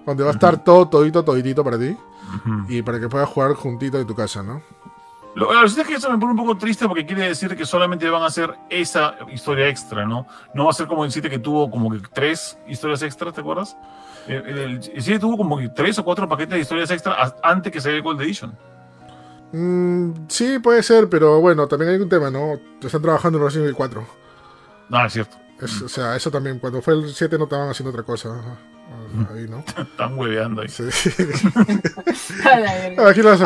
donde va a estar todo, todito, toditito para ti y para que puedas jugar juntito en tu casa, ¿no? Lo, la verdad es que eso me pone un poco triste porque quiere decir que solamente van a hacer esa historia extra, ¿no? No va a ser como el 7 que tuvo como que tres historias extras, ¿te acuerdas? El, el, el 7 tuvo como que tres o cuatro paquetes de historias extra a- antes que saliera el Gold Edition. Mm, sí, puede ser, pero bueno, también hay un tema, ¿no? Están trabajando en Resident Evil 4. No, es cierto. Es- O sea, eso también, cuando fue el 7 no estaban haciendo otra cosa. ajá, Ahí, ¿no? Están hueveando ahí. Sí. A la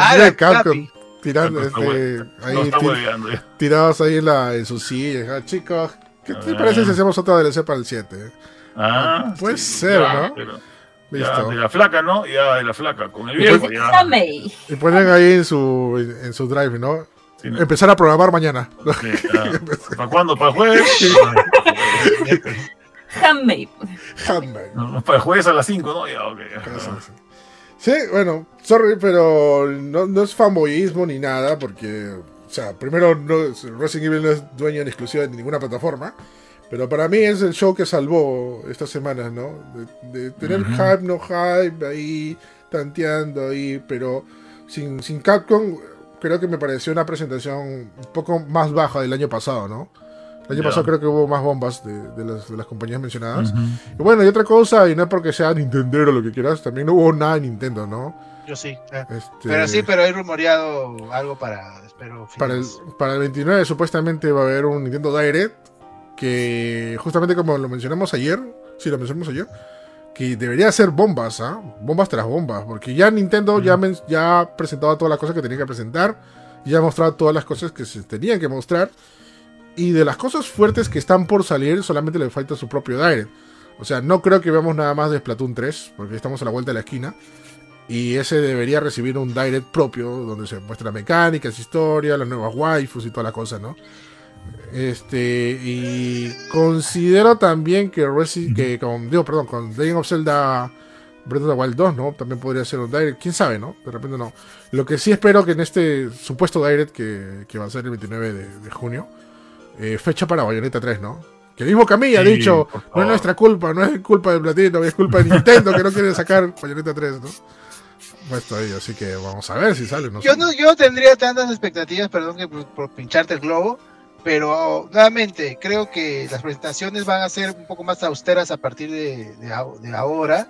Ah, la de Capcom Capi. Tirando, No, este, ahí, no, ya. tirados ahí en, la, en sus sillas. Ah, chicos, ¿qué te Ah. parece si hacemos otra DLC para el 7? Ah, Puede sí, ser, ya, ¿no? pero- ya, Listo. de la flaca, ¿no? Ya, de la flaca. Con el Y viejo, pues- ya. Y ponen ahí en su, en, en su drive, ¿no? Sí, ¿no? Empezar a programar mañana. Sí, ya. ¿Para cuándo? ¿Para el jueves? Handmade. No, Para el jueves a las 5, ¿no? Ya, ok. Eso, sí. Bueno, sorry, pero no, no es fanboyismo ni nada, porque, o sea, primero, no, es- Resident Evil no es dueño en exclusiva de ninguna plataforma, pero para mí es el show que salvó estas semanas, ¿no? De, de tener hype, no hype, ahí, tanteando ahí, pero sin, sin Capcom, creo que me pareció una presentación un poco más baja del año pasado, ¿no? El año Ya. pasado creo que hubo más bombas de, de las, de las compañías mencionadas. Ujú. Y bueno, y otra cosa, y no es porque sea Nintendo o lo que quieras, también no hubo nada de Nintendo, ¿no? Yo sí. eh. Este, Pero sí, pero hay rumoreado algo para, espero, para el, para el 29 supuestamente va a haber un Nintendo Direct que justamente como lo mencionamos ayer, sí lo mencionamos ayer, que debería ser bombas, ¿ah? Bombas tras bombas, porque ya Nintendo ya, men- ya ha presentado todas las cosas que tenía que presentar, ya ha mostrado todas las cosas que se tenían que mostrar, y de las cosas fuertes que están por salir solamente le falta su propio Direct. O sea, no creo que veamos nada más de Splatoon 3, porque estamos a la vuelta de la esquina. Y ese debería recibir un direct propio, donde se muestran mecánicas, historia, las nuevas waifus y toda la cosa, ¿no? Este, y considero también que, Resi que con, digo, perdón, con Legend of Zelda Breath of the Wild 2, ¿no? También podría ser un direct, quién sabe, ¿no? De repente no. Lo que sí espero que en este supuesto direct que, que va a ser el 29 de, de junio, eh, fecha para Bayonetta 3, ¿no? Que el mismo Camilla ha Sí, dicho, por no es nuestra culpa, no es culpa de Platino, es culpa de Nintendo que no quiere sacar Bayonetta 3, ¿no? Puesto ahí, así que vamos a ver si sale, no Yo no, yo no tendría tantas expectativas, perdón que por, por pincharte el globo, pero nuevamente creo que las presentaciones van a ser un poco más austeras a partir de, de ahora,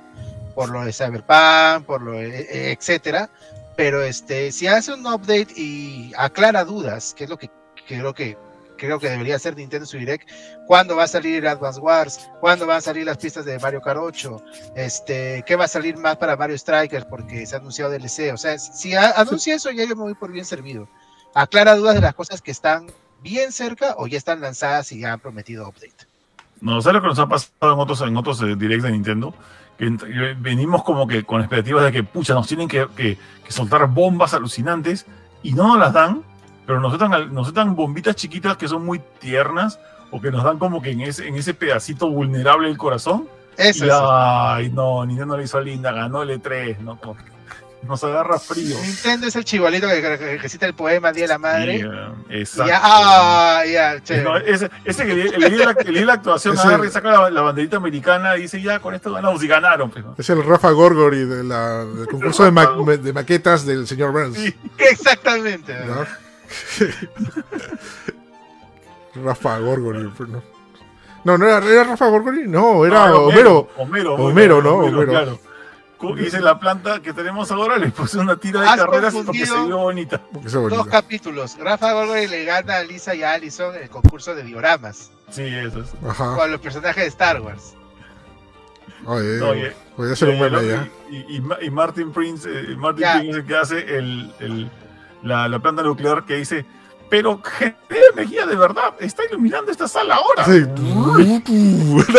por lo de Cyberpunk, por lo de, eh, etcétera. Pero este, si hace un update y aclara dudas, que es lo que creo que, creo que debería ser Nintendo su Direct, cuándo va a salir Advance Wars, cuándo van a salir las pistas de Mario Kart 8, este, qué va a salir más para Mario Strikers porque se ha anunciado DLC, o sea, si anuncia eso ya yo me voy por bien servido. Aclara dudas de las cosas que están bien cerca o ya están lanzadas y ya han prometido update. No, ¿sabes lo que nos ha pasado en otros, en otros eh, directs de Nintendo? Que que venimos como que con expectativas de que, pucha, nos tienen que, que- que soltar bombas alucinantes y no nos las dan, pero nos al- nos sueltan bombitas chiquitas que son muy tiernas o que nos dan como que en ese, en ese pedacito vulnerable del corazón. Eso Y, es. ay, no, Nintendo lo hizo linda, ganó el E3, ¿no? Nos agarra frío. Nintendo es el chivalito que, que, que cita el poema Día de la Madre. Sí, eh, y exacto. ya, ah, ya. No, ese, ese que le, le dio la, le la actuación Ese- agarra y saca la, la banderita americana y dice, ya, con esto ganamos y ganaron. Pues, ¿no? Es el Rafa Gorgori de la- del concurso de, ma- de maquetas del señor Burns. Sí. Exactamente. ¿no? Rafa Gorgori. No, no, no era, ¿era Rafa Gorgori, no, era No, Homero. Homero, Homero, ¿no? Homero. claro. Hice la planta que tenemos ahora, le puse una tira de Has carreras porque se vio bonita. Dos capítulos. Rafa Gorgori le gana a Lisa y a Allison en el concurso de dioramas Sí, eso es. Ajá. con los personajes de Star Wars. Oye, No, oye, podría ser un Eh, meme lo- ya. y, y- y Martin Prince, eh, Martin Ya. Prince que hace el, el- la, la planta nuclear que dice, pero genera energía de verdad, está iluminando esta sala ahora. Sí.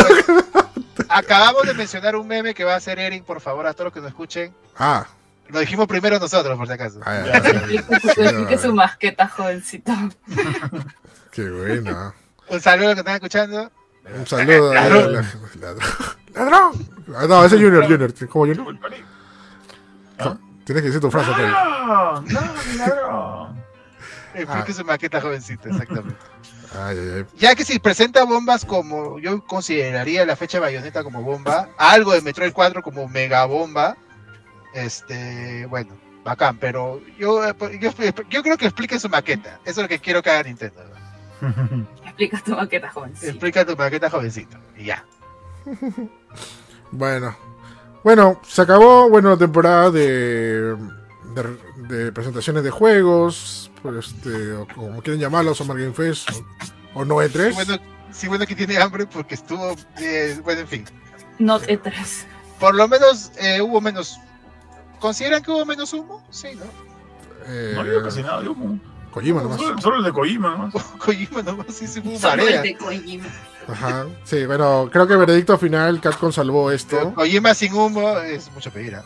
Acabamos de mencionar un meme que va a hacer Erin, por favor, a todos los que nos escuchen. Ah, Lo dijimos primero nosotros, por si acaso. ah, Ya, ya. Explique su masqueta, jovencito. qué buena. Un saludo a los que están escuchando. Un saludo. a- Ladrón. la- Ladrón. Ladrón. Ah, no, ese es Junior, Junior. ¿Cómo Junior? ¿Ah? Tienes que decir tu frase, Terry. ¡Ladrón! ¡No, ladrón! Explique Ah. su maqueta, jovencito, exactamente. Ay, ay, ay. Ya que si presenta bombas como yo consideraría la fecha de bayoneta como bomba, algo de Metroid 4 como mega bomba, este, bueno, bacán, pero yo, eh, yo, yo creo que explique su maqueta. Eso es lo que quiero que haga Nintendo. ¿no? Explica tu maqueta, jovencito. Explica tu maqueta, jovencito. Y ya. Bueno. Bueno, se acabó, bueno, la temporada de, de, de presentaciones de juegos, pues, este, o como quieren llamarlo, Summer Game Fest, o, o no Sí, E3. bueno, sí, bueno que tiene hambre porque estuvo, eh, bueno, en fin. Not E3. Por lo menos eh, hubo menos. ¿Consideran que hubo menos humo? Sí, ¿no? Eh, No digo casi nada, yo como- Kojima nomás. Solo, solo el de Kojima, ¿no? Kojima nomás sí se hubo Solo marea. el de Kojima. Ajá. Sí, bueno, creo que veredicto final, Capcom salvó esto. Kojima sin humo es mucho pedir.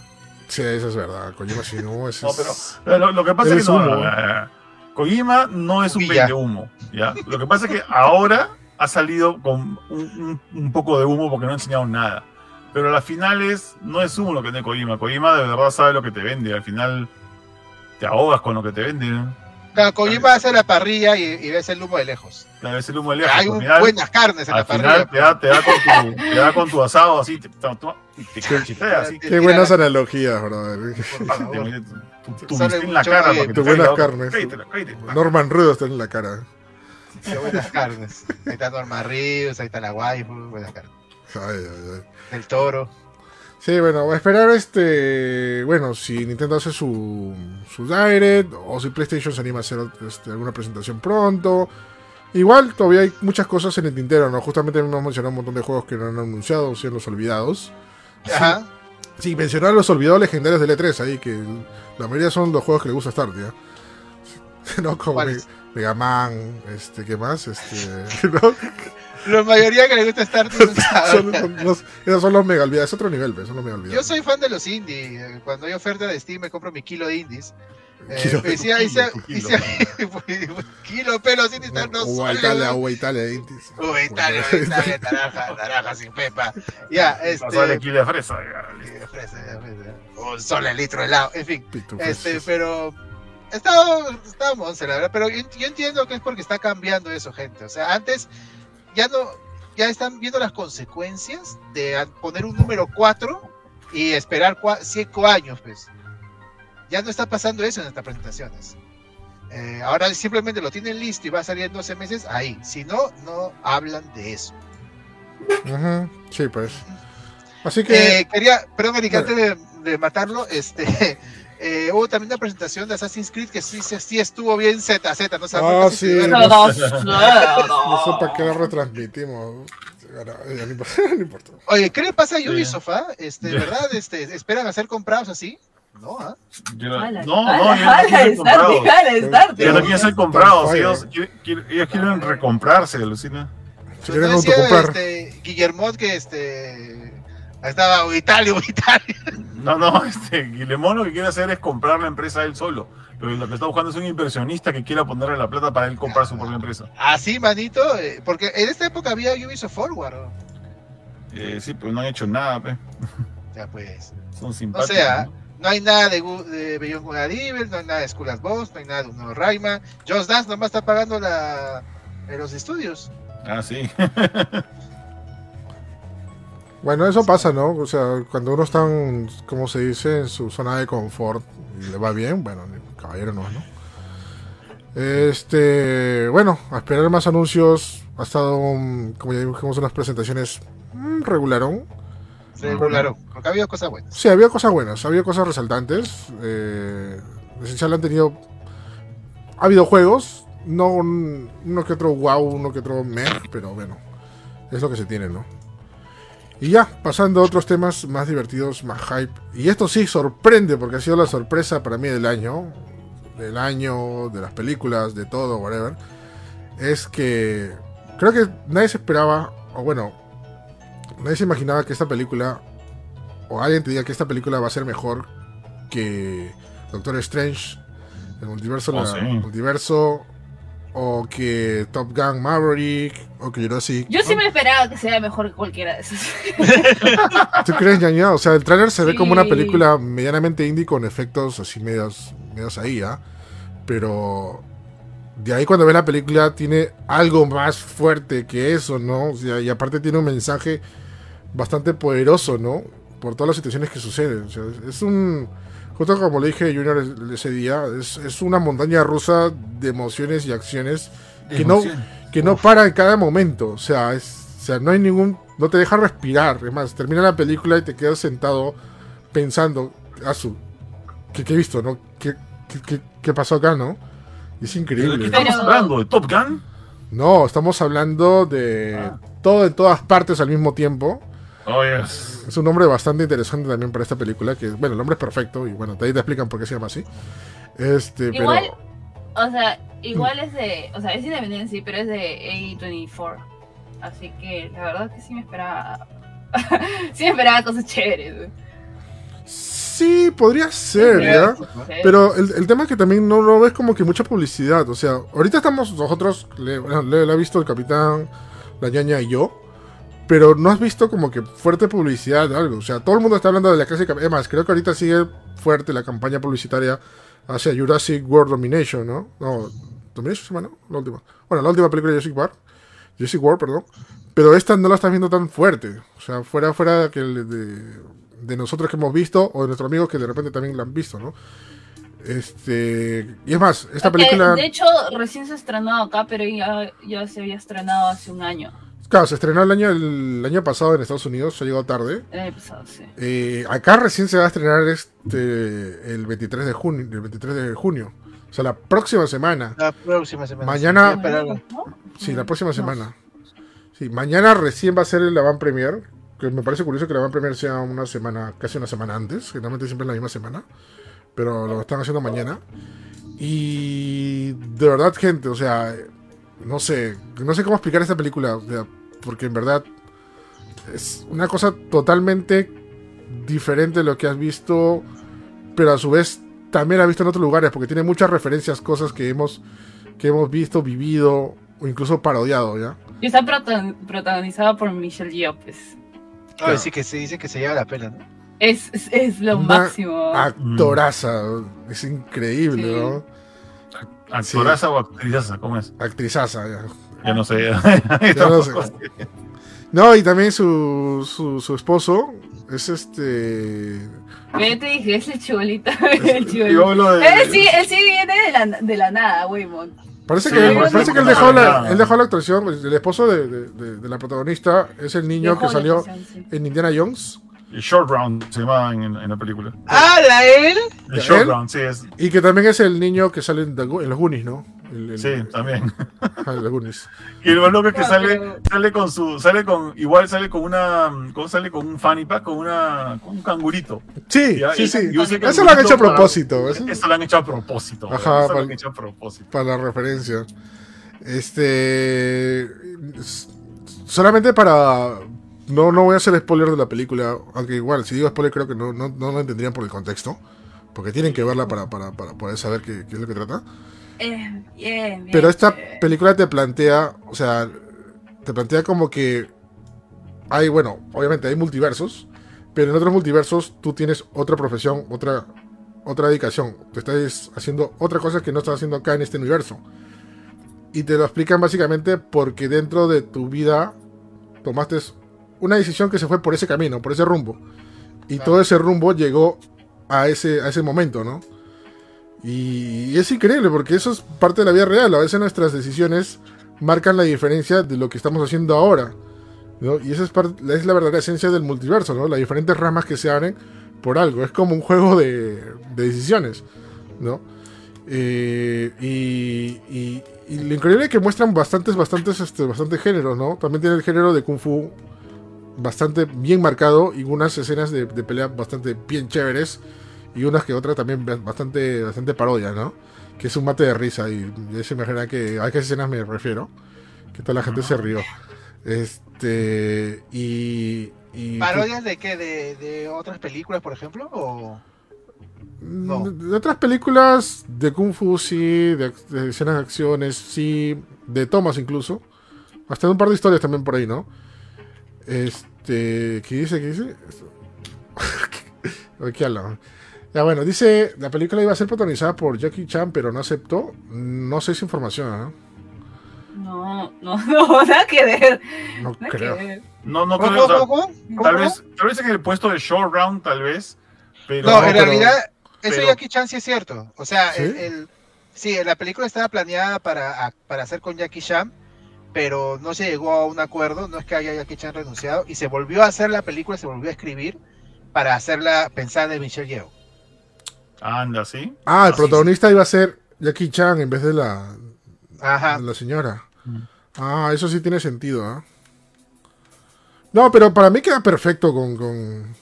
Sí, eso es verdad. Kojima sin humo es... No, pero Lo, lo que pasa es que no, humo. no, no, no. Kojima no es un vende humo, ¿ya? Lo que pasa es que ahora ha salido con un, un- un poco de humo porque no ha enseñado nada. Pero a las finales no es humo lo que tiene Kojima. Kojima de verdad sabe lo que te vende. Al final te ahogas con lo que te vende. Claro, Kojima hace la parrilla y, y ves el humo de lejos. Claro, es el humo. Hay Al un- final, buenas carnes en la al parrilla. final te, da, te, da con tu, te da con tu asado así, te, te, te, te cachetea así. Qué buenas analogías, brother. Tu, en la cara más para que Tu te caiga buenas otro. carnes. Cállate, cállate. Norman Rudo está en la cara. Qué buenas carnes. Ahí está Norma Ríos, ahí está la waifu, buenas carnes. Ay, ay, ay. El toro. Sí, bueno, voy a esperar este. Bueno, si Nintendo hace su, su Direct o si PlayStation se anima a hacer este, alguna presentación pronto. Igual todavía hay muchas cosas en el tintero, ¿no? Justamente hemos mencionado un montón de juegos que no han anunciado, o sea, los olvidados. Ajá. Sí, mencionar los olvidados legendarios del E3 ahí, que la mayoría son los juegos que le gusta estar, ¿ya? No, como. Mega Man, este, ¿qué más? Este, ¿no? La mayoría que le gusta estar. son, son los, esos son los mega olvidados, es otro nivel, ¿ves? Son los mega olvidados. Yo soy fan de los indies. Cuando hay oferta de Steam me compro mi kilo de indies. Eh, Kilo. kilo, kilo. kilo, pero los indies están dos Uva. Italia, Uva Italia. Uy, Italia, Italia, naranja, naranja sin pepa. Ya, este. kilo de fresa. fresa, fresa. Un sol el litro de helado, en fin. Pito, Este, pero está, está monce, la verdad, pero yo, yo entiendo que es porque está cambiando eso, gente. O sea, antes ya no, ya están viendo las consecuencias de poner un número 4 y esperar 5 años, pues. Ya no está pasando eso en estas presentaciones. Eh, ahora simplemente lo tienen listo y va a salir en 12 meses ahí. Si no, no hablan de eso. Sí, pues. Así que. Eh, quería, perdón, Eric, antes de, de matarlo, este, eh, hubo también una presentación de Assassin's Creed que sí, sí, sí estuvo bien ZZ, ¿no? O sea, Ah, no sé si sí. No No, sé para qué lo retransmitimos. Ahora, no importa. no importa. Oye, ¿qué le pasa a Ubisoft, ah? Este, ¿de ¿verdad? Este, ¿Esperan a ser comprados así? No, ¿ah? Yo no, no, no, ellos no ala, quieren ser Starty. Ellos quieren recomprarse, alucina. Yo quieren autocomprar. este, Guillermot que este estaba Italia, Italia. No, no, este, lo que quiere hacer es comprar la empresa él solo. Lo que, lo que está buscando es un inversionista que quiera ponerle la plata para él comprar su propia empresa. Así, manito, eh, porque en esta época había Ubisoft Forward. ¿no? Eh, sí, pero no han hecho nada, pe. Ya pues, Son simpáticos. sea, ¿no? No hay nada de, de Beyond Good and Evil, no hay nada de School of Boss, no hay nada de un nuevo Rayman. Just Dance nomás está pagando la, en los estudios. Ah, sí. Bueno, eso pasa, ¿no? O sea, cuando uno está, en, como se dice, en su zona de confort y le va bien, bueno, caballero no, ¿no? Este, bueno, a esperar más anuncios. Ha estado, como ya dijimos, unas presentaciones mm, regularón. Porque había cosas buenas. Sí, había cosas buenas, había cosas resaltantes. Eh, esencial han tenido. Ha habido juegos, no un- uno que otro wow, uno que otro meh, pero bueno, es lo que se tiene, ¿no? Y ya, pasando a otros temas más divertidos, más hype. Y esto sí sorprende, porque ha sido la sorpresa para mí del año, del año, de las películas, de todo, whatever. Es que creo que nadie se esperaba, o bueno, nadie se imaginaba que esta película o alguien te diga que esta película va a ser mejor que Doctor Strange, el multiverso, Oh, la- sí. multiverso o que Top Gun Maverick, o que Jurassic. Yo sí me esperaba que sea mejor que cualquiera de esos. ¿Tú crees, ñaña? O sea, el tráiler se ve como una película medianamente indie con efectos así medios, medios ahí, ¿ah? Pero de ahí cuando ves la película tiene algo más fuerte que eso, ¿no? O sea, y aparte tiene un mensaje bastante poderoso, ¿no? Por todas las situaciones que suceden. O sea, es un... Justo como le dije a Junior es- ese día, es, es una montaña rusa de emociones y acciones que no, que no para en cada momento. O sea, es, o sea, no hay ningún. No te deja respirar. Es más, termina la película y te quedas sentado pensando, Azu, ¿qué, qué he visto, no? ¿Qué, qué, qué- qué pasó acá, no? Es ¿De qué increíble. estamos hablando? ¿De Top Gun? No, estamos hablando de Ah. todo en todas partes al mismo tiempo. Oh, yes. Es un nombre bastante interesante también para esta película. Que, bueno, el nombre es perfecto y bueno, de ahí te explican por qué se llama así. Este, Igual, pero. o sea, igual es de, o sea, es independiente sí, pero es de A24. Así que la verdad que sí me esperaba, sí me esperaba cosas chéveres. Sí, podría ser, ¿ya? Pero el, el tema es que también no, no ves como que mucha publicidad. O sea, ahorita estamos nosotros, le, le- le ha visto el capitán, la ñaña y yo. Pero no has visto como que fuerte publicidad de algo. O sea, todo el mundo está hablando de la clásica. Además, creo que ahorita sigue fuerte la campaña publicitaria hacia Jurassic World Domination, ¿no? No, Domination se llama, ¿no? La última. Bueno, la última película de Jurassic Park. Jurassic World, perdón. Pero esta no la estás viendo tan fuerte. O sea, fuera, fuera que de, de nosotros que hemos visto o de nuestros amigos que de repente también la han visto, ¿no? Este. Y es más, esta película. De hecho, recién se ha estrenado acá, pero ya, ya se había estrenado hace un año. Claro, se estrenó el año, el año pasado en Estados Unidos, ha llegado tarde. El año pasado, sí. Eh, acá recién se va a estrenar este el 23 de junio, el 23 de junio. O sea, la próxima semana. La próxima semana. Mañana- Sí, esperarla. ¿No? Sí, la próxima No. semana. Sí, mañana recién va a ser la van premier. Que me parece curioso que la van premier sea una semana, casi una semana antes. Generalmente siempre es la misma semana. Pero lo están haciendo mañana. Y de verdad, gente, o sea, no sé, no sé cómo explicar esta película. o sea, porque en verdad es una cosa totalmente diferente de lo que has visto. Pero a su vez también la has visto en otros lugares. Porque tiene muchas referencias, cosas que hemos, que hemos visto, vivido o incluso parodiado, ¿ya? Y está protagon- protagonizada por Michelle Yeoh, pues. Ay, sí que se dice que se lleva la pena, ¿no? Es, es, es lo Una máximo. Actoraza, es increíble, Sí. ¿no? ¿Actoraza o actrizaza? ¿Cómo es? Actrizaza, ya. Ya no sé. Ya no sé. No, y también su, su, su esposo es este. Yo te dije, es el chibolito. el de- Él sí, él sí viene de la, de la nada, Weymouth. Parece Sí, que, parece que él dejó, la, él dejó la actuación. El esposo de, de- de- de la protagonista es el niño que Dejó salió sí. en Indiana Jones. El Short Round se llamaba en, en la película. ¡Ah, la él! El Short ¿Él? Round, sí, es. Y que también es el niño que sale en, en los Goonies, ¿no? El, el- Sí, también. En los Goonies. Y el más loco es que No, sale, sale con su, sale con, igual sale con una, ¿cómo sale con un fanny pack? Con una, con un cangurito. Sí, Ya, sí, y- sí. y el Eso lo han hecho a para- propósito. Eso, Eso lo han hecho a propósito. Ajá, eso lo han hecho a propósito. para la referencia. Este. Solamente para. No, no voy a hacer spoiler de la película. Aunque igual, si digo spoiler, creo que no, no, no lo entenderían por el contexto. Porque tienen que verla para, para, para poder saber qué, qué es lo que trata. Eh, Pero esta chévere. película te plantea, o sea, te plantea como que hay, bueno, obviamente hay multiversos, pero en otros multiversos tú tienes otra profesión, otra, otra dedicación. Te estás haciendo otra cosa que no estás haciendo acá en este universo. Y te lo explican básicamente porque dentro de tu vida tomaste una decisión que se fue por ese camino, por ese rumbo. Y todo ese rumbo llegó a ese, a ese momento, ¿no? Y es increíble porque eso es parte de la vida real. A veces nuestras decisiones marcan la diferencia de lo que estamos haciendo ahora. ¿no? Y esa es, par- es la verdadera esencia del multiverso, ¿no? Las diferentes ramas que se abren por algo. Es como un juego de, de decisiones, ¿no? Eh, y, y- y lo increíble es que muestran bastantes, bastantes, este, bastantes géneros, ¿no? También tiene el género de Kung Fu bastante bien marcado y unas escenas de, de pelea bastante bien chéveres y unas que otras también bastante, bastante parodia, ¿no? Que es un mate de risa y ya se imagina que a qué escenas me refiero, que toda la gente se rió. Este, y... y ¿Parodias de qué? ¿De, de otras películas, por ejemplo? ¿O... No. De otras películas de Kung Fu, sí, de, escenas de acciones, sí, de tomas incluso. Hasta de un par de historias también por ahí, ¿no? Este, ¿qué dice? ¿Qué dice? Ay, ¿Qué habla? Ya bueno, dice, la película iba a ser protagonizada por Jackie Chan, pero no aceptó. No sé esa información, ¿ah? No, no, no, nada que ver. No Nada que creo. ver. No, no ¿Cómo, creo. tal ¿Cómo? vez, tal vez en el puesto de Short Round, tal vez. Pero No, No, en pero- realidad, eso pero- Jackie Chan sí es cierto. O sea, ¿Sí? el, el- sí, la película estaba planeada para, a- para hacer con Jackie Chan, pero no se llegó a un acuerdo, no es que haya Jackie Chan renunciado, y se volvió a hacer la película, se volvió a escribir para hacerla pensada en Michelle Yeoh. Anda, ¿sí? Ah, el protagonista iba a ser Jackie Chan en vez de la, Ajá. de la señora. Mm. Ah, eso sí tiene sentido, ¿ah? No, pero para mí queda perfecto con, con,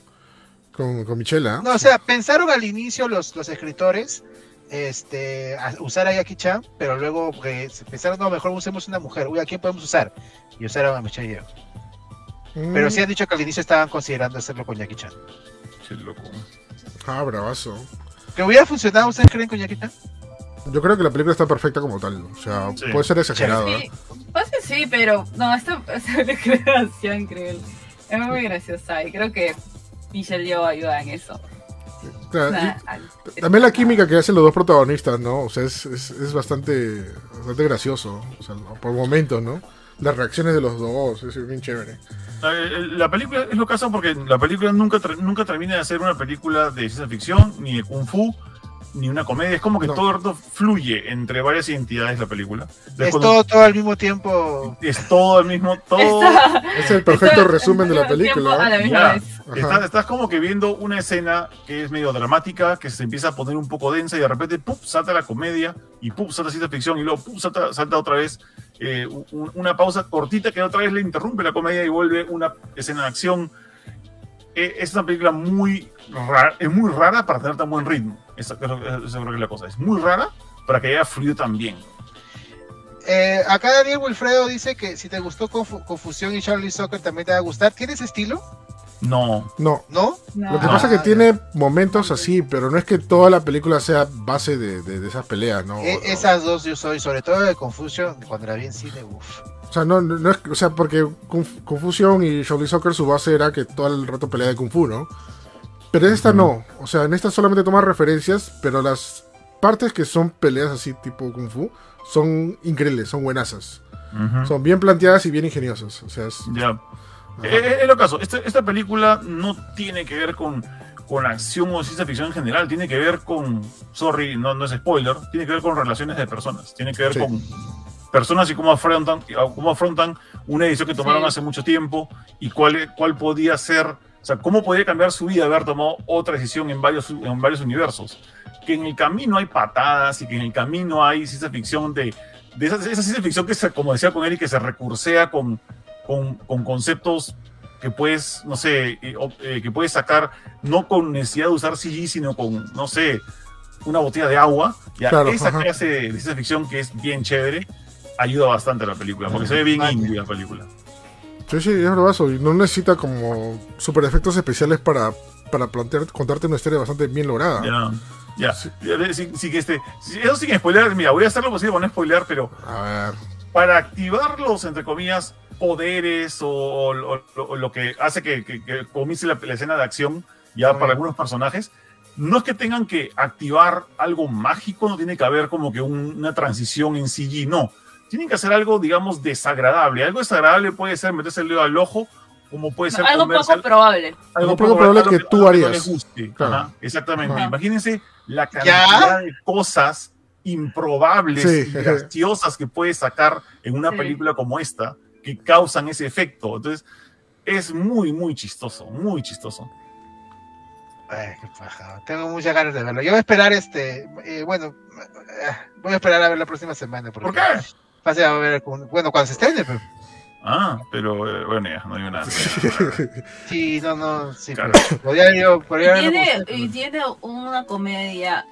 con, con Michelle, ¿ah? No, o sea, pensaron al inicio los, los escritores este, a usar a Jackie Chan, pero luego eh, pensaron, no, mejor usemos una mujer. Uy, ¿a quién podemos usar? Y usaron a Michelle Yeoh. Mm. Pero sí han dicho que al inicio estaban considerando hacerlo con Jackie Chan. Sí, loco. Ah, bravazo. ¿Que hubiera funcionado, ustedes creen, con Jackie Chan? Yo creo que la película está perfecta como tal. O sea, Sí. puede ser exagerado, Sí, que sí, pero no, esta, esta demasiado increíble. Es muy graciosa y creo que Michelle Yeoh ayuda en eso. Claro, y también la química que hacen los dos protagonistas, ¿no? O sea, es, es, es bastante, bastante gracioso. O sea, por momentos, ¿no? Las reacciones de los dos, es bien chévere. Eh, La película es lo caso porque la película nunca, nunca termina de ser una película de ciencia ficción, ni de kung fu, ni una comedia. Es como que No. todo el rato fluye entre varias identidades la película. Entonces, Es todo, todo al mismo tiempo. es todo al mismo, todo. Es el perfecto resumen de la A película. la ¿eh? misma Ya. vez. Ajá. Estás, estás como que viendo una escena que es medio dramática, que se empieza a poner un poco densa y de repente ¡pum! salta la comedia y ¡pum! salta ciencia ficción y luego ¡pum! salta, salta otra vez eh, un- una pausa cortita que otra vez le interrumpe la comedia y vuelve una escena de acción. Eh, es una película muy rara, es muy rara para tener tan buen ritmo. Esa creo, esa creo que es la cosa. Es muy rara para que haya fluido tan bien. Eh, acá Daniel Wilfredo dice que si te gustó Confu- Confusión y Charlie Soccer también te va a gustar. ¿Tienes estilo? No, No, ¿No? No. lo que No. pasa es que Ah, tiene momentos así, pero no es que toda la película sea base de, de- de esas peleas, ¿no? E- esas dos yo soy, sobre todo de Confusion, cuando la vi en cine, uff. O sea, no, no, no es, o sea, porque Conf- Confusion y Shaolin Soccer su base era que todo el rato pelea de Kung Fu, ¿no? Pero en esta no. O sea, en esta solamente toma referencias, pero las partes que son peleas así tipo Kung Fu son increíbles, son buenasas. Ujú. Son bien planteadas y bien ingeniosas. O sea, es... Ya. Eh, eh, es lo caso. Esta, esta película no tiene que ver con, con acción o ciencia ficción en general. Tiene que ver con. Sorry, no, no es spoiler. Tiene que ver con relaciones de personas. Tiene que ver Sí. con personas y cómo afrontan, cómo afrontan una decisión que tomaron Sí. hace mucho tiempo y cuál, cuál podía ser O sea, ¿cómo podría cambiar su vida haber tomado otra decisión en varios, en varios universos? Que en el camino hay patadas y que en el camino hay ciencia ficción de, de esa, esa ciencia ficción que, se, como decía con Eric, que se recursea con, con, con conceptos que puedes, no sé, eh, eh, que puedes sacar no con necesidad de usar CG, sino con, no sé, una botella de agua. Ya, Claro, esa ajá. clase de ciencia ficción que es bien chévere ayuda bastante a la película, porque se ve bien indie la película. Sí, sí, es bravazo. Y no necesita como super efectos especiales para, para plantear, contarte una historia bastante bien lograda. Ya, ya. Sí, sí que este, eso sin spoiler, mira, voy a hacer lo posible para no spoilear, pero A ver. para activar los, entre comillas, poderes o, o- o- o lo que hace que, que- que comience la, la escena de acción ya para algunos personajes, no es que tengan que activar algo mágico, no tiene que haber como que un- una transición en CG, no. Tienen que hacer algo, digamos, desagradable. Algo desagradable puede ser meterse el dedo al ojo, como puede ser algo comerse poco probable. Algo poco probable que tú harías. no les guste. Claro. Ajá, exactamente. Ajá. Imagínense la cantidad de cosas improbables Sí. y graciosas que puedes sacar en una Sí. película como esta que causan ese efecto. Entonces, es muy, muy chistoso, muy chistoso. Ay, qué paja. Tengo muchas ganas de verlo. Yo voy a esperar este. eh, bueno, eh, voy a esperar a ver la próxima semana. Porque ¿Por qué? Pase a ver bueno, cuando se estrene. Pero, Ah, pero eh, bueno, ya, no digo nada. sí, no, no. Sí, Claro. podría yo. Podría Tiene, y tiene una comedia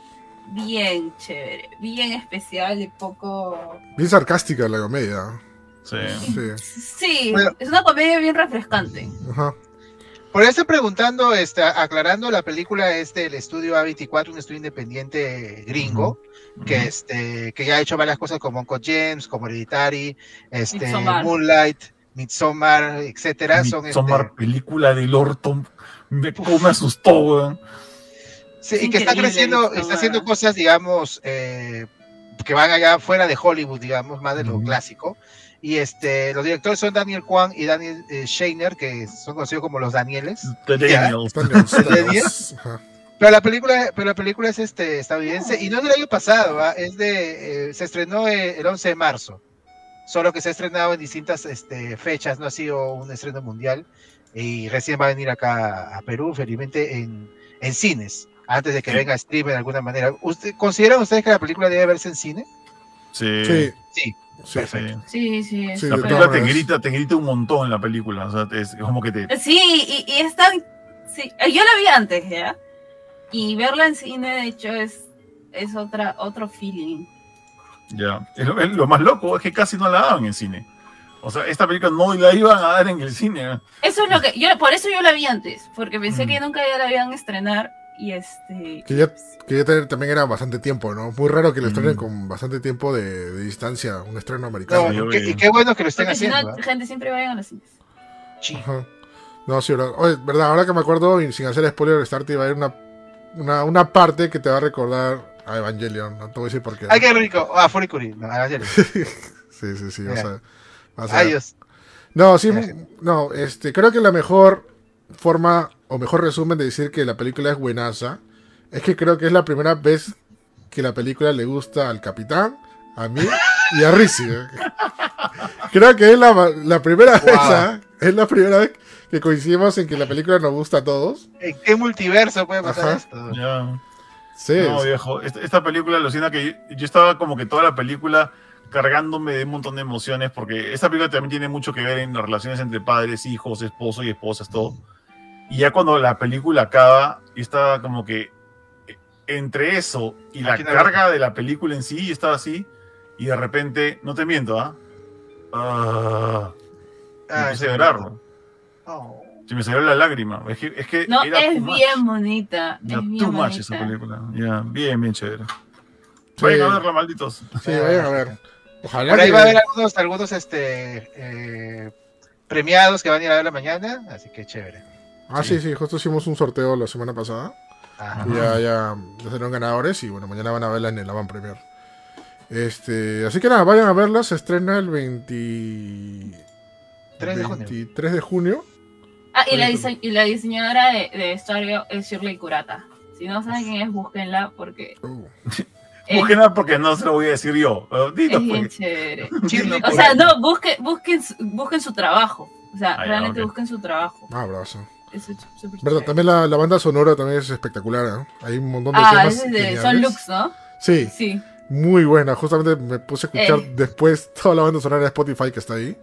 bien chévere, bien especial y poco... Bien sarcástica la comedia. Sí. Sí. Sí, Bueno. es una comedia bien refrescante. Ajá. Por ahí estoy preguntando, este, aclarando, la película es del estudio A24, un estudio independiente gringo, que, este, que ya ha hecho varias cosas como Uncle James, como Hereditary, este, Midsommar. Moonlight, Midsommar, etcétera. Son, este, Midsommar, película del orto, me, me asustó, sí, Es y que está creciendo, Midsommar. está haciendo cosas, digamos, eh, que van allá fuera de Hollywood, digamos, más de lo clásico. Y este, los directores son Daniel Kwan y Daniel eh, Scheiner, que son conocidos como los Danieles. The Daniels. Daniels, ¿De Daniels. Ajá. Pero la película, pero la película es este estadounidense y no es del año pasado, ¿ah? es de eh, se estrenó eh, el 11 de marzo. Solo que se ha estrenado en distintas este, fechas, no ha sido un estreno mundial y recién va a venir acá a Perú, felizmente en, en cines, antes de que Sí. venga a stream de alguna manera. ¿Usted, ¿Consideran ustedes que la película debe verse en cine? Sí. Sí. Sí. Sí. sí. Sí, sí. es Sí, La película te grita, te grita un montón en la película. O sea, es como que te. Sí, y, y es tan... Sí, yo la vi antes, ¿ya? Y verla en cine, de hecho, es, es otra, otro feeling. Ya. Es lo, es lo más loco es que casi no la daban en cine. O sea, esta película no la iban a dar en el cine. Eso es lo que... Yo, por eso yo la vi antes, porque pensé Mm. que nunca ya la iban a estrenar y este... Que ya, que ya también era bastante tiempo, ¿no? Muy raro que lo estrenen Mm. con bastante tiempo de, de distancia, un estreno americano. No, y qué bueno que lo estén Porque si no, haciendo. ¿ah? gente siempre vayan a los cines. Sí. Ajá. No, sí, verdad. Oye, verdad, ahora que me acuerdo, y sin hacer spoiler, Star te va a ir una, una, una parte que te va a recordar a Evangelion. No te voy a decir por qué. Ay, qué rico. Ah, Furikuri. No, le- Sí, sí, sí. O Ya. sea, vas a. Adiós. No, sí, no, este, creo que la mejor forma o mejor resumen de decir que la película es buenaza es que creo que es la primera vez que la película le gusta al capitán, a mí y a Rizzi. ¿eh? Creo que es la, la primera vez, ¿ah? es la primera vez que coincidimos en que la película nos gusta a todos. ¿En qué multiverso puede pasar Ajá. esto? Ya. Sí, No, viejo. Esta, esta película alucina que yo, yo estaba como que toda la película cargándome de un montón de emociones, porque esta película también tiene mucho que ver en las relaciones entre padres, hijos, esposo y esposas, todo. Y ya cuando la película acaba, yo estaba como que eh, entre eso y la carga de la película en sí, yo estaba así, y de repente, no te miento, ¿ah? Ah, me Ah, puse a. Oh. Se me salió la lágrima. Es que, es que No, era es bien bonita. Era es bien bonita. esa película. Ya, bien, bien chévere. Sí. Vayan a verla, malditos. sí, vayan a ver. Ojalá Por ahí va a haber algunos, algunos este, eh, premiados que van a ir a ver la mañana, así que chévere. Ah, sí, sí, justo hicimos un sorteo la semana pasada. Ajá. Y ya, ya, ya serán ganadores y bueno, mañana van a verla en el Avant Premier. Este, así que nada, vayan a verla, se estrena el 20... 3 de junio. 23 de junio. Ah, y la, Oye, dise- y la diseñadora de, de vestuario es Shirley Kurata. Si no saben quién es, búsquenla porque Uh, Búsquenla porque no se lo voy a decir yo. Dilo, es bien chévere. O sea, no, busquen, busquen, su- busquen su trabajo. O sea, realmente busquen su trabajo. un abrazo. Es súper Verdad, también la, la banda sonora también es espectacular, ¿no? Hay un montón de Ah, temas es de. Son Lux, ¿no? Sí, Sí. muy buena. Justamente me puse a escuchar Eh. después toda la banda sonora de Spotify que está ahí.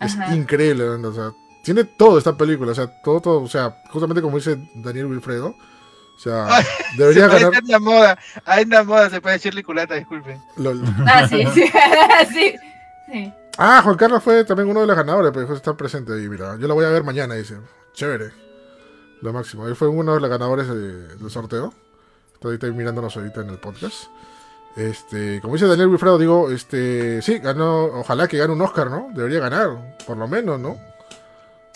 Es Ajá. increíble, ¿no? o sea, tiene todo esta película, o sea, todo, todo, o sea, justamente como dice Daniel Wilfredo, o sea, Ay, debería Se ganar. una moda. Hay una moda, se puede decirle culata, disculpen. lo- Ah, sí, sí. sí. sí. Ah, Juan Carlos fue también uno de los ganadores, pero está presente ahí, mira. Yo la voy a ver mañana, dice. Chévere. Lo máximo. Él fue uno de los ganadores de- del sorteo. Estoy, estoy mirándonos ahorita en el podcast. Este, como dice Daniel Wilfredo, digo, este, sí, ganó, ojalá que gane un Oscar, ¿no? Debería ganar, por lo menos, ¿no?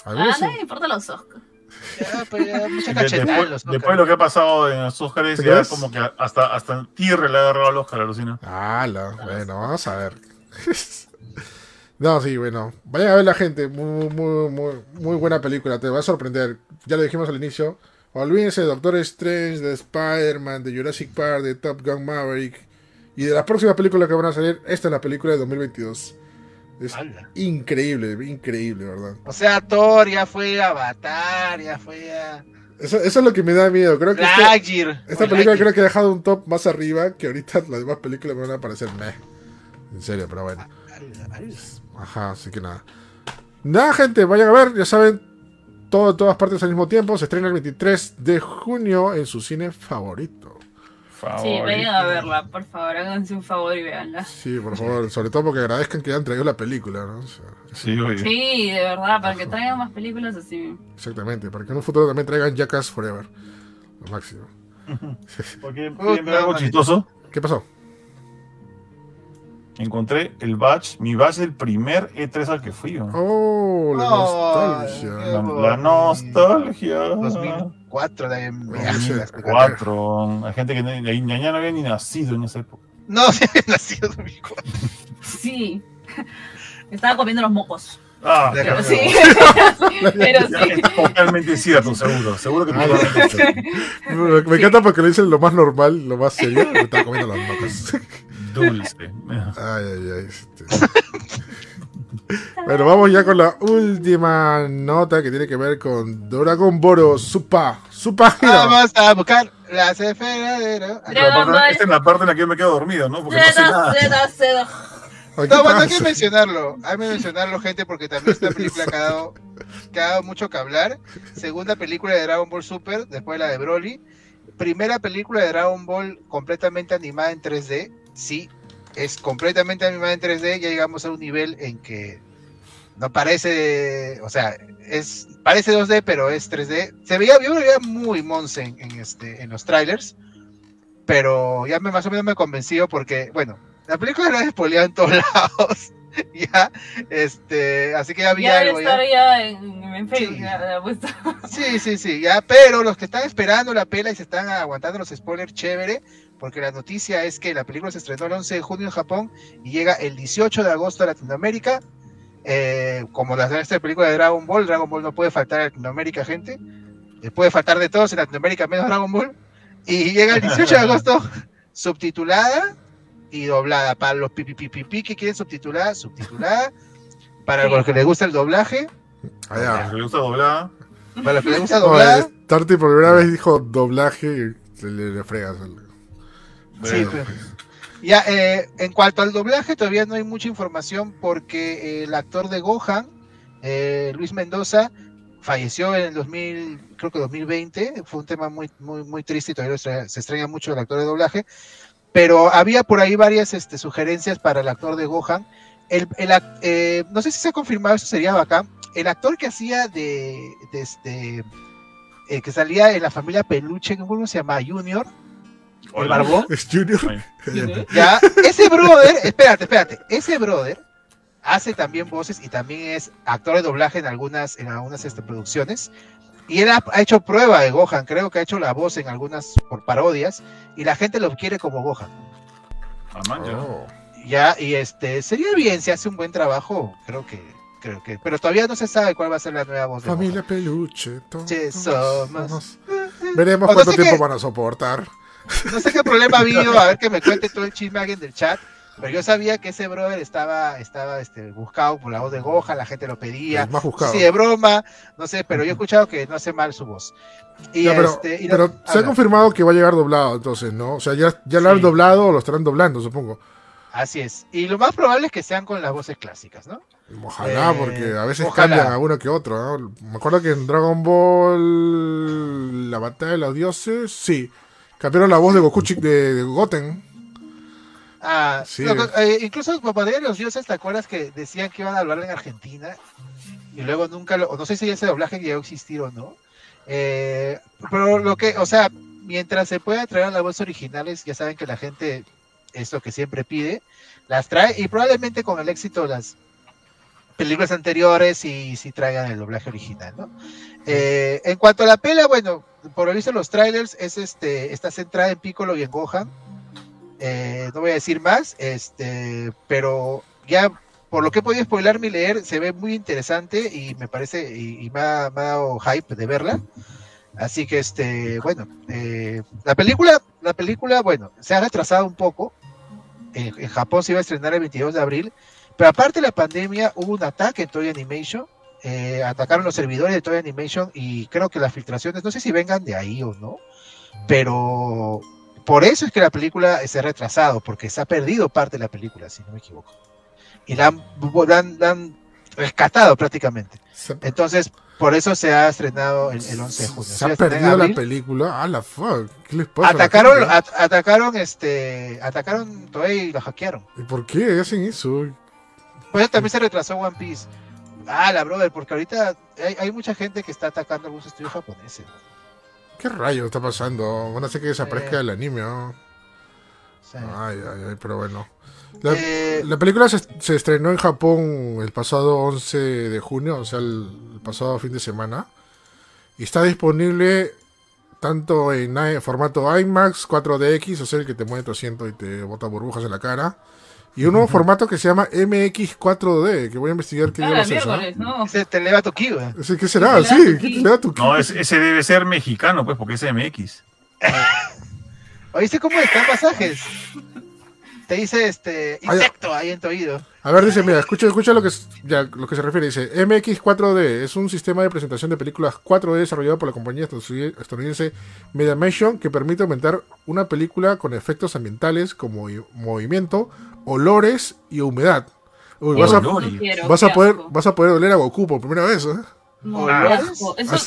A Algunos sí. le importa los Oscars. Ya, pues ya, mucha cachetada después, los después de lo que ha pasado en los Oscars, ¿Te ya crees? como que hasta, hasta Tierra le ha agarrado al Oscar, alucina. Ala, bueno, vamos a ver. no, sí, bueno. Vayan a ver la gente. Muy, muy, muy, muy buena película. Te va a sorprender. Ya lo dijimos al inicio. Olvídense de Doctor Strange, de Spider-Man, de Jurassic Park, de Top Gun Maverick. Y de las próximas películas que van a salir, esta es la película de 2022. Es Ala. increíble, increíble, ¿verdad? O sea, Thor ya fue Avatar, ya fue a Eso, eso es lo que me da miedo. Creo que esta, Lightyear. esta película creo que ha dejado un top más arriba que ahorita las demás películas me van a parecer meh. En serio, pero bueno. Ala, ala. Ajá, así que nada. Nada, gente, vayan a ver, ya saben, todo en todas partes al mismo tiempo. Se estrena el 23 de junio en su cine favorito. Sí, Favorito. vayan a verla, por favor, háganse un favor y véanla. Sí, por favor, sobre todo porque agradezcan que hayan traído la película, ¿no? O sea, Sí, oye. Sí, de verdad, para que traigan más películas así. exactamente, para que en un futuro también traigan Jackass Forever. Lo máximo. Porque algo chistoso. ¿Qué pasó? Encontré el badge, mi badge del primer E3 al que fui. ¿no? Oh, la nostalgia. La, la nostalgia. 2004 de Oye, mierda, ese- las películas. Cuatro. Hay gente que ya no había ni nacido en esa época. No, se había nacido 2004. Sí. Estaba comiendo los mocos. Ah, Pero sí. Pero sí. es totalmente cierto, seguro. Seguro que Ah, cierto. Me, encanta porque lo dicen lo más normal, lo más serio. Me estaba comiendo las mocas. Dulce. Ay, ay, ay. este. Bueno, vamos ya con la última nota que tiene que ver con Dragon Ball Super. Super Hero. Vamos a buscar las esferas de... Esta es Dragon la parte- Ball. esta es la parte en la que yo me quedo dormido, ¿no? Porque no sé nada. zeta, zeta. Ay, ¿qué No, bueno, hay que mencionarlo. Hay que mencionarlo, gente, porque también esta película que ha dado, que ha dado mucho que hablar. Segunda película de Dragon Ball Super, después la de Broly. Primera película de Dragon Ball completamente animada en 3D. Sí, es completamente animada en 3D. Ya llegamos a un nivel en que no parece, o sea, es parece 2D, pero es 3D. Se veía, yo lo veía muy monsen en, este, en los trailers, pero ya me, más o menos me convenció porque, bueno, la película la he en todos lados. ya, este, así que ya había Ya algo. estar ya en, en Facebook. Sí. ya. Sí, sí, sí, ya, pero los que están esperando la pela y se están aguantando los spoilers, chévere, porque la noticia es que la película se estrenó el 11 de junio en Japón y llega el 18 de agosto a Latinoamérica. Eh, como la esta película de Dragon Ball, Dragon Ball no puede faltar a Latinoamérica, gente. Eh, puede faltar de todos en Latinoamérica, menos Dragon Ball. Y llega el 18 de agosto, subtitulada y doblada. Para los pipi pipi pi que quieren subtitulada, subtitulada. Para Sí. los que les gusta el doblaje, Allá. ¿Le gusta doblada? para los que les gusta Oye, doblada. Tarty por primera vez dijo doblaje y le, le fregas. Sí, pues. Ya, eh, en cuanto al doblaje, todavía no hay mucha información porque eh, el actor de Gohan, eh, Luis Mendoza, falleció en el 2000, creo que 2020. Fue un tema muy, muy, muy triste y todavía se, se extraña mucho el actor de doblaje. Pero había por ahí varias este, sugerencias para el actor de Gohan. El, el ac- eh, no sé si se ha confirmado, eso sería bacán. El actor que hacía de, de este, eh, que salía en la familia Peluche, ¿cómo se llama? Junior, el barbón. Es Junior. Ya, ese brother, espérate, espérate, ese brother hace también voces y también es actor de doblaje en algunas, en algunas este, producciones. Y él ha, ha hecho prueba de Gohan, creo que ha hecho la voz en algunas por parodias, y la gente lo quiere como Gohan. Ah. Oh. Ya, y este, sería bien si hace un buen trabajo, creo que, creo que, pero todavía no se sabe cuál va a ser la nueva voz de Familia Gohan. Peluche. todos Sí, somos. somos. Veremos O no cuánto sé tiempo qué- van a soportar. No sé qué problema ha habido, a ver que me cuente todo el chisme alguien del chat. Pero yo sabía que ese brother estaba, estaba este, buscado por la voz de Gohan, la gente lo pedía. Más buscado. Sí, de broma, no sé, pero yo he escuchado que no hace mal su voz. Y Ya, pero este, y pero no- se ha confirmado que va a llegar doblado, entonces, ¿no? O sea, ya, ya lo han doblado o lo estarán doblando, supongo. Así es. Y lo más probable es que sean con las voces clásicas, ¿no? Ojalá, Eh, porque a veces ojalá. cambian a uno que otro, ¿no? Me acuerdo que en Dragon Ball, la batalla de los dioses, sí. Cambiaron la voz de Goku de Goten. Ah, Sí. lo eh, incluso Papá de los Dioses, ¿te acuerdas que decían que iban a hablar en Argentina? Y luego nunca lo, no sé si ese doblaje llegó a existir o no. Eh, pero lo que, o sea, mientras se pueda traer las voces originales, ya saben que la gente es lo que siempre pide, las trae y probablemente con el éxito de las películas anteriores y si traigan el doblaje original, ¿no? Eh, en cuanto a la pela, bueno, por lo visto los trailers es este, está centrada en Piccolo y en Gohan. Eh, no voy a decir más, este, pero ya por lo que he podido spoilarme y leer, se ve muy interesante y me parece, y, y me, ha, dado hype de verla. Así que este, bueno, eh, la película, la película, bueno, se ha retrasado un poco. En, en Japón se iba a estrenar el 22 de abril, pero aparte de la pandemia hubo un ataque en Toy Animation. eh, atacaron los servidores de Toy Animation y creo que las filtraciones, no sé si vengan de ahí o no, pero por eso es que la película se ha retrasado, porque se ha perdido parte de la película, si no me equivoco. Y la han, la han- la han rescatado prácticamente. Entonces, por eso se ha estrenado el, el 11 de junio. se ha a perdido la película. Ah, la fuck. ¿Qué les pasa? a Atacaron, at- atacaron, este, atacaron Toei y lo hackearon. ¿Y por qué hacen eso? Por eso también se retrasó One Piece. Ah, la brother, porque ahorita hay, hay mucha gente que está atacando algunos estudios japoneses. ¿Qué rayos está pasando? Van a hacer que desaparezca el anime, ¿no? Sea, Ay, ay, ay, pero bueno. La, eh, la película se, se estrenó en Japón el pasado 11 de junio, o sea, el, el pasado fin de semana. Y está disponible tanto en formato IMAX 4DX, o sea, el que te mueve tu asiento y te bota burbujas en la cara. Y un nuevo formato que se llama MX4D, que voy a investigar qué Ah, es. ¿ah? miércoles, ¿no? ese güey. Ese, ¿Qué será? ¿Qué te Sí, te tu ki? No, ese, ese debe ser mexicano, pues, porque es MX. ¿Oíste cómo están pasajes? Te dice este insecto ahí en tu oído. A ver, dice, mira, escucha, escucha lo que, es- ya, lo que se refiere. Dice, MX4D es un sistema de presentación de películas 4D desarrollado por la compañía estadounidense- Mediamation que permite aumentar una película con efectos ambientales como movimiento, olores y humedad. Uy, vas, a, Olores. No quiero, vas, a qué poder, vas a poder oler a Goku por primera vez, ¿eh? No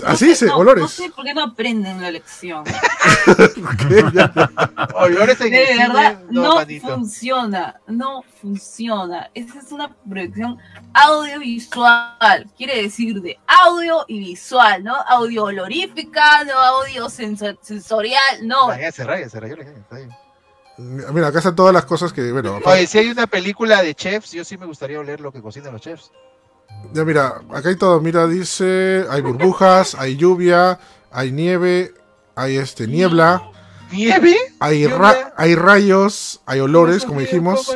así sé- no- olores. No sé por qué no aprenden la lección. Olores en el De verdad, no, manito. funciona, no funciona. Esa es una proyección audiovisual, quiere decir de audio y visual, ¿no? Audio olorífica, no audio senso- sensorial, no. Ah, ya se raya, se está bien. Mira, acá están todas las cosas que, bueno, Oye, si hay una película de chefs, yo sí me gustaría oler lo que cocinan los chefs. ya mira, acá hay todo, mira, dice, hay burbujas, hay lluvia, hay nieve, hay este niebla, ¿Nieve? hay, Lluvia. ra- hay rayos, hay olores, como dijimos,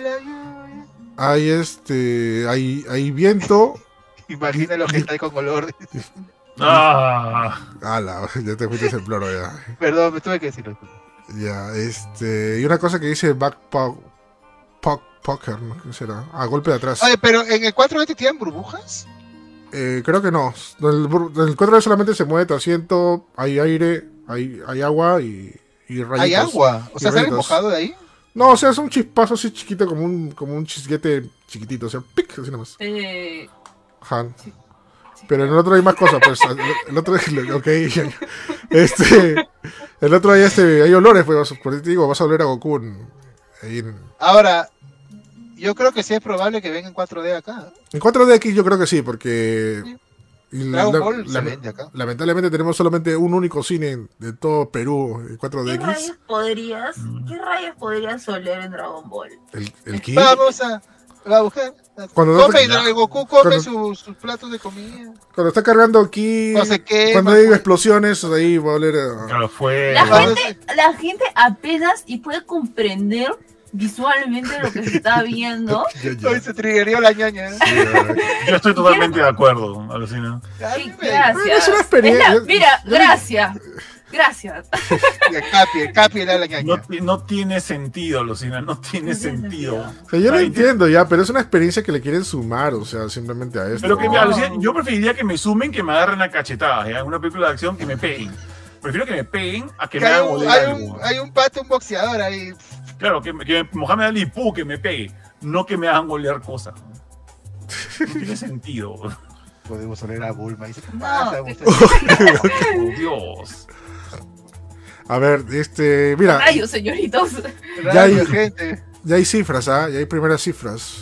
hay este, hay, hay viento, Imagina lo que está ahí con olor. Ah, ala, ya te fuiste en floro ya, Perdón, me tuve que decirlo. Ya, este, y una cosa que dice backpack, puck, pucker, ¿no? ¿qué será? Ah, golpe de atrás, Oye, pero en el 4 te tiran burbujas. Eh, creo que no, el, bur- el 4D solamente se mueve tu asiento, hay aire, hay, hay agua y, y rayitos. Hay agua. O sea, sale rayitos. mojado de ahí. No, o sea, es un chispazo así chiquito, como un, como un chisguete chiquitito, o sea, pic, así nomás. Eh, Ajá. Sí. Sí. Pero en el otro hay más cosas, pues. El, otro, ok. Este. El otro hay este. Hay olores, pues. Por eso te digo, vas a oler a Goku. En, ahí en, Ahora, yo creo que sí es probable que venga en 4D acá. en 4DX yo creo que sí, porque. y la- Ball la- acá. lamentablemente tenemos solamente un único cine de todo Perú en ¿Qué 4DX. rayos podrías, qué rayos podrías oler en Dragon Ball? El, el. Vamos a, a buscar. Cuando come, el Goku come sus, platos de comida. Cuando está cargando aquí. No sé qué, Cuando hay explosiones, ahí va a oler a. claro, fue. La gente, la gente apenas y puede comprender visualmente lo que se está viendo. Ya. Hoy se triggerió la ñaña. Sí, ya. Yo estoy totalmente de acuerdo, alucina. Sí, gracias. es una experiencia. Es la- mira, Yo- gracias. Gracias. Y el Capi, el Capi era la ñaña. No, no tiene sentido, Lucina, no tiene No sentido. sentido. O sea, yo lo entiendo ya, pero es una experiencia que le quieren sumar, o sea, simplemente a esto. Pero que me No. alucina- yo preferiría que me sumen que me agarren a cachetadas. En una película de acción que me peguen. Prefiero que me peguen a que Que me hagan hay, algo. hay un pato, un boxeador ahí. Claro, que, que Mohamed Ali, pu, que me pegue, no que me hagan oler cosas. No tiene sentido. Podemos oler a Bulma. Dice, ¿qué No, pasa? que- Dios. A ver, este, mira, Rayos, señoritos. Ya hay- gente. ya hay cifras, ¿ah? Ya hay primeras cifras.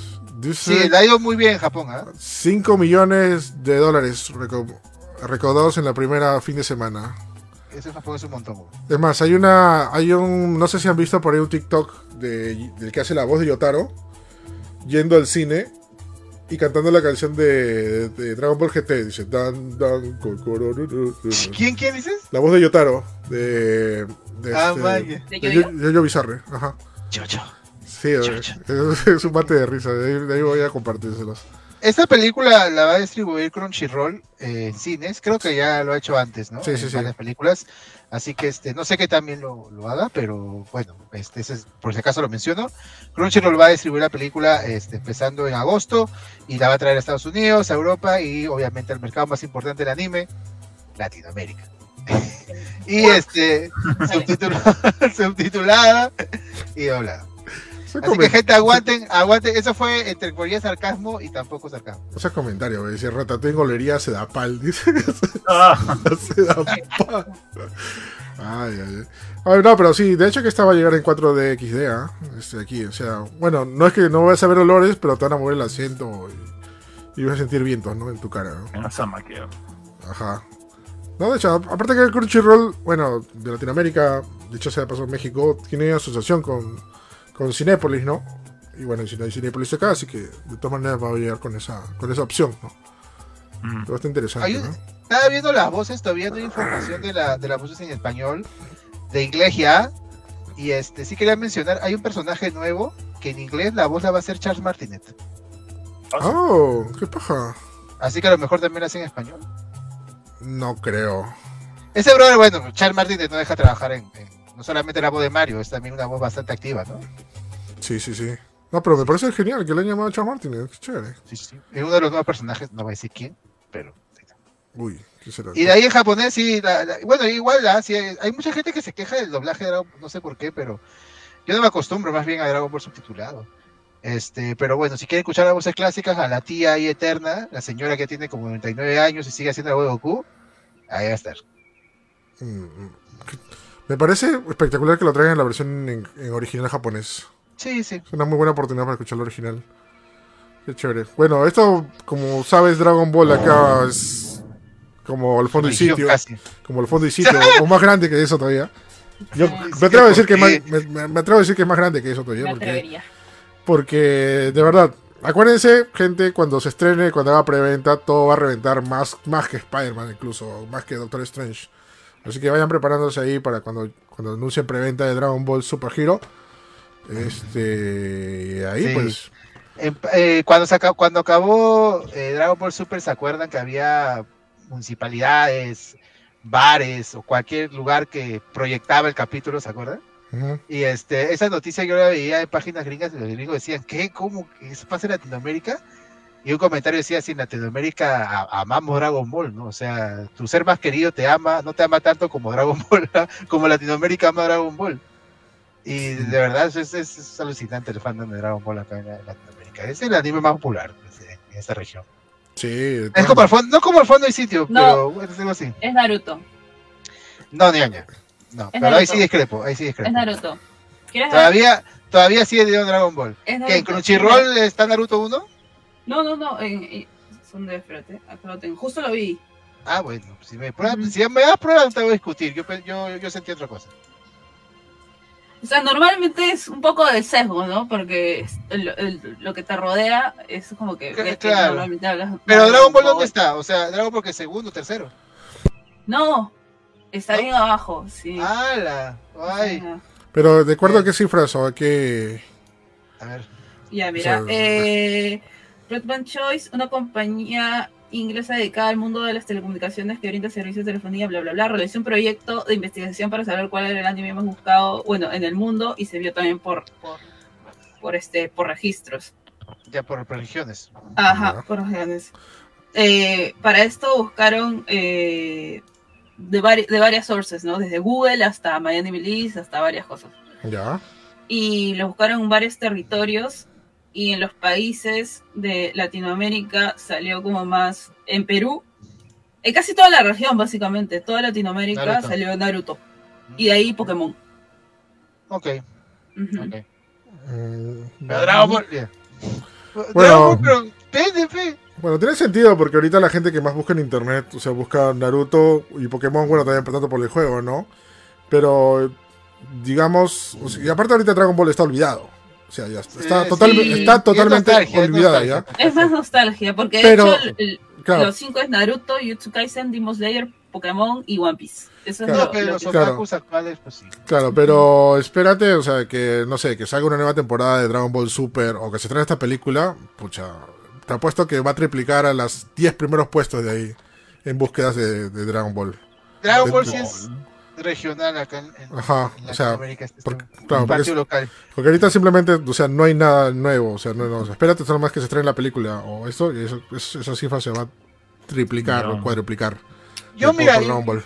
Sí, le ha ido muy bien en Japón, ¿ah? 5 millones de dólares recau- recaudados en la primera fin de semana. Eso en Japón es un montón. Es más, hay una, hay un, no sé si han visto por ahí un TikTok de, del que hace la voz de Yotaro, yendo al cine y cantando la canción de, de Dragon Ball GT, dice, dan, dan, kokorororo". ¿Quién, quién dices? La voz de Yotaro, de, de, Ah, este- vaya. ¿De Yo-Yo? Yo- Yo-Yo Bizarre, ajá. Chocho. Sí, es, es un mate de risa, de ahí, de ahí voy a compartírselos. Esta película la va a distribuir Crunchyroll eh, en cines. Creo que ya lo ha hecho antes, ¿no? Sí, en sí, sí. varias películas. Así que este, no sé que también lo, lo haga, pero bueno, este, ese es- por si acaso lo menciono. Crunchyroll va a distribuir la película este, empezando en agosto y la va a traer a Estados Unidos, a Europa y obviamente al mercado más importante del anime, Latinoamérica. y este, subtitula- subtitulada y doblada. Ese, Así que gente, aguanten, aguanten. Eso fue entre comillas sarcasmo y tampoco sarcasmo. ese comentario, güey, dice Ratatouille en golería se da pal, dice. Ah, se da pal. Ay, ay, ay. Ay, no, pero sí, de hecho que esta va a llegar en 4D XD, ¿ah? Este, aquí, o sea, bueno, no es que no vas a ver olores, pero te van a mover el asiento y, y vas a sentir vientos, ¿no? En tu cara, ¿no? en la Sama queda. Ajá. No, de hecho, aparte que el Crunchyroll, bueno, de Latinoamérica, de hecho se pasó en México, tiene asociación con, con Cinépolis, ¿no? Y bueno, y si no hay Cinépolis acá, así que de todas maneras va a llegar con esa, con esa opción, ¿no? Mm. Pero está interesante, Hay- ¿no? Estaba viendo las voces, todavía no hay información de, la, de las voces en español, de inglés ya. Y este, sí quería mencionar, hay un personaje nuevo que en inglés la voz la va a hacer Charles Martinet. Oh, qué paja. Así que a lo mejor también la hace en español. No creo. Ese brother, bueno, Charles Martinet no deja trabajar en, en- no solamente la voz de Mario, es también una voz bastante activa, ¿no? Sí, sí, sí. No, pero me parece genial que le hayan llamado a Charles Martin, es chévere. Sí, sí. Es uno de los nuevos personajes, no voy a decir quién, pero... Uy, ¿qué será? Y de ahí en japonés, sí, la- la- bueno, igual, la- sí, hay, hay mucha gente que se queja del doblaje de Dragon no sé por qué, pero yo no me acostumbro más bien a Dragon Ball subtitulado. Este, pero bueno, si quieren escuchar las voces clásicas, a la tía ahí eterna, la señora que tiene como 99 años y sigue haciendo la voz de Goku, ahí va a estar. Mm, mm. Me parece espectacular que lo traigan en la versión en, en original japonés. Sí, sí. Es una muy buena oportunidad para escuchar el original. Qué chévere. Bueno, esto, como sabes, Dragon Ball acá es como el fondo y sitio. casi. Como el fondo y sitio, o más grande que eso todavía. Yo Sí, me atrevo a decir que es ¿por más, me, atrevo a decir que es más grande que eso todavía. Me Porque, porque, de verdad, acuérdense, gente, cuando se estrene, cuando haga preventa, todo va a reventar más, más que Spider-Man, incluso, más que Doctor Strange. Así que vayan preparándose ahí para cuando, cuando anuncien preventa de Dragon Ball Super Hero. Este. Ahí, Sí. pues. Eh, cuando, se acabó, cuando acabó eh, Dragon Ball Super, ¿se acuerdan que había municipalidades, bares o cualquier lugar que proyectaba el capítulo, ¿se acuerdan? Y este, esa noticia yo la veía en páginas gringas y los gringos decían, ¿qué? ¿Cómo? ¿Eso pasa en Latinoamérica? Y un comentario decía, si en Latinoamérica amamos Dragon Ball, ¿no? O sea, tu ser más querido te ama, no te ama tanto como Dragon Ball, como Latinoamérica ama Dragon Ball. Y de verdad es, es, es alucinante el fandom de Dragon Ball acá en Latinoamérica. Es el anime más popular pues, en esta región. Sí. de Es como el fondo, no como el fondo y sitio, No. pero bueno, es algo así. Es Naruto. No, ni año. No, pero ahí Naruto. sí discrepo, ahí sí Es discrepo. Naruto. ¿Quieres ver? Todavía, todavía sigue de Dragon Ball. Es ¿Que en Naruto. Crunchyroll está Naruto 1? No, no, no. En, en- son de, espérate, acá lo tengo. Justo lo vi. Ah, bueno, si me, pruebas, si me das pruebas no te voy a discutir. Yo, yo, yo sentí otra cosa. O sea, normalmente es un poco de sesgo, ¿no? Porque es- el- el- lo que te rodea es como que... Claro. normalmente hablas- Pero Dragon Ball. ¿dónde está? O sea, Dragon Ball que segundo, tercero. No, está ¿No? bien abajo, sí. ¡Hala! ¡Ay! Pero, ¿de acuerdo a qué cifras o a qué.? A ver. Ya, mira. O sea, eh, Red Band Choice, una compañía inglesa dedicada al mundo de las telecomunicaciones que brinda servicios de telefonía, bla, bla, bla. Realizó un proyecto de investigación para saber cuál era el anime más buscado, bueno, en el mundo y se vio también por, por, por este, por registros. Ya por religiones. Ajá, por regiones. Eh, para esto buscaron eh, de, vari- de varias sources, ¿no? Desde Google hasta Miami Milice, hasta varias cosas. Ya. Y lo buscaron en varios territorios y en los países de Latinoamérica salió como más en Perú. En casi toda la región, básicamente, toda Latinoamérica Naruto. salió Naruto. Y de ahí Pokémon. Ok, Ujú. ok. Mm, Pero Dragon Ball. Bueno. Dragon Ball, pero pende, pe. Bueno, tiene sentido porque ahorita la gente que más busca en internet, o sea, busca Naruto y Pokémon, bueno, también por tanto por el juego, ¿no? Pero, digamos, y aparte ahorita Dragon Ball está olvidado. O sea, ya está, está, total- sí. está totalmente Es nostalgia, es olvidada ya. Es más nostalgia, porque de Pero- hecho el- el- Claro, los cinco es Naruto, Jutsu Kaisen, Demon Slayer, Pokémon y One Piece. Eso es Claro. No, lo- pero lo los que- Claro. otakus actuales, pues sí. claro, pero espérate, o sea, que, no sé, que salga una nueva temporada de Dragon Ball Super o que se traiga esta película, pucha, te apuesto que va a triplicar a las 10 primeros puestos de ahí en búsquedas de, de Dragon Ball. Dragon De- Ball sí es regional acá en, Ajá, en o sea, Latinoamérica. este es porque- un- claro, un porque es- local. Porque ahorita simplemente, o sea, no hay nada nuevo. O sea, no, no, o sea, espérate solo más que se estrene la película o esto, y eso, eso- esa cifra se va a triplicar o cuadruplicar. Yo, mira, Dragon Ball.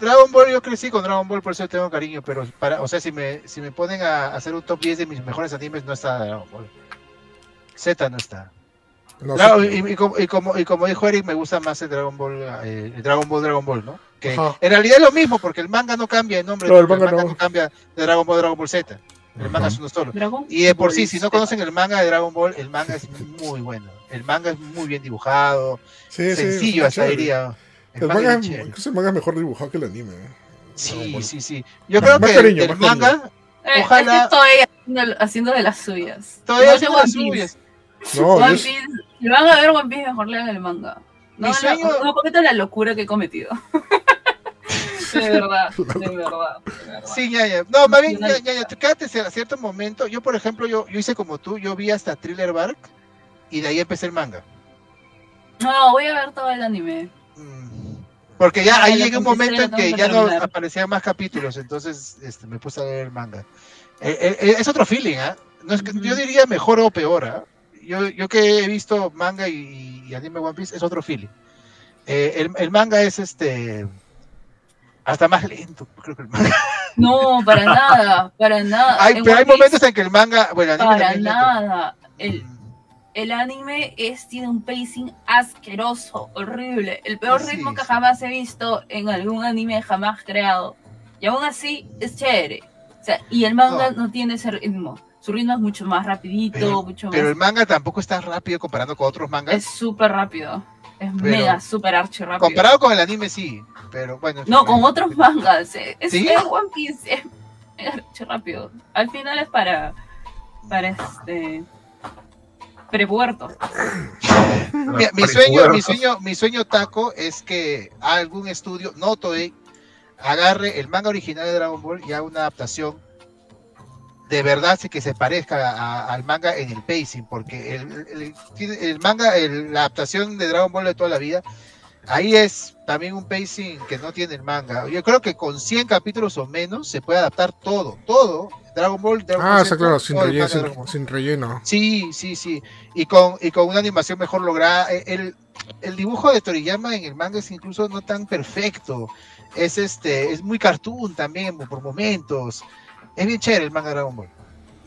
Dragon Ball, yo crecí con Dragon Ball, por eso tengo cariño, pero para, o sea, si me, si me ponen a hacer un top 10 de mis mejores animes, no está Dragon Ball. Z no está. No, Claro, sí, y, y como, y, como, y como dijo Eric, me gusta más el Dragon Ball, eh, el Dragon Ball, Dragon Ball, ¿no? Que Ajá. en realidad es lo mismo, porque el manga no cambia de nombre, Claro, el manga no. cambia de Dragon Ball a Dragon Ball Z. El Ajá. manga es uno solo. Dragon Y de por sí, si no conocen el manga de Dragon Ball, el manga es muy bueno. El manga es muy bien dibujado, sí, sencillo es hasta chévere. diría. El El manga manga, es incluso el manga es mejor dibujado que el anime. eh. Sí, sí, sí. Yo Más- creo más que cariño, el manga Eh, Ojalá- Es que estoy haciendo, haciendo de las suyas. todavía que es las suyas. No, One Piece, si van a ver One Piece, mejor lean el manga. No, no, sueño- no cometa la locura que he cometido. de verdad, de verdad, de verdad. Sí, ya, ya. No, más bien, ya, ya, ya, tú quédate a cierto momento. Yo, por ejemplo, yo, yo hice como tú, yo vi hasta Thriller Bark y de ahí empecé el manga. No, voy a ver todo el anime. Mm. Porque ya Ah, ahí llega un momento en que ya no aparecían más capítulos, entonces este, me puse a leer el manga. Eh, eh, eh, es otro feeling, ¿ah? No es que. Yo diría mejor o peor, ¿ah? Yo, yo que he visto manga y, y anime One Piece, es otro feeling. El, el manga es este hasta más lento, creo que el manga. No, para nada, para nada. Hay, pero hay momentos en que el manga, bueno, el anime Para nada. El, el anime es, tiene un pacing asqueroso, horrible. El peor Sí, ritmo que sí. jamás he visto en algún anime jamás creado. Y aún así es chévere. O sea, y el manga no, tiene ese ritmo. Su ritmo es mucho más rapidito, Pero- mucho Pero más... el manga tampoco es tan rápido comparando con otros mangas. Es súper rápido. Es Pero- mega, súper archi rápido. Comparado con el anime, sí. Pero bueno. No, con otros mangas. eh, Es, ¿Sí? es One Piece. Es, es archi rápido. Al final es para... Para este... Prepuerto. Mi, mi sueño, mi sueño, mi sueño taco es que algún estudio, no Toei, agarre el manga original de Dragon Ball y haga una adaptación de verdad sí que se parezca a- al manga en el pacing, porque el, el- manga, el- la adaptación de Dragon Ball de toda la vida, ahí es también un pacing que no tiene el manga. Yo creo que con 100 capítulos o menos se puede adaptar todo, todo. Dragon Ball, Dragon Ah, Ball está Z, claro, sin relleno. Sin, Ball. sin relleno. Sí, sí, sí. Y con, y con una animación mejor lograda. E- El, el dibujo de Toriyama en el manga es incluso no tan perfecto. Es este, es muy cartoon también por momentos. Es bien chévere el manga de Dragon Ball.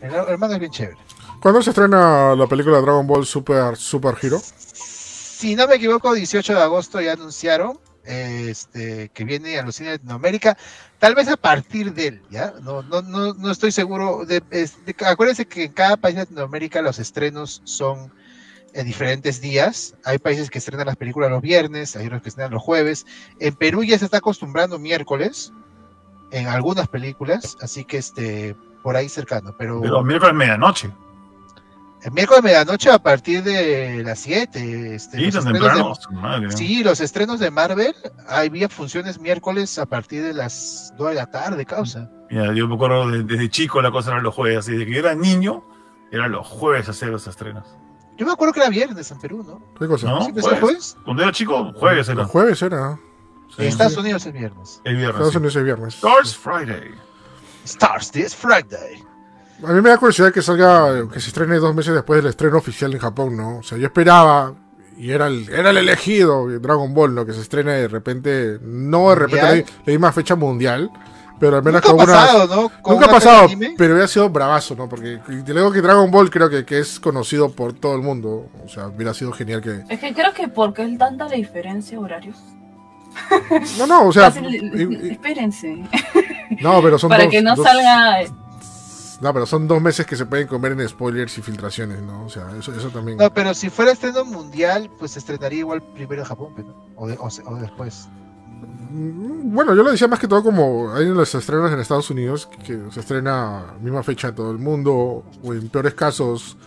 El, el manga es bien chévere. ¿Cuándo se estrena la película de Dragon Ball Super, Super Hero? Si no me equivoco, 18 de agosto ya anunciaron este, que viene a los cines de Latinoamérica. Tal vez a partir de él, ¿ya? No, no, no, no estoy seguro. De, es- de- acuérdense que en cada país de Latinoamérica los estrenos son en diferentes días. Hay países que estrenan las películas los viernes, hay otros que estrenan los jueves. En Perú ya se está acostumbrando miércoles en algunas películas, así que este por ahí cercano. Pero Pero miércoles medianoche. el miércoles medianoche a partir de las 7. Este, Sí, los estrenos de-. Sí, los estrenos de Marvel, había funciones miércoles a partir de las 2 de la tarde, causa. Mira, yo me acuerdo de- desde chico la cosa era los jueves, así de que yo era niño, eran los jueves hacer los estrenos. Yo me acuerdo que era viernes en Perú, ¿no? ¿Qué cosa? ¿No? ¿Sí que es el jueves. jueves? Cuando era chico, jueves era. jueves era. Sí. Estados Unidos es viernes. El viernes. Estados sí. Unidos es viernes. Stars Friday. Stars, this Friday. A mí me da curiosidad que salga, que se estrene dos meses después del estreno oficial en Japón, ¿no? O sea, yo esperaba, y era el, era el elegido, Dragon Ball, ¿no? Que se estrene de repente, no de repente la, misma fecha mundial, pero al menos Nunca ha con una... pasado, ¿no? Con Nunca ha pasado, pero hubiera sido bravazo, ¿no? Porque te digo que Dragon Ball creo que, que es conocido por todo el mundo. O sea, hubiera sido genial que... Es que creo que porque es tanta la diferencia de horarios. No, no, o sea... Fácil, y- y- espérense. no, pero son para dos- que no dos- salga. No, pero son dos meses que se pueden comer en spoilers y filtraciones, ¿no? O sea, eso, eso también... No, pero si fuera estreno mundial, pues se estrenaría igual primero en Japón, pero, o, de- o se- o después. Mm, Bueno, yo lo decía más que todo como hay en los estrenos en Estados Unidos que se estrena misma fecha en todo el mundo o en peores casos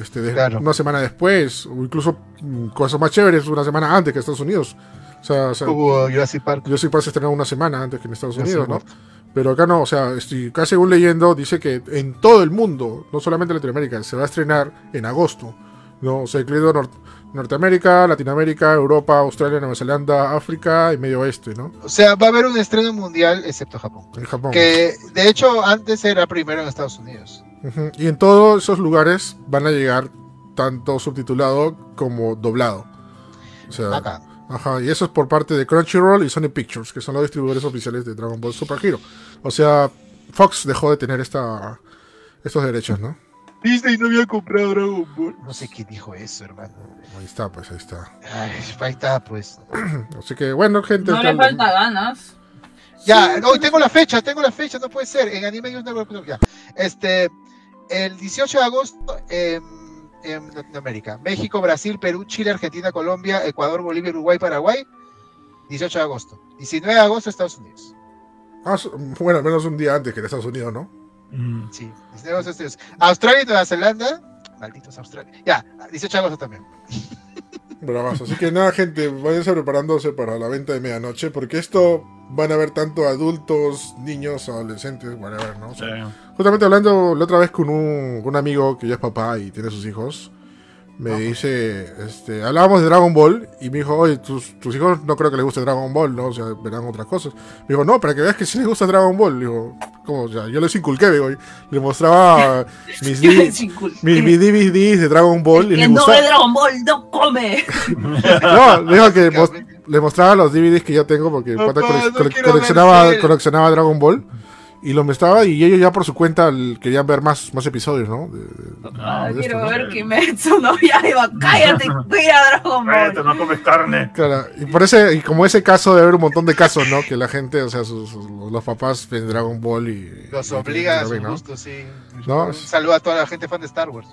este, de- Claro. una semana después o incluso mm, cosas más chéveres una semana antes que Estados Unidos. O sea, o sea, Como Jurassic Park. yo sí pasé estrenar una semana antes que en Estados Jurassic Unidos, ¿no? Pero acá no, o sea, estoy, acá según leyendo dice que en todo el mundo, no solamente en Latinoamérica, se va a estrenar en agosto, ¿no? O sea, incluido Nor- Norteamérica, Latinoamérica, Europa, Australia, Nueva Zelanda, África y Medio Oeste, ¿no? O sea, va a haber un estreno mundial excepto Japón. En Japón. Que de hecho antes era primero en Estados Unidos. Y en todos esos lugares van a llegar tanto subtitulado como doblado. O sea, Acá. Ajá, y eso es por parte de Crunchyroll y Sony Pictures, que son los distribuidores oficiales de Dragon Ball Super Hero. O sea, Fox dejó de tener esta, estos derechos, ¿no? Disney no había comprado Dragon Ball. No sé quién dijo eso, hermano. Ahí está, pues ahí está. Ay, ahí está, pues. Así que bueno, gente. No le falta ganas. Ya, hoy tengo la fecha, tengo la fecha, no puede ser. En Anime News Network, ya. Este, el 18 de agosto en, en Latinoamérica. México, Brasil, Perú, Chile, Argentina, Colombia, Ecuador, Bolivia, Uruguay, Paraguay. 18 de agosto. 19 de agosto, Estados Unidos. Ah, bueno, al menos un día antes que en Estados Unidos, ¿no? Mm. Sí, 19 de agosto, Estados Unidos. Australia y Nueva Zelanda. Malditos Australia. Ya, 18 de agosto también. Bravazo. Así que nada, gente, váyanse preparándose para la venta de medianoche, porque esto van a ver tanto adultos, niños, adolescentes, whatever, ¿no? O sea, Sí. Justamente hablando la otra vez con un, con un amigo que ya es papá y tiene sus hijos, me dice, este, hablábamos de Dragon Ball y me dijo, oye, tus, tus hijos no creo que les guste Dragon Ball, ¿no? O sea, verán otras cosas. Me dijo, no, para que veas que sí les gusta Dragon Ball. Digo, ¿cómo? O sea, yo les inculqué, digo, le mostraba mis, mis, mis DVDs de Dragon Ball y El les que no gustaba. ve Dragon Ball no come. No, le digo que mos- le mostraba los DVDs que yo tengo porque Papá, cole- no cole- quiero coleccionaba, Cell. coleccionaba Dragon Ball y lo mostraba y ellos ya por su cuenta querían ver más, más episodios, ¿no? De- de- Ah, de quiero esto, ¿no? ver Kimetsu no Yaiba. Cállate, mira Dragon Cállate, Ball. no comes carne. Claro, y por ese, y como ese caso de haber un montón de casos, ¿no? Que la gente, o sea, sus, sus- los papás ven Dragon Ball y. Los y- obliga a su ¿no? gusto, sí. No, Un saludo a toda la gente fan de Star Wars.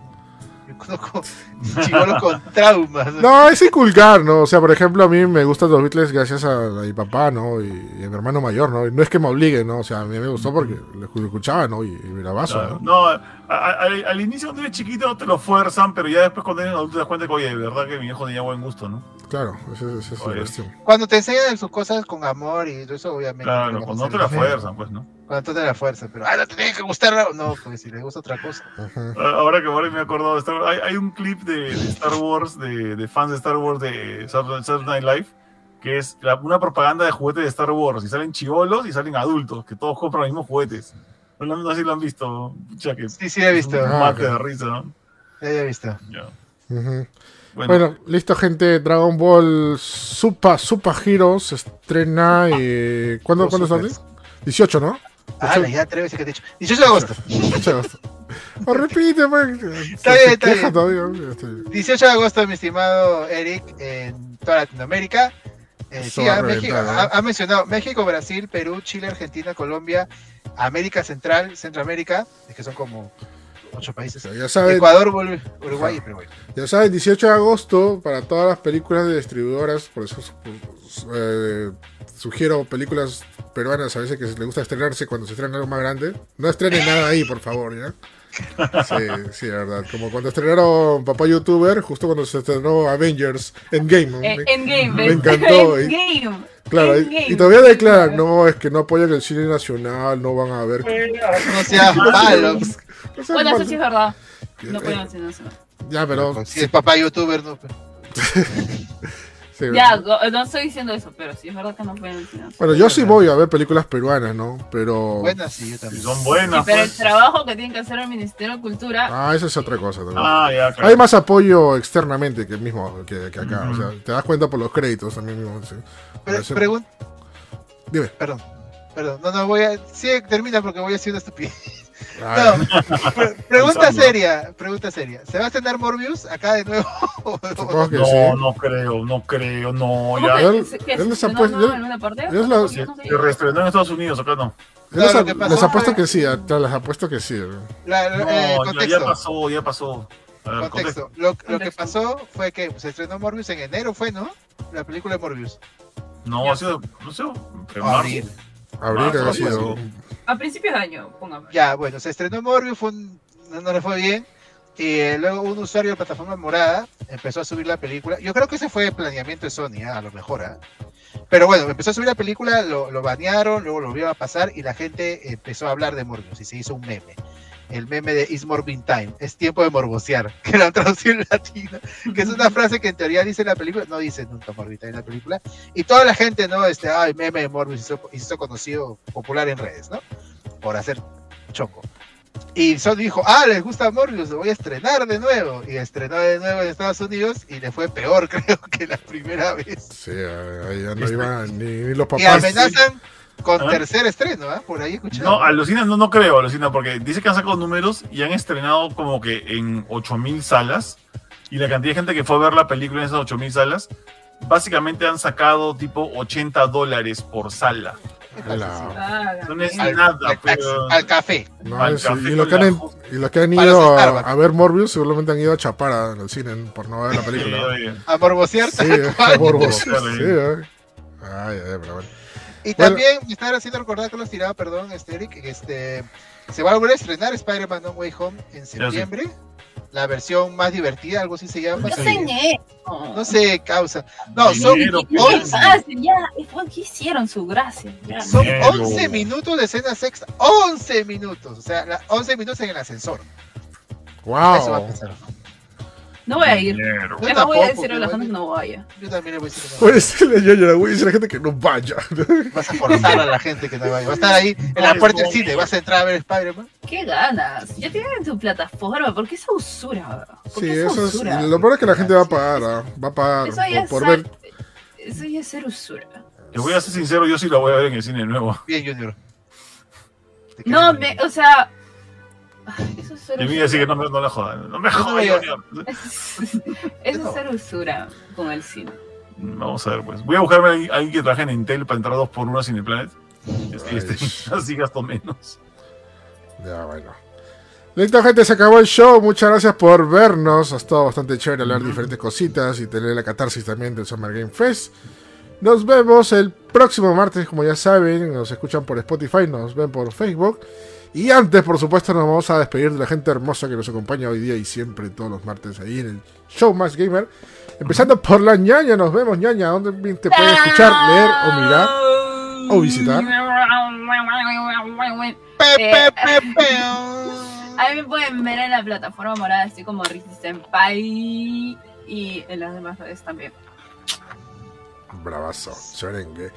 Yo conozco chivolos con traumas. No, es inculcar, ¿no? O sea, por ejemplo, a mí me gustan los Beatles gracias a, a mi papá, ¿no? Y, y a mi hermano mayor, ¿no? Y no es que me obliguen, ¿no? O sea, a mí me gustó porque lo escu- lo escuchaba, ¿no? Y, y bravazo, Claro. ¿no? No, al, al inicio cuando eres chiquito te lo fuerzan, pero ya después cuando eres adulto te das cuenta que, oye, de verdad que mi hijo tenía buen gusto, ¿no? Claro, esa es, esa es la cuestión. Cuando te enseñan sus cosas con amor y todo eso, obviamente. Claro, vamos cuando no te la fuerzan, pues, ¿no? Cuando no te la fuerza, pero, ah, no te tiene que gustar. No, porque si le gusta otra cosa. Ajá. Ahora que ahora me he acordado de Star Wars, hay, hay un clip de, de Star Wars, de, de fans de Star Wars de Saturday Saturday Night Live, que es la- una propaganda de juguetes de Star Wars. Y salen chivolos y salen adultos, que todos compran los mismos juguetes. No, lo- no sé si lo han visto. Pucha, que Sí, sí, he visto. Un Ah, mate ok. de risa, ¿no? Ya he visto. Ya. Ujú. Bueno, Bueno, listo, gente. Dragon Ball Super, Super Hero se estrena. eh, ¿Cuándo, ¿cuándo sale? 18, ¿no? Ah, ya tres veces que te he dicho. 18 de agosto. 18 de agosto. O repite, pues. Está bien, está bien. todavía. Estoy- 18 de agosto, mi estimado Eric, en toda Latinoamérica. Eh, sí, ha, México, reventar, ha, ¿eh? ha mencionado México, Brasil, Perú, Chile, Argentina, Colombia, América Central, Centroamérica, es que son como ocho países. Ya saben, Ecuador, Uruguay y Perú. ya saben, 18 de agosto para todas las películas de distribuidoras. Por eso eh, sugiero películas peruanas a veces que les gusta estrenarse cuando se estrena algo más grande. No estrenen nada ahí, por favor, ¿ya? Sí, sí, de verdad. Como cuando estrenaron Papá YouTuber, justo cuando se estrenó Avengers Endgame. Eh, Me- Endgame, me ¿ves? encantó, eh. Endgame. Claro, y, Endgame. y todavía declaran, no, es que no apoyan el cine nacional, no van a ver. No seas malo. No Bueno, eso sí es verdad. Que- No podemos decir eso. Ya, pero. Si es papá youtuber, no. sí, Ya, no estoy diciendo eso, pero sí es verdad que no fue en el cine. Bueno, yo sí voy a ver películas peruanas, ¿no? Pero. Buena, sí, yo también. son Sí, buenas, pero el pues. trabajo que tiene que hacer el Ministerio de Cultura, Ah, eso es otra cosa también. Ah, ya, claro. Hay más apoyo externamente que mismo que, que acá. O sea, te das cuenta por los créditos también mismo. sí. Parece- pregun- Dime. Perdón. Perdón, no, no, voy a. Sí, termina porque voy a decir una estupidez. Ah, No, pre- pregunta seria, pregunta seria. ¿Se va a estrenar Morbius acá de nuevo? Supongo que No, sí. no creo, no creo, no, ¿cómo ya. que- Él- que- que él se les él- Yo no sé. Se reestrenó en Estados Unidos, acá no. les, lo pasó les apuesto fue- que sí, a- les apuesto que sí. La- la- No, eh, ya, contexto. ya pasó, ya pasó. A ver, contexto. Lo, lo que Contexto. pasó fue que se estrenó Morbius en enero, fue, ¿no? La película de Morbius. No, ha sido, no sé, en Abril. marzo. Abril ha sido. A principios de año, póngame. Ya, bueno, se estrenó Morbius, fue un- no, no le fue bien. Y eh, luego un usuario de plataforma morada empezó a subir la película. Yo creo que ese fue el planeamiento de Sony, ah, a lo mejor. ah. Pero bueno, empezó a subir la película, lo, lo banearon, luego lo vio a pasar y la gente empezó a hablar de Morbius y se hizo un meme. El meme de Is Morbin Time, es tiempo de morbosear, que lo han traducido en latino, que es una frase que en teoría dice en la película, no dice nunca Morbin Time en la película, y toda la gente, ¿no? Este, ay, meme de Morbius hizo, hizo conocido, popular en redes, ¿no? Por hacer choco. Y Sony dijo, ah, les gusta Morbius, lo voy a estrenar de nuevo. Y estrenó de nuevo en Estados Unidos y le fue peor, creo, que la primera vez. Sí, ahí ya no iban ni, ni los Y papás. amenazan con Ah. tercer estreno, ¿ah? Por ahí escuché. No, alucina, no, no creo, alucina, porque dice que han sacado números y han estrenado como que en 8000 salas. Y la cantidad de gente que fue a ver la película en esas 8000 salas, básicamente han sacado tipo 80 dólares por sala. La- No es al, nada, al taxi, pero. al café. no, Al es- café y, los que han, ju- y los que han Para ido a, ver Morbius seguramente han ido a chapar a- al cine por no ver la película. A morbosear. Sí, tal a Sí, sí. eh. Ay, ay, pero bueno. Y Bueno. también me estaba haciendo recordar que los tiraba, perdón, este Eric, este, se va a volver a estrenar Spider-Man No Way Home en sí. septiembre. La versión más divertida, algo así se llama. Sé ñe. No sé, causa. No, son, Dinero, ¿Qué pues. hacen? Ya, ¿qué hicieron su gracia? Ya. son Dinero. 11 minutos de escena sexta. 11 minutos. O sea, la- 11 minutos en el ascensor. Eso va a Wow. No voy a ir. Dinero. Yo más, voy a decirle a la gente que no vaya. Yo también le voy a decir que no. Puede decirle yo, yo, voy a decir a la gente que no vaya. Vas a forzar a la gente que no vaya. Va a estar ahí en la puerta del no. cine. Vas a entrar a ver Spider-Man. ¿Qué ganas? Ya tienen tu plataforma. ¿Por qué esa usura? ¿Por Sí, esa eso es. usura? Lo peor es que la gente va a pagar. ah, Va a pagar Eso ya por, ver. Eso ya es ser usura. Te voy a ser sincero, yo sí la voy a ver en el cine de nuevo. Bien, Junior. No, me, o sea. Ay, Eso es ser decir que no me, no la jodan. No me no jodan. Eso es ser usura con el cine. Vamos a ver, pues. Voy a buscarme a alguien- que trabaje en Intel para entrar dos por uno a Cineplanet. Este, este, así gasto menos. Ya, bueno. Listo, gente, se acabó el show. Muchas gracias por vernos. Ha estado bastante chévere hablar de diferentes cositas y tener la catarsis también del Summer Game Fest. Nos vemos el próximo martes, como ya saben. Nos escuchan por Spotify, nos ven por Facebook. Y antes, por supuesto, nos vamos a despedir de la gente hermosa que nos acompaña hoy día y siempre, todos los martes, ahí en el Show Más Gamer. Empezando por la ñaña, nos vemos, ñaña. ¿Dónde te puede escuchar, leer o mirar? o visitar. Pe. A mí me pueden ver en la plataforma morada, así como Risi Senpai. Y en las demás redes también. Bravazo, Serengue.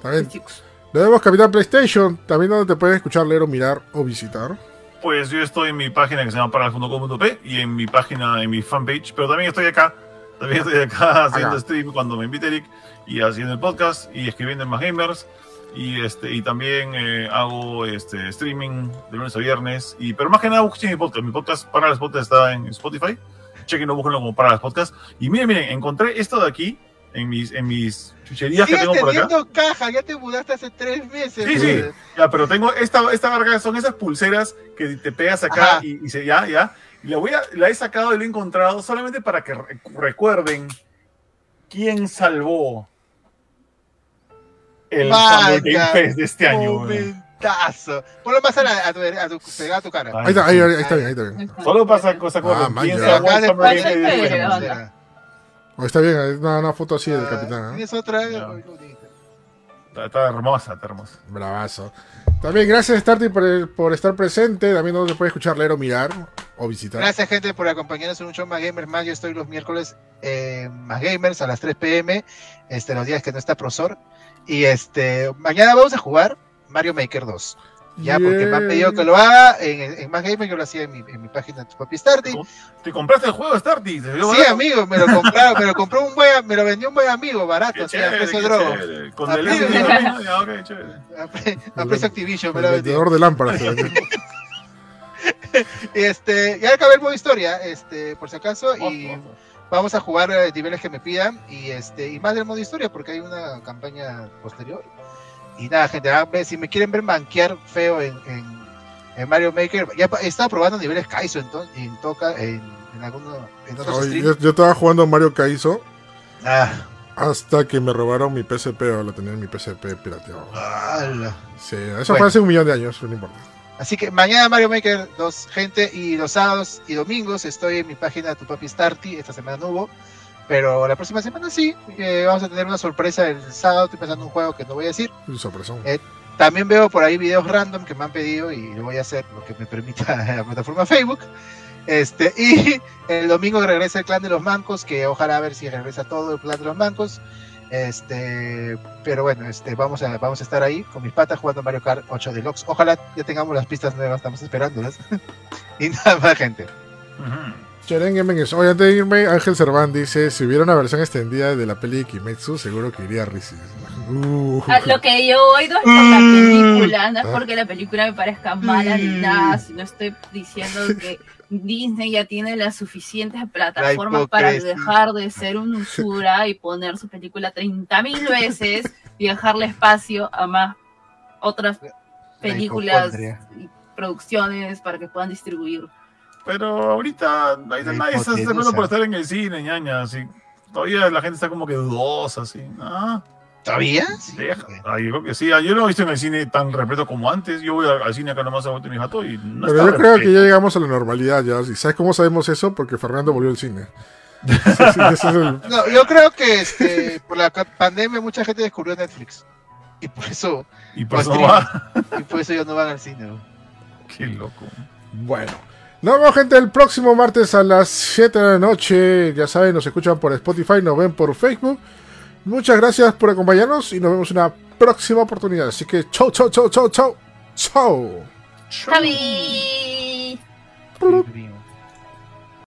También Chicos. Lo vemos Capitán PlayStation, también donde te puedes escuchar, leer o mirar o visitar. Pues yo estoy en mi página que se llama paralas.com.p y en mi página, en mi fanpage, pero también estoy acá. También estoy acá haciendo Acá. stream cuando me invite Eric y haciendo el podcast y escribiendo en Más Gamers. Y, este, y también eh, hago este, streaming de lunes a viernes. Y, pero más que nada busquen mi podcast. Mi podcast para las podcasts está en Spotify. Chequenlo, búsquenlo como para las podcasts. Y miren, miren, encontré esto de aquí en mis, en mis chucherías que tengo por acá. teniendo caja, ya te mudaste hace tres meses. Sí, sí. Ya, pero tengo esta, esta verga, son esas pulseras que te pegas acá y, y se, ya, ya. Y la, voy a, la he sacado y la he encontrado solamente para que re- recuerden quién salvó el Game Fest de este año. Momentazo. Ponlo más a, la, a, tu, a, tu, a tu cara. Ahí está, ahí, ahí está bien, ahí está bien. Solo pasa cosa Ah, man, Oh, está bien, hay una, una foto así del Ah, capitán. ¿eh? ¿Tienes otra? Ay, bonita. Está, está hermosa, está hermosa. Bravazo. También gracias, Starty, por, por estar presente. También donde puedes escuchar, leer o mirar o visitar. Gracias, gente, por acompañarnos en un show más gamers más. Yo estoy los miércoles eh, más gamers a las 3 pm, este, los días que no está profesor. Y este, mañana vamos a jugar Mario Maker 2. Ya, porque me han pedido que lo haga en, en Más Gamer, yo lo hacía en mi, en mi página de Papi Starty. ¿Te compraste el juego Starty? ¿Te dio Sí, barato? amigo, me lo compraron, me lo compró un buen, me lo vendió un buen amigo, barato, Qué así a chévere, precio qué drogo. Con chévere. A, pre- a precio Activision, me El lo vendió. vendedor de lámparas. Este, ya acabé el modo historia, este, por si acaso, y Ojo, vamos a jugar eh, niveles que me pidan y este y más del modo historia porque hay una campaña posterior y nada gente ah, si me quieren ver manquear feo en, en, en Mario Maker ya estado probando niveles Kaizo en, to- en toca en, en alguno en otros Ay, yo, yo estaba jugando Mario Kaizo ah, hasta que me robaron mi PSP o lo tenía en mi PSP pirateado. Sí, eso Bueno. fue hace un millón de años, no importa. así que mañana Mario Maker 2 gente y los sábados y domingos estoy en mi página Tu Papi Starty esta semana no hubo pero la próxima semana sí eh, vamos a tener una sorpresa el sábado estoy pensando en un juego que no voy a decir Un sorpresón. Eh, También veo por ahí videos random que me han pedido y lo voy a hacer lo que me permita la plataforma Facebook. Este, y el domingo regresa el clan de los mancos, que ojalá a ver si regresa todo el clan de los mancos. Este, pero bueno, este, vamos a, vamos a estar ahí con mis patas jugando Mario Kart 8 Deluxe. Ojalá ya tengamos las pistas nuevas, estamos esperándolas. y nada más, gente. Gaming es- Oye, antes de irme, Ángel Cerván dice: Si hubiera una versión extendida de la peli de Kimetsu, seguro que iría a Risis. Uh, Ah, Lo que yo he oído es por la película, no es porque la película me parezca mala ni nada, sino estoy diciendo que Disney ya tiene las suficientes plataformas para dejar de ser un usura y poner su película 30.000 veces y dejarle espacio a más otras películas y producciones para que puedan distribuir. Pero ahorita, nadie está hipotenusa. esperando por estar en el cine, ñaña. Así. Todavía la gente está como que dudosa, así. Ah, ¿Todavía? Sí. deja. Ah, yo creo que sí. Ah, Yo no he visto en el cine tan repleto como antes. Yo voy al, cine acá nomás a mi jato y no Pero está yo creo que ya llegamos a la normalidad ya. ¿Y sabes cómo sabemos eso? Porque Fernando volvió al cine. Sí, sí, ese es el- No, yo creo que este, por la pandemia mucha gente descubrió Netflix. Y por eso, Y por eso no va. y por eso ya no van al cine. Qué loco. Bueno. Nos vemos, gente, el próximo martes a las 7 de la noche. Ya saben, nos escuchan por Spotify, nos ven por Facebook. Muchas gracias por acompañarnos y nos vemos en una próxima oportunidad. Así que, chau, chau, chau, chau, chau. Chau. ¡Javi!